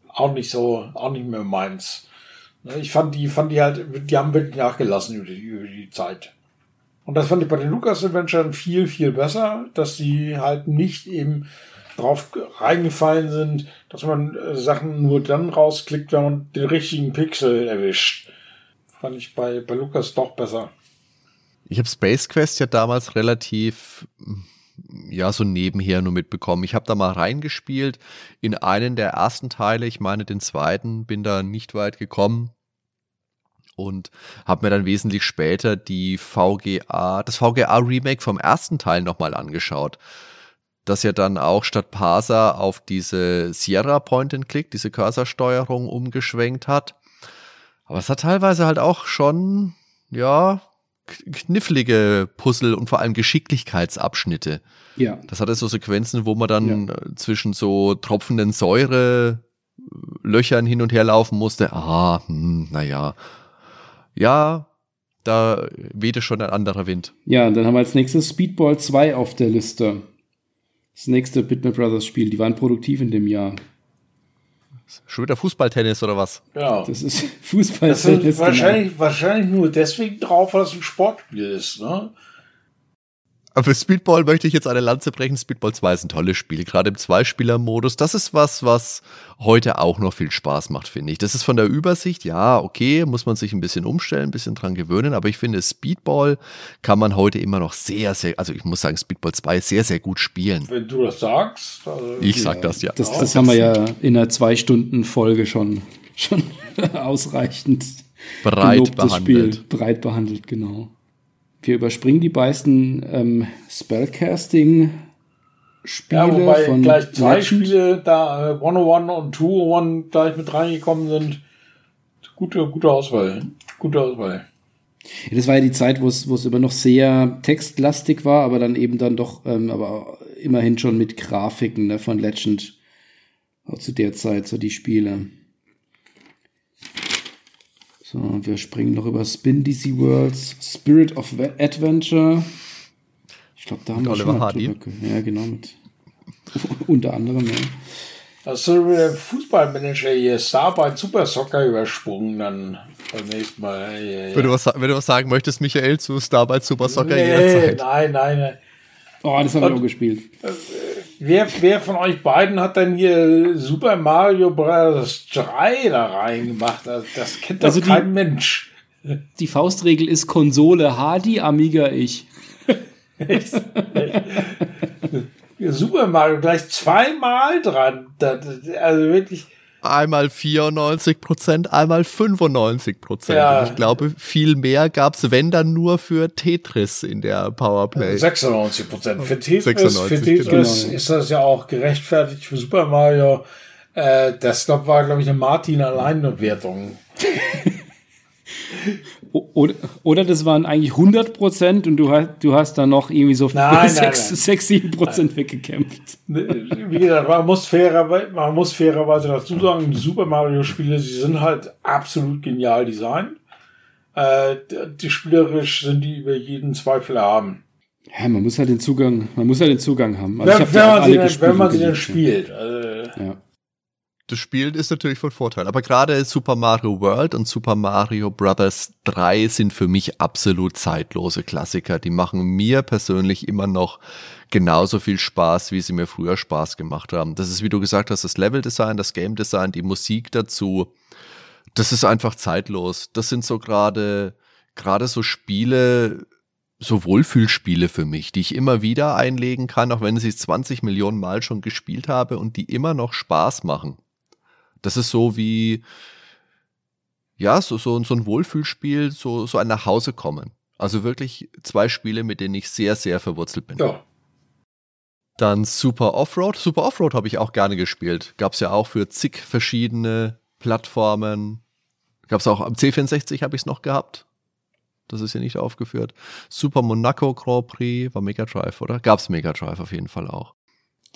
auch nicht so, auch nicht mehr meins. Ne, ich fand die, fand die halt, die haben wirklich nachgelassen über die, über die Zeit. Und das fand ich bei den Lucas Adventure viel, viel besser, dass die halt nicht eben drauf reingefallen sind, dass man äh, Sachen nur dann rausklickt, wenn man den richtigen Pixel erwischt fand ich bei, bei Lukas doch besser. Ich habe Space Quest ja damals relativ ja so nebenher nur mitbekommen. Ich habe da mal reingespielt in einen der ersten Teile, ich meine den zweiten, bin da nicht weit gekommen und habe mir dann wesentlich später die VGA, das VGA Remake vom ersten Teil nochmal angeschaut, das ja dann auch statt Parser auf diese Sierra Point and Click, diese Cursorsteuerung umgeschwenkt hat. Aber es hat teilweise halt auch schon, ja, knifflige Puzzle und vor allem Geschicklichkeitsabschnitte. Ja. Das hatte so Sequenzen, wo man dann ja. zwischen so tropfenden Säurelöchern hin und her laufen musste. Ah, hm, naja. Ja, da wehte schon ein anderer Wind. Ja, und dann haben wir als nächstes Speedball 2 auf der Liste. Das nächste Bitmap Brothers Spiel. Die waren produktiv in dem Jahr. Schon wieder Fußballtennis oder was? Ja. Das ist Fußballtennis. Das ist wahrscheinlich, genau. wahrscheinlich nur deswegen drauf, weil es ein Sportspiel ist, ne? Aber für Speedball möchte ich jetzt eine Lanze brechen. Speedball 2 ist ein tolles Spiel, gerade im Zweispieler-Modus. Das ist was, was heute auch noch viel Spaß macht, finde ich. Das ist von der Übersicht, ja, okay, muss man sich ein bisschen umstellen, ein bisschen dran gewöhnen, aber ich finde, Speedball kann man heute immer noch sehr, sehr, also ich muss sagen, Speedball 2 sehr, sehr gut spielen. Wenn du das sagst. Also ich sag das, ja. Das, das haben wir ja in einer Zwei-Stunden-Folge schon, schon ausreichend breit behandelt. Spiel. Breit behandelt, genau. Wir überspringen die meisten ähm, Spellcasting. Spiele ja, wobei von gleich zwei Legend. Spiele da äh, 101 und 201 gleich mit reingekommen sind. Gute, gute Auswahl. Gute Auswahl. Ja, das war ja die Zeit, wo es, wo es immer noch sehr textlastig war, aber dann eben dann doch, ähm, aber immerhin schon mit Grafiken ne, von Legend. Auch zu der Zeit, so die Spiele. So, wir springen noch über Spin DC Worlds, Spirit of Adventure. Ich glaube, da haben mit wir Oliver schon Hardy. Ja, genau, mit unter anderem, ja. Der Fußballmanager hier Star bei Super Soccer übersprungen dann beim nächsten Mal? Ja, ja. Wenn, du was, wenn du was sagen möchtest, Michael, zu Star bei Super Soccer nee, jederzeit. Nein, nein, nein. Oh, das habe ich auch gespielt. Äh, wer, wer von euch beiden hat denn hier Super Mario Bros. 3 da reingemacht? Das, das kennt doch also kein die, Mensch. Die Faustregel ist Konsole Hardy, Amiga ich. Super Mario gleich zweimal dran. Das, also wirklich. Einmal 94 Prozent, einmal 95 Prozent. Ja. Ich glaube, viel mehr gab es, wenn dann nur für Tetris in der Powerplay. 96 Prozent. Für Tetris, 96, für Tetris genau. ist das ja auch gerechtfertigt. Für Super Mario, äh, das glaub, war, glaube ich, eine Martin-Alleinbewertung. Oder, oder das waren eigentlich 100 Prozent und du hast, du hast dann noch irgendwie so nein, 6, nein, 6, 7 Prozent weggekämpft. Wie gesagt, man muss, fairer, man muss fairerweise dazu sagen, die Super Mario-Spiele, sie sind halt absolut genial designt. Äh, die spielerisch sind die über jeden Zweifel haben. Ja, man muss halt den Zugang, man muss halt den Zugang haben. Also wenn, wenn, man sie dann, wenn man sie dann spielt. Also, ja das Spielen ist natürlich von Vorteil. Aber gerade Super Mario World und Super Mario Brothers 3 sind für mich absolut zeitlose Klassiker. Die machen mir persönlich immer noch genauso viel Spaß, wie sie mir früher Spaß gemacht haben. Das ist, wie du gesagt hast, das Leveldesign, das Game Design, die Musik dazu. Das ist einfach zeitlos. Das sind so gerade, gerade so Spiele, so Wohlfühlspiele für mich, die ich immer wieder einlegen kann, auch wenn ich sie 20 Millionen Mal schon gespielt habe und die immer noch Spaß machen. Das ist so wie, ja, so, so, so ein Wohlfühlspiel, so, so ein nach Hause kommen. Also wirklich zwei Spiele, mit denen ich sehr, sehr verwurzelt bin. Ja. Dann Super Offroad. Super Offroad habe ich auch gerne gespielt. Gab es ja auch für zig verschiedene Plattformen. Gab es auch am C64 habe ich es noch gehabt. Das ist ja nicht aufgeführt. Super Monaco Grand Prix war Mega Drive, oder? Gab es Mega Drive auf jeden Fall auch.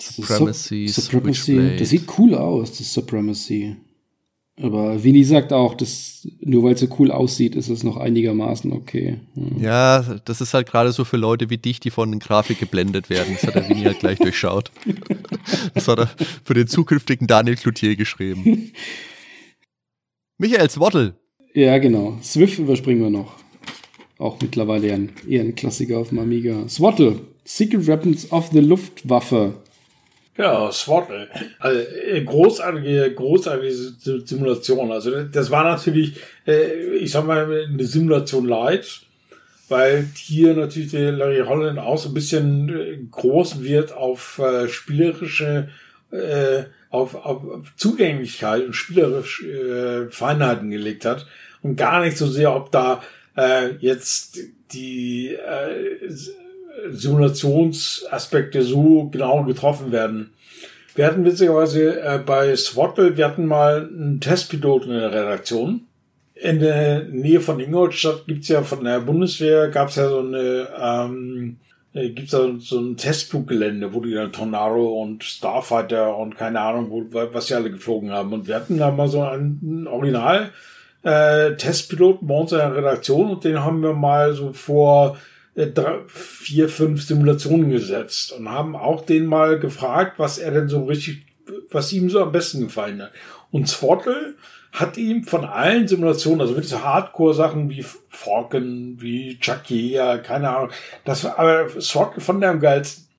Supremacy, Supremacy, das sieht cool aus, das Supremacy. Aber Vinny sagt auch, dass nur weil es so cool aussieht, ist es noch einigermaßen okay. Hm. Ja, das ist halt gerade so für Leute wie dich, die von den Grafik geblendet werden. Das hat der Vinny halt gleich durchschaut. Das hat er für den zukünftigen Daniel Cloutier geschrieben. Michael Swattle. Ja, genau. Swift überspringen wir noch. Auch mittlerweile ein, eher ein Klassiker auf dem Amiga. Swattle. Secret Weapons of the Luftwaffe. Ja, Swaddle. Also äh, großartige, großartige Simulation. Also das war natürlich, äh, ich sag mal, eine Simulation light, weil hier natürlich der Larry Holland auch so ein bisschen äh, groß wird auf spielerische, auf, auf Zugänglichkeit und spielerische Feinheiten gelegt hat und gar nicht so sehr, ob da jetzt die Simulationsaspekte so genau getroffen werden. Wir hatten witzigerweise äh, bei Swattle, wir hatten mal einen Testpilot in der Redaktion. In der Nähe von Ingolstadt gibt's ja von der Bundeswehr, gab's ja so eine, ähm, äh, gibt's da so ein Testfluggelände, wo die dann Tornado und Starfighter und keine Ahnung, wo, was sie alle geflogen haben. Und wir hatten da mal so einen Original äh, Testpiloten bei uns in der Redaktion und den haben wir mal so vor drei, vier, fünf Simulationen gesetzt und haben auch den mal gefragt, was er denn so richtig, was ihm so am besten gefallen hat. Und Swaddle hat ihm von allen Simulationen, also wirklich so Hardcore-Sachen wie Falcon, wie Chuck Yeager, keine Ahnung, das war aber Swaddle von der am geilsten.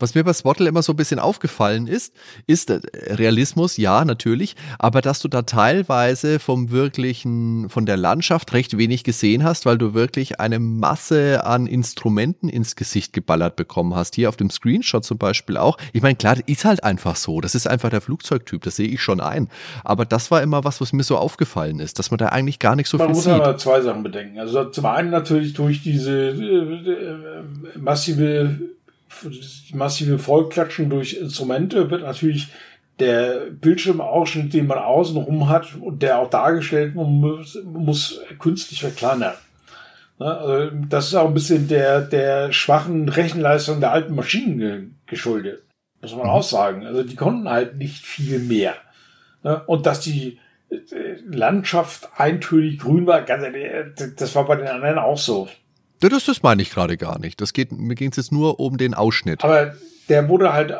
Was mir bei Swattle immer so ein bisschen aufgefallen ist, ist äh, Realismus, ja, natürlich, aber dass du da teilweise vom wirklichen, von der Landschaft recht wenig gesehen hast, weil du wirklich eine Masse an Instrumenten ins Gesicht geballert bekommen hast. Hier auf dem Screenshot zum Beispiel auch. Ich meine, klar, ist halt einfach so. Das ist einfach der Flugzeugtyp, das sehe ich schon ein. Aber das war immer was, was mir so aufgefallen ist, dass man da eigentlich gar nicht so man viel sieht. Man muss aber zwei Sachen bedenken. Also zum einen natürlich durch diese äh, äh massive massive Vollklatschen durch Instrumente wird natürlich der Bildschirmausschnitt, den man außenrum hat und der auch dargestellt muss, muss künstlich verkleinern. Ne, also das ist auch ein bisschen der, der schwachen Rechenleistung der alten Maschinen geschuldet. Muss man mhm. auch sagen. Also die konnten halt nicht viel mehr. Ne, und dass die Landschaft eintönig grün war. Das war bei den anderen auch so. Das, das meine ich gerade gar nicht. Das geht, mir ging es jetzt nur um den Ausschnitt. Aber der wurde halt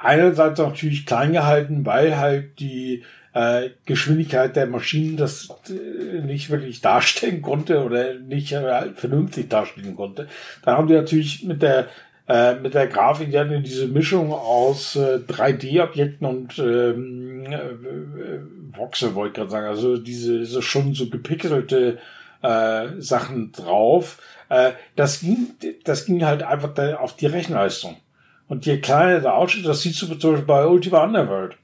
einerseits natürlich klein gehalten, weil halt die äh, Geschwindigkeit der Maschinen das äh, nicht wirklich darstellen konnte oder nicht äh, vernünftig darstellen konnte. Da haben die natürlich mit der äh, mit der Grafik, die hatten diese Mischung aus äh, 3D-Objekten und ähm, äh, Voxel, wollte ich gerade sagen. Also diese, diese schon so gepixelte äh, Sachen drauf. Äh, das ging, das ging halt einfach auf die Rechenleistung. Und je kleiner der Ausschnitt, das siehst du zum Beispiel bei Ultima Underworld.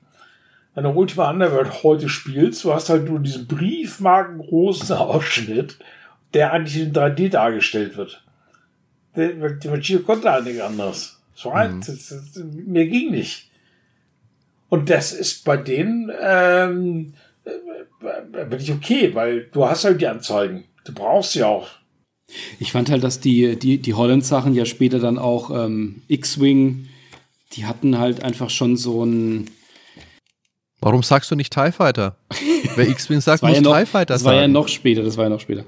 Wenn du Ultima Underworld heute spielst, du hast halt nur diesen briefmarkengroßen Ausschnitt, der eigentlich in 3D dargestellt wird. Die Maschine konnte halt nicht anders. Das war halt, mhm. das, das, mir ging nicht. Und das ist bei denen ähm, äh, bin ich okay, weil du hast halt die Anzeigen. Du brauchst sie auch. Ich fand halt, dass die, die, die Holland-Sachen ja später dann auch ähm, X-Wing, die hatten halt einfach schon so ein. Warum sagst du nicht TIE Fighter? Wer X-Wing sagt, muss ja noch, TIE Fighter das sagen. Das war ja noch später, das war ja noch später.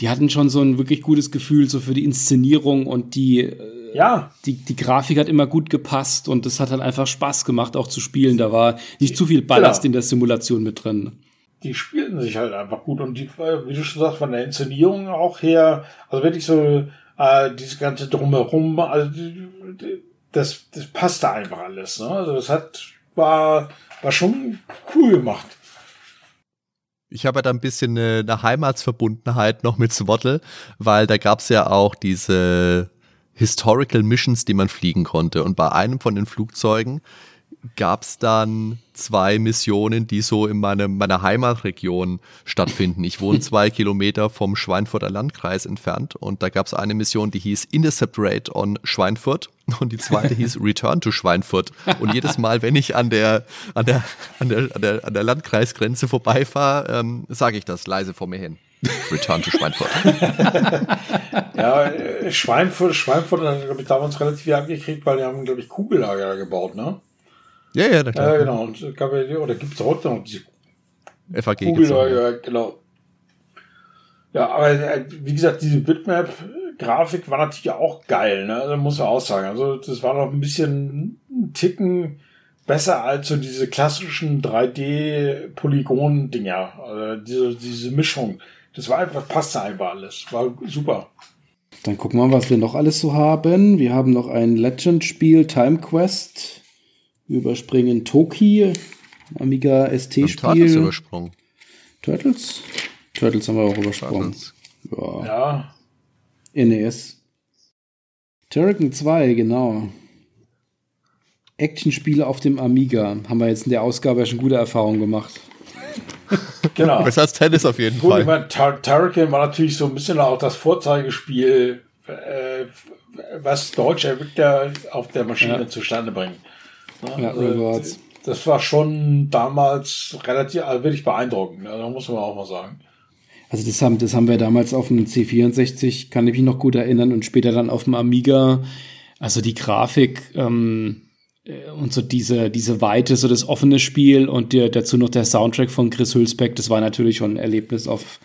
Die hatten schon so ein wirklich gutes Gefühl so für die Inszenierung und die, äh, ja. die, die Grafik hat immer gut gepasst und es hat halt einfach Spaß gemacht, auch zu spielen. Da war nicht zu viel Ballast genau. in der Simulation mit drin die spielten sich halt einfach gut und die, wie du schon sagst, von der Inszenierung auch her, also wirklich so äh, dieses ganze drumherum, also das, das passte einfach alles. Ne? Also das hat war war schon cool gemacht. Ich habe ja da ein bisschen eine, eine Heimatsverbundenheit noch mit Swattle, weil da gab es ja auch diese Historical Missions, die man fliegen konnte. Und bei einem von den Flugzeugen gab es dann zwei Missionen, die so in meine, meiner Heimatregion stattfinden. Ich wohne zwei Kilometer vom Schweinfurter Landkreis entfernt und da gab es eine Mission, die hieß Intercept Raid on Schweinfurt und die zweite hieß Return to Schweinfurt. Und jedes Mal, wenn ich an der, an der, an der, an der, an der Landkreisgrenze vorbeifahre, ähm, sage ich das leise vor mir hin. Return to Schweinfurt. ja, äh, Schweinfurt, Schweinfurt hat, glaube ich, damals relativ viel abgekriegt, weil die haben, glaube ich, Kugellager gebaut, ne? Ja, ja, klar. Ja, genau. Und gab ja, oder gibt es heute noch diese FAG Kugel, ja, ja, genau. Ja, aber äh, wie gesagt, diese Bitmap-Grafik war natürlich auch geil, ne? Also muss man auch sagen. Also das war noch ein bisschen ein Ticken besser als so diese klassischen 3D-Polygon-Dinger. Also diese, diese Mischung. Das war einfach, passte einfach alles. War super. Dann gucken wir mal, was wir noch alles so haben. Wir haben noch ein Legend-Spiel, Time Quest. Wir überspringen Toki, Amiga ST-Spiel. Turtles übersprungen. Turtles? Turtles haben wir auch übersprungen. Ja. ja. NES. Turrican 2, genau. Actionspiele auf dem Amiga. Haben wir jetzt in der Ausgabe schon gute Erfahrungen gemacht. Genau. Besser als Tennis auf jeden Gut, Fall. Ich meine, Turrican war natürlich so ein bisschen auch das Vorzeigespiel, äh, was deutsche Entwickler auf der Maschine ja. zustande bringen. Ja, also, das war schon damals relativ, also wirklich beeindruckend, ne? da muss man auch mal sagen. Also das haben, das haben wir damals auf dem C64, kann ich mich noch gut erinnern, und später dann auf dem Amiga. Also die Grafik ähm, äh, und so diese, diese Weite, so das offene Spiel und der, dazu noch der Soundtrack von Chris Hülsbeck, das war natürlich schon ein Erlebnis auf,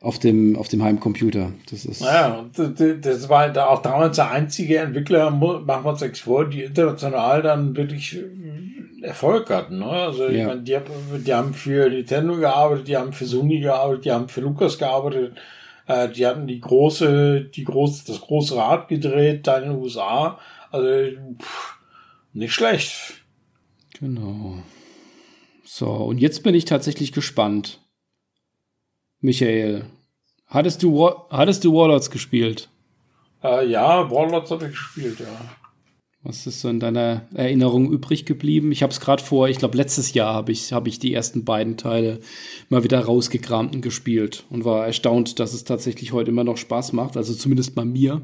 auf dem, auf dem Heimcomputer. Das ist. Naja, das war halt auch damals der einzige Entwickler, machen wir uns nichts vor, die international dann wirklich Erfolg hatten. Ne? Also, ja. ich meine, die, die haben für Nintendo gearbeitet, die haben für Sony gearbeitet, die haben für Lucas gearbeitet, äh, die hatten die große, die große, das große Rad gedreht da in den USA. Also, pff, nicht schlecht. Genau. So, und jetzt bin ich tatsächlich gespannt. Michael, hattest du, hattest du Warlords gespielt? Äh, ja, Warlords habe ich gespielt, ja. Was ist so in deiner Erinnerung übrig geblieben? Ich habe es gerade vor, ich glaube letztes Jahr habe ich, hab ich die ersten beiden Teile mal wieder rausgekramt und gespielt und war erstaunt, dass es tatsächlich heute immer noch Spaß macht, also zumindest bei mir.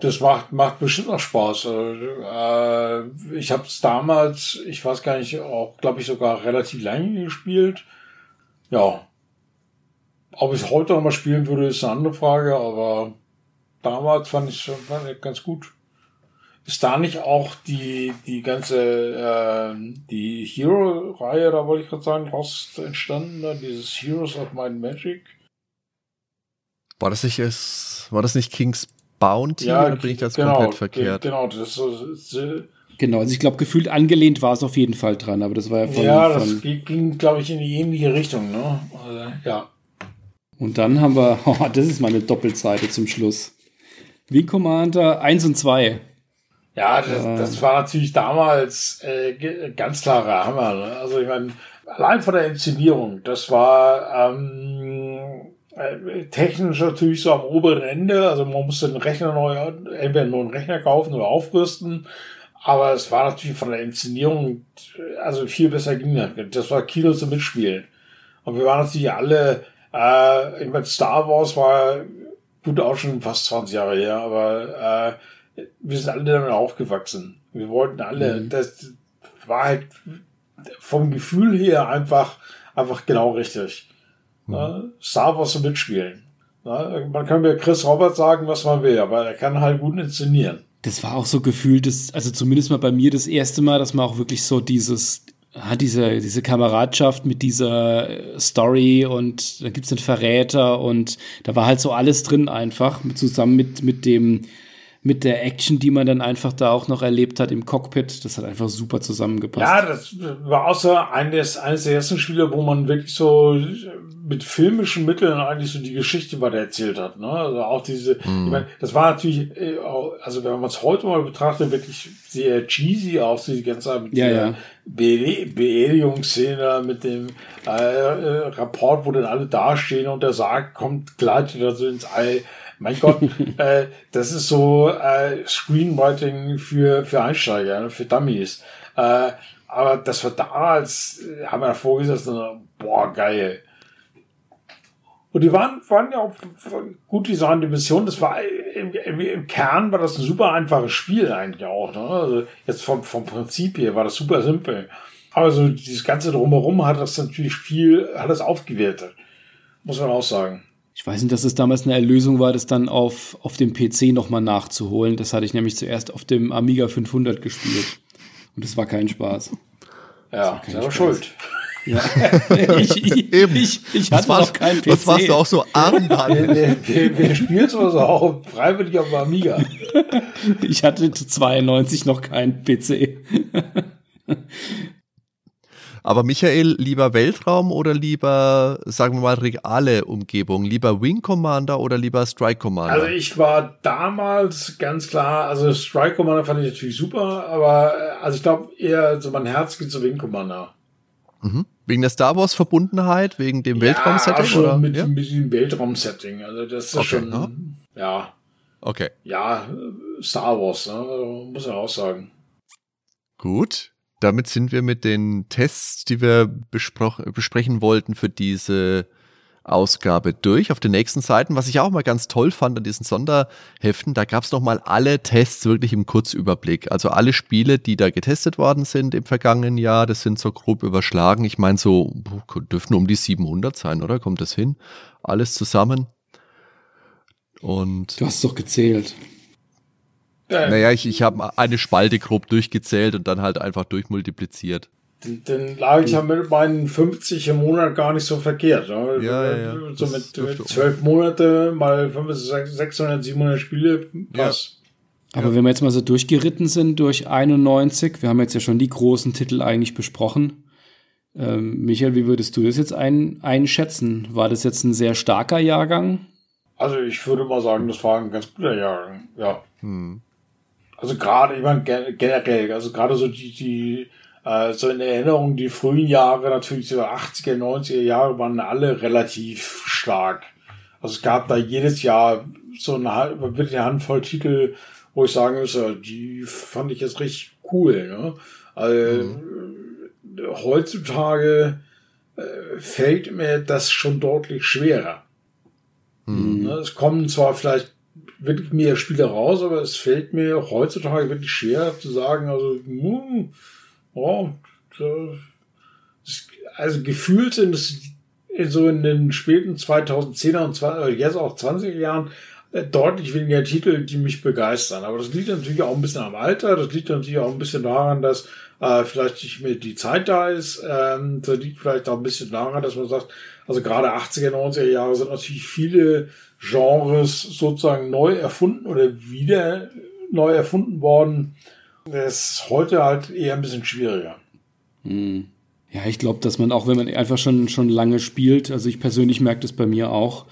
Das macht, macht bestimmt noch Spaß. Äh, ich habe es damals, ich weiß gar nicht, auch glaube ich sogar relativ lange gespielt. Ja, ob ich es heute noch mal spielen würde, ist eine andere Frage, aber damals fand ich es ganz gut. ist da nicht auch die, die ganze, äh, die Hero-Reihe, da wollte ich gerade sagen, raus entstanden, da, dieses Heroes of Might Magic? War das nicht, ist, war das nicht King's Bounty ja, oder bin ich das genau, komplett verkehrt? Genau, das ist so, Genau, also ich glaube, gefühlt angelehnt war es auf jeden Fall dran, aber das war ja von. Ja, das von ging, glaube ich, in die ähnliche Richtung, ne? Also, ja. Und dann haben wir, oh, das ist meine Doppelseite zum Schluss. Wing Commander 1 und 2. Ja, das, äh, das war natürlich damals äh, ganz klarer Hammer. Ne? Also ich meine, allein von der Inszenierung, das war ähm, äh, technisch natürlich so am oberen Ende. Also man musste den Rechner neu, entweder einen Rechner kaufen oder aufrüsten. Aber es war natürlich von der Inszenierung, also viel besser ging das. Das war Kino zum Mitspielen. Und wir waren natürlich alle, äh, ich meine, Star Wars war gut auch schon fast 20 Jahre her, aber äh, wir sind alle damit aufgewachsen. Wir wollten alle, mhm. das war halt vom Gefühl her einfach, einfach genau richtig. Mhm. Ne? Star Wars Mitspielen. Ne? Man kann mir Chris Robert sagen, was man will, aber er kann halt gut inszenieren das war auch so gefühlt, das, also zumindest mal bei mir das erste Mal, dass man auch wirklich so dieses, hat diese, diese Kameradschaft mit dieser Story und da gibt's einen Verräter und da war halt so alles drin einfach, zusammen mit, mit dem, mit der Action, die man dann einfach da auch noch erlebt hat im Cockpit. Das hat einfach super zusammengepasst. Ja, das war auch so eines, eines der ersten Spiele, wo man wirklich so mit filmischen Mitteln eigentlich so die Geschichte weiter erzählt hat. Ne? Also auch diese, mm. ich mhm. meine, das war natürlich, äh, also wenn man es heute mal betrachtet, wirklich sehr cheesy auch so die ganze Zeit mit ja, der ja. Be Beerdigungsszene, mit dem äh, äh, Rapport, wo dann alle dastehen und der Sarg kommt, gleitet also ins All mein Gott, äh, das ist so äh, Screenwriting für, für Einsteiger, ne, für Dummies. Äh, aber das war damals, äh, haben wir davor gesessen, boah, geil. Und die waren, waren ja auch gut designte Missionen. Das war im, im, im, Kern war das ein super einfaches Spiel eigentlich auch. Ne? Also jetzt vom, vom Prinzip her war das super simpel. Aber so dieses ganze drumherum hat das natürlich viel, hat das aufgewertet. Muss man auch sagen. Ich weiß nicht, dass es damals eine Erlösung war, das dann auf, auf dem PC nochmal nachzuholen. Das hatte ich nämlich zuerst auf dem Amiga 500 gespielt. Und das war kein Spaß. Ja, ist aber schuld. Ja. ich, ich, Eben. ich, ich hatte noch keinen PC. Was warst du auch so arm? wer, wer, wer spielt sowas auch freiwillig auf dem Amiga? ich hatte 92 noch keinen PC. Aber Michael, lieber Weltraum oder lieber, sagen wir mal, reale Umgebung? Lieber Wing Commander oder lieber Strike Commander? Also ich war damals ganz klar, also Strike Commander fand ich natürlich super, aber äh, also ich glaube eher so mein Herz geht zu Wing Commander. Mhm. Wegen der Star Wars Verbundenheit, wegen dem ja, Weltraum-Setting? Schon oder? Mit, ja? mit dem Weltraum-Setting. Also das ist okay, schon, ja. ja. Okay. Ja, Star Wars, ne? muss ich auch sagen. Gut damit sind wir mit den Tests, die wir besprechen wollten für diese Ausgabe durch. Auf den nächsten Seiten, was ich auch mal ganz toll fand an diesen Sonderheften, da gab es nochmal alle Tests wirklich im Kurzüberblick. Also alle Spiele, die da getestet worden sind im vergangenen Jahr, das sind so grob überschlagen. Ich meine, so dürften um die 700 sein, oder? Kommt das hin? Alles zusammen. Und du hast doch gezählt. Ja. Naja, ich, ich habe eine Spalte grob durchgezählt und dann halt einfach durchmultipliziert. Dann, dann lag ich ja mit meinen 50 im Monat gar nicht so verkehrt. Ja, ja, ja. So mit, mit 12 Monate mal 600, 700 Spiele, passt. Ja. Aber wenn wir jetzt mal so durchgeritten sind durch 91, wir haben jetzt ja schon die großen Titel eigentlich besprochen. Ähm, Michael, wie würdest du das jetzt ein, einschätzen? War das jetzt ein sehr starker Jahrgang? Also ich würde mal sagen, das war ein ganz guter Jahrgang, ja. Hm. Also gerade, ich meine, generell, also gerade so die, die, äh, so in Erinnerung, die frühen Jahre, natürlich so 80er, 90er Jahre waren alle relativ stark. Also es gab da jedes Jahr so eine, wirklich eine Handvoll Titel, wo ich sagen müsste, die fand ich jetzt richtig cool. Ne? Also, mhm. heutzutage äh, fällt mir das schon deutlich schwerer. Mhm. Ne? Es kommen zwar vielleicht wirklich mehr Spiele raus, aber es fällt mir heutzutage wirklich schwer zu sagen, also, hm, oh, also gefühlt sind es so in den späten 2010er und 20, jetzt auch 20er Jahren äh, deutlich weniger Titel, die mich begeistern. Aber das liegt natürlich auch ein bisschen am Alter. Das liegt natürlich auch ein bisschen daran, dass äh, vielleicht nicht mehr die Zeit da ist. Ähm, das liegt vielleicht auch ein bisschen daran, dass man sagt, also gerade 80er, 90er Jahre sind natürlich viele Genres sozusagen neu erfunden oder wieder neu erfunden worden. Das ist heute halt eher ein bisschen schwieriger. Hm. Ja, ich glaube, dass man auch, wenn man einfach schon, schon lange spielt, also ich persönlich merke das bei mir auch,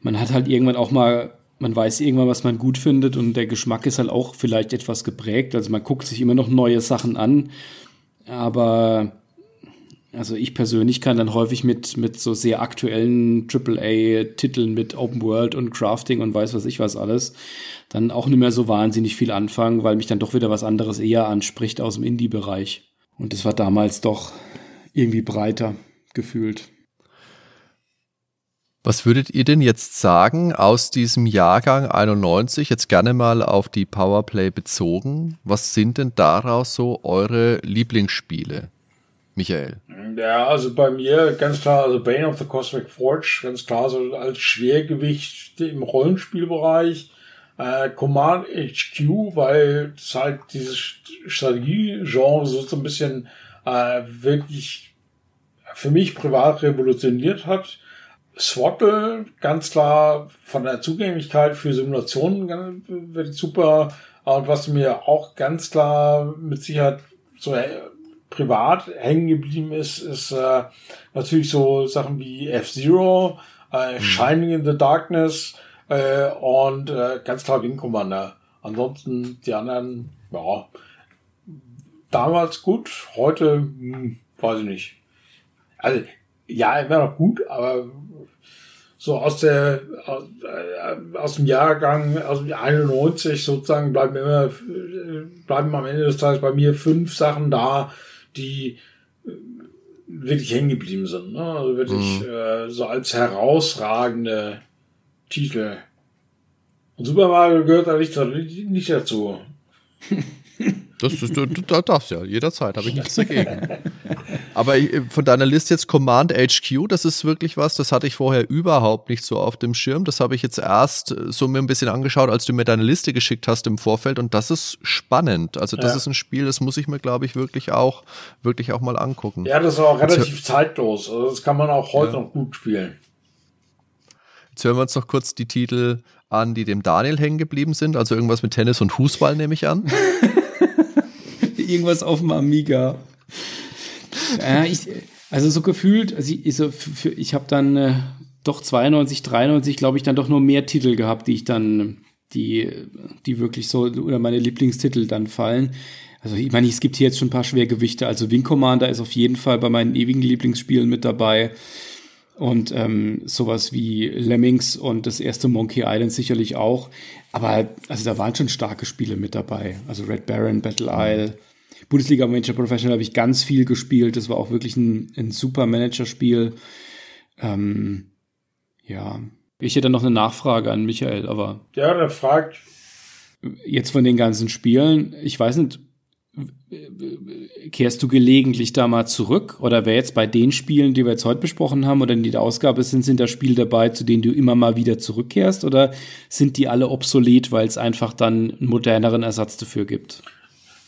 man hat halt irgendwann auch mal, man weiß irgendwann, was man gut findet und der Geschmack ist halt auch vielleicht etwas geprägt. Also man guckt sich immer noch neue Sachen an, aber also ich persönlich kann dann häufig mit, mit so sehr aktuellen AAA-Titeln mit Open World und Crafting und weiß was ich was alles, dann auch nicht mehr so wahnsinnig viel anfangen, weil mich dann doch wieder was anderes eher anspricht aus dem Indie-Bereich. Und das war damals doch irgendwie breiter gefühlt. Was würdet ihr denn jetzt sagen aus diesem Jahrgang 91, jetzt gerne mal auf die Powerplay bezogen? Was sind denn daraus so eure Lieblingsspiele? Michael. Ja, also bei mir ganz klar, also Bane of the Cosmic Forge, ganz klar so als Schwergewicht im Rollenspielbereich. Äh, Command HQ, weil es halt dieses Strategie-Genre so ein bisschen äh, wirklich für mich privat revolutioniert hat. Swattle, ganz klar von der Zugänglichkeit für Simulationen wird super. Und was mir auch ganz klar mit Sicherheit so privat hängen geblieben ist, ist äh, natürlich so Sachen wie F-Zero, äh, mhm. Shining in the Darkness äh, und äh, ganz klar Wing Commander. Ansonsten die anderen, ja, damals gut, heute hm, weiß ich nicht. Also ja, immer noch gut, aber so aus der aus, äh, aus dem Jahrgang aus dem 91 sozusagen bleiben immer bleiben am Ende des Tages bei mir fünf Sachen da, die äh, wirklich hängen geblieben sind. Ne? Also wirklich mhm. äh, so als herausragende Titel. Und Super Mario gehört da nicht, nicht dazu. Das, das, du, du darfst ja, jederzeit, habe ich nichts dagegen. Aber von deiner Liste jetzt Command HQ, das ist wirklich was, das hatte ich vorher überhaupt nicht so auf dem Schirm. Das habe ich jetzt erst äh, so mir ein bisschen angeschaut, als du mir deine Liste geschickt hast im Vorfeld und das ist spannend. Also das ja. ist ein Spiel, das muss ich mir, glaube ich, wirklich auch, wirklich auch mal angucken. Ja, das ist auch relativ jetzt, zeitlos. Also das kann man auch heute ja. noch gut spielen. Jetzt hören wir uns noch kurz die Titel an, die dem Daniel hängen geblieben sind. Also irgendwas mit Tennis und Fußball nehme ich an. irgendwas auf dem Amiga. Ja, ich, also so gefühlt, also ich, so ich habe dann äh, doch 92, 93, glaube ich, dann doch nur mehr Titel gehabt, die ich dann, die, die wirklich so, oder meine Lieblingstitel dann fallen. Also ich meine, es gibt hier jetzt schon ein paar Schwergewichte. Also Wing Commander ist auf jeden Fall bei meinen ewigen Lieblingsspielen mit dabei. Und ähm, sowas wie Lemmings und das erste Monkey Island sicherlich auch. Aber also da waren schon starke Spiele mit dabei. Also Red Baron, Battle Isle. Bundesliga Manager Professional habe ich ganz viel gespielt. Das war auch wirklich ein, ein super Managerspiel. Ähm, ja, ich hätte noch eine Nachfrage an Michael, aber. Ja, der fragt. Jetzt von den ganzen Spielen, ich weiß nicht, kehrst du gelegentlich da mal zurück? Oder wäre jetzt bei den Spielen, die wir jetzt heute besprochen haben oder in der Ausgabe sind, sind da Spiele dabei, zu denen du immer mal wieder zurückkehrst? Oder sind die alle obsolet, weil es einfach dann einen moderneren Ersatz dafür gibt?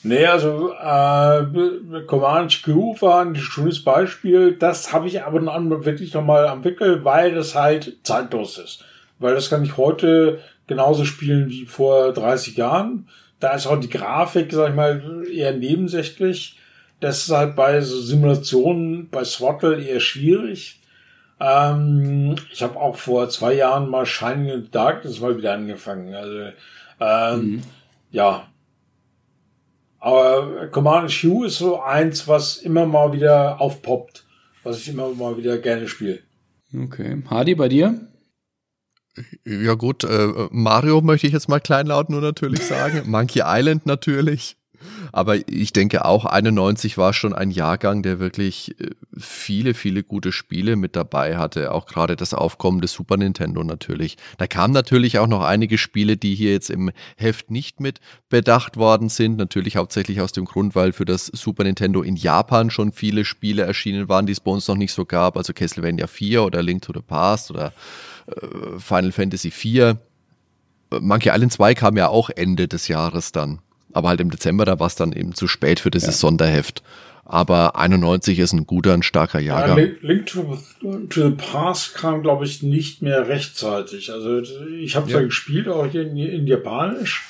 Nee, also äh, Command Q war ein schönes Beispiel. Das habe ich aber dann wirklich nochmal am Wickel, weil das halt zeitlos ist. Weil das kann ich heute genauso spielen wie vor 30 Jahren. Da ist auch die Grafik, sag ich mal, eher nebensächlich. Das ist halt bei so Simulationen bei Swattle eher schwierig. Ähm, ich habe auch vor zwei Jahren mal Shining in the Darkness mal wieder angefangen. Also ähm, mhm. ja, aber Command Q ist so eins, was immer mal wieder aufpoppt, was ich immer mal wieder gerne spiele. Okay. Hardy, bei dir? Ja gut, äh, Mario möchte ich jetzt mal kleinlaut nur natürlich sagen. Monkey Island natürlich. Aber ich denke auch 91 war schon ein Jahrgang, der wirklich äh, viele, viele gute Spiele mit dabei hatte. Auch gerade das Aufkommen des Super Nintendo natürlich. Da kamen natürlich auch noch einige Spiele, die hier jetzt im Heft nicht mit bedacht worden sind. Natürlich hauptsächlich aus dem Grund, weil für das Super Nintendo in Japan schon viele Spiele erschienen waren, die es bei uns noch nicht so gab. Also Castlevania 4 oder Link to the Past oder äh, Final Fantasy 4 Monkey Island 2 kam ja auch Ende des Jahres dann. Aber halt im Dezember, da war es dann eben zu spät für dieses ja. Sonderheft. Aber 91 ist ein guter, ein starker Jahrgang. Ja, Link to, to, the Past kam, glaube ich, nicht mehr rechtzeitig. Also ich habe es ja. ja gespielt, auch hier in, in Japanisch.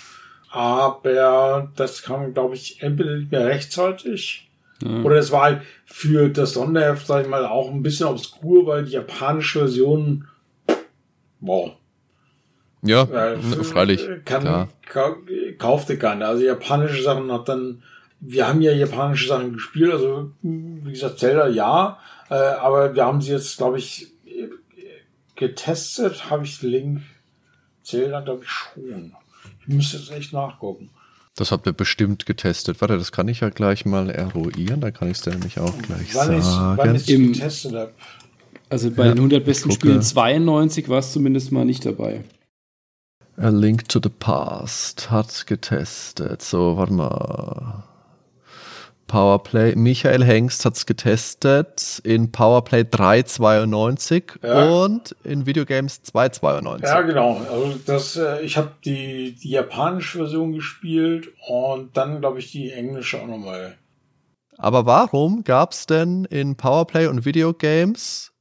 Aber das kam, glaube ich, entweder nicht mehr rechtzeitig. Ja. Oder es war halt für das Sonderheft, sag ich mal, auch ein bisschen obskur, weil die japanische Version, wow. Ja, äh, freilich. Kann, klar. kaufte keiner. Also japanische Sachen hat dann wir haben ja japanische Sachen gespielt, also wie gesagt, Zelda ja, äh, aber wir haben sie jetzt, glaube ich, getestet, habe ich Link Zelda, glaube ich, schon. Ich müsste jetzt echt nachgucken. Das habt ihr bestimmt getestet. Warte, das kann ich ja gleich mal eruieren, da kann ich es dir nämlich auch gleich wann sagen. wann ich getestet habe. Also bei ja, den 100 besten Spielen 92 war es zumindest mal nicht dabei. A Link to the Past hat getestet. So, warte mal. Powerplay. Michael Hengst hat es getestet in Powerplay 392 ja. und in Videogames 292. Ja, genau. Also das, äh, ich habe die, die japanische Version gespielt und dann, glaube ich, die englische auch nochmal. Aber warum gab es denn in Powerplay und Videogames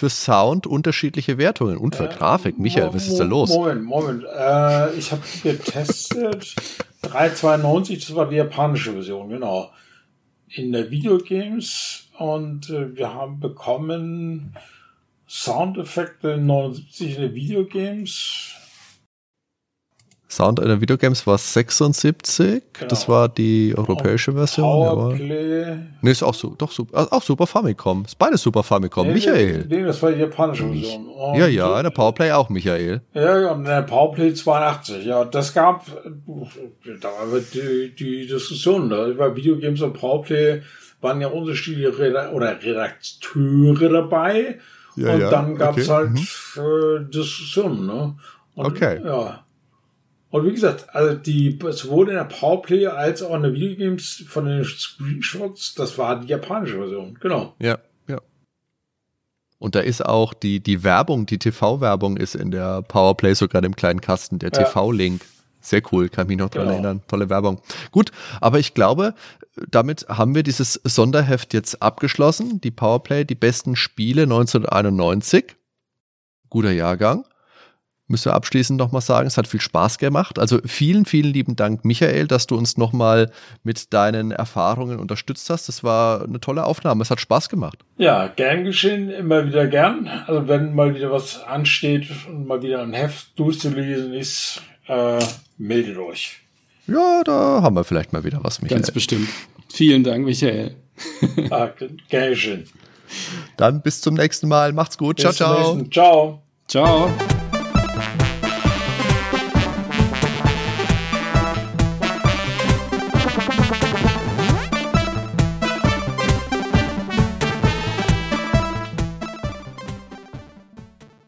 für Sound unterschiedliche Wertungen und für äh, Grafik? Michael, was ist da los? Moment, Moment. Äh, ich habe getestet. 392, das war die japanische Version, genau in der Videogames und äh, wir haben bekommen Soundeffekte 79 in der Videogames. Sound in der Videogames war 76. Genau. Das war die europäische Version. Powerplay. Nee, ist auch so, doch super, auch Super Famicom. Ist beides Super Famicom. Nee, Michael. Nee, das war die japanische Version. Und ja, ja, in der Powerplay auch, Michael. Ja, ja, in der Powerplay 82. Ja, das gab, da war die, die Diskussion, da bei Videogames und Powerplay waren ja unterschiedliche Reda oder Redakteure dabei. Ja, und ja. dann gab es okay. halt mhm. äh, Diskussionen, ne? Und, okay. Ja. Und wie gesagt, also die, sowohl in der Powerplay als auch in der Videogames von den Screenshots, das war die japanische Version, genau. Ja, ja. Und da ist auch die, die Werbung, die TV-Werbung ist in der Powerplay sogar im kleinen Kasten, der ja. TV-Link. Sehr cool, kann mich noch dran genau. erinnern. Tolle Werbung. Gut, aber ich glaube, damit haben wir dieses Sonderheft jetzt abgeschlossen. Die Powerplay, die besten Spiele 1991. Guter Jahrgang müssen wir abschließend nochmal sagen, es hat viel Spaß gemacht. Also vielen, vielen lieben Dank, Michael, dass du uns nochmal mit deinen Erfahrungen unterstützt hast. Das war eine tolle Aufnahme. Es hat Spaß gemacht. Ja, gern geschehen, immer wieder gern. Also wenn mal wieder was ansteht und mal wieder ein Heft durchzulesen ist, äh, meldet euch. Ja, da haben wir vielleicht mal wieder was, Michael. Ganz bestimmt. Vielen Dank, Michael. ah, gern geschehen. Dann bis zum nächsten Mal. Macht's gut. Bis ciao, ciao. Ciao. Ciao.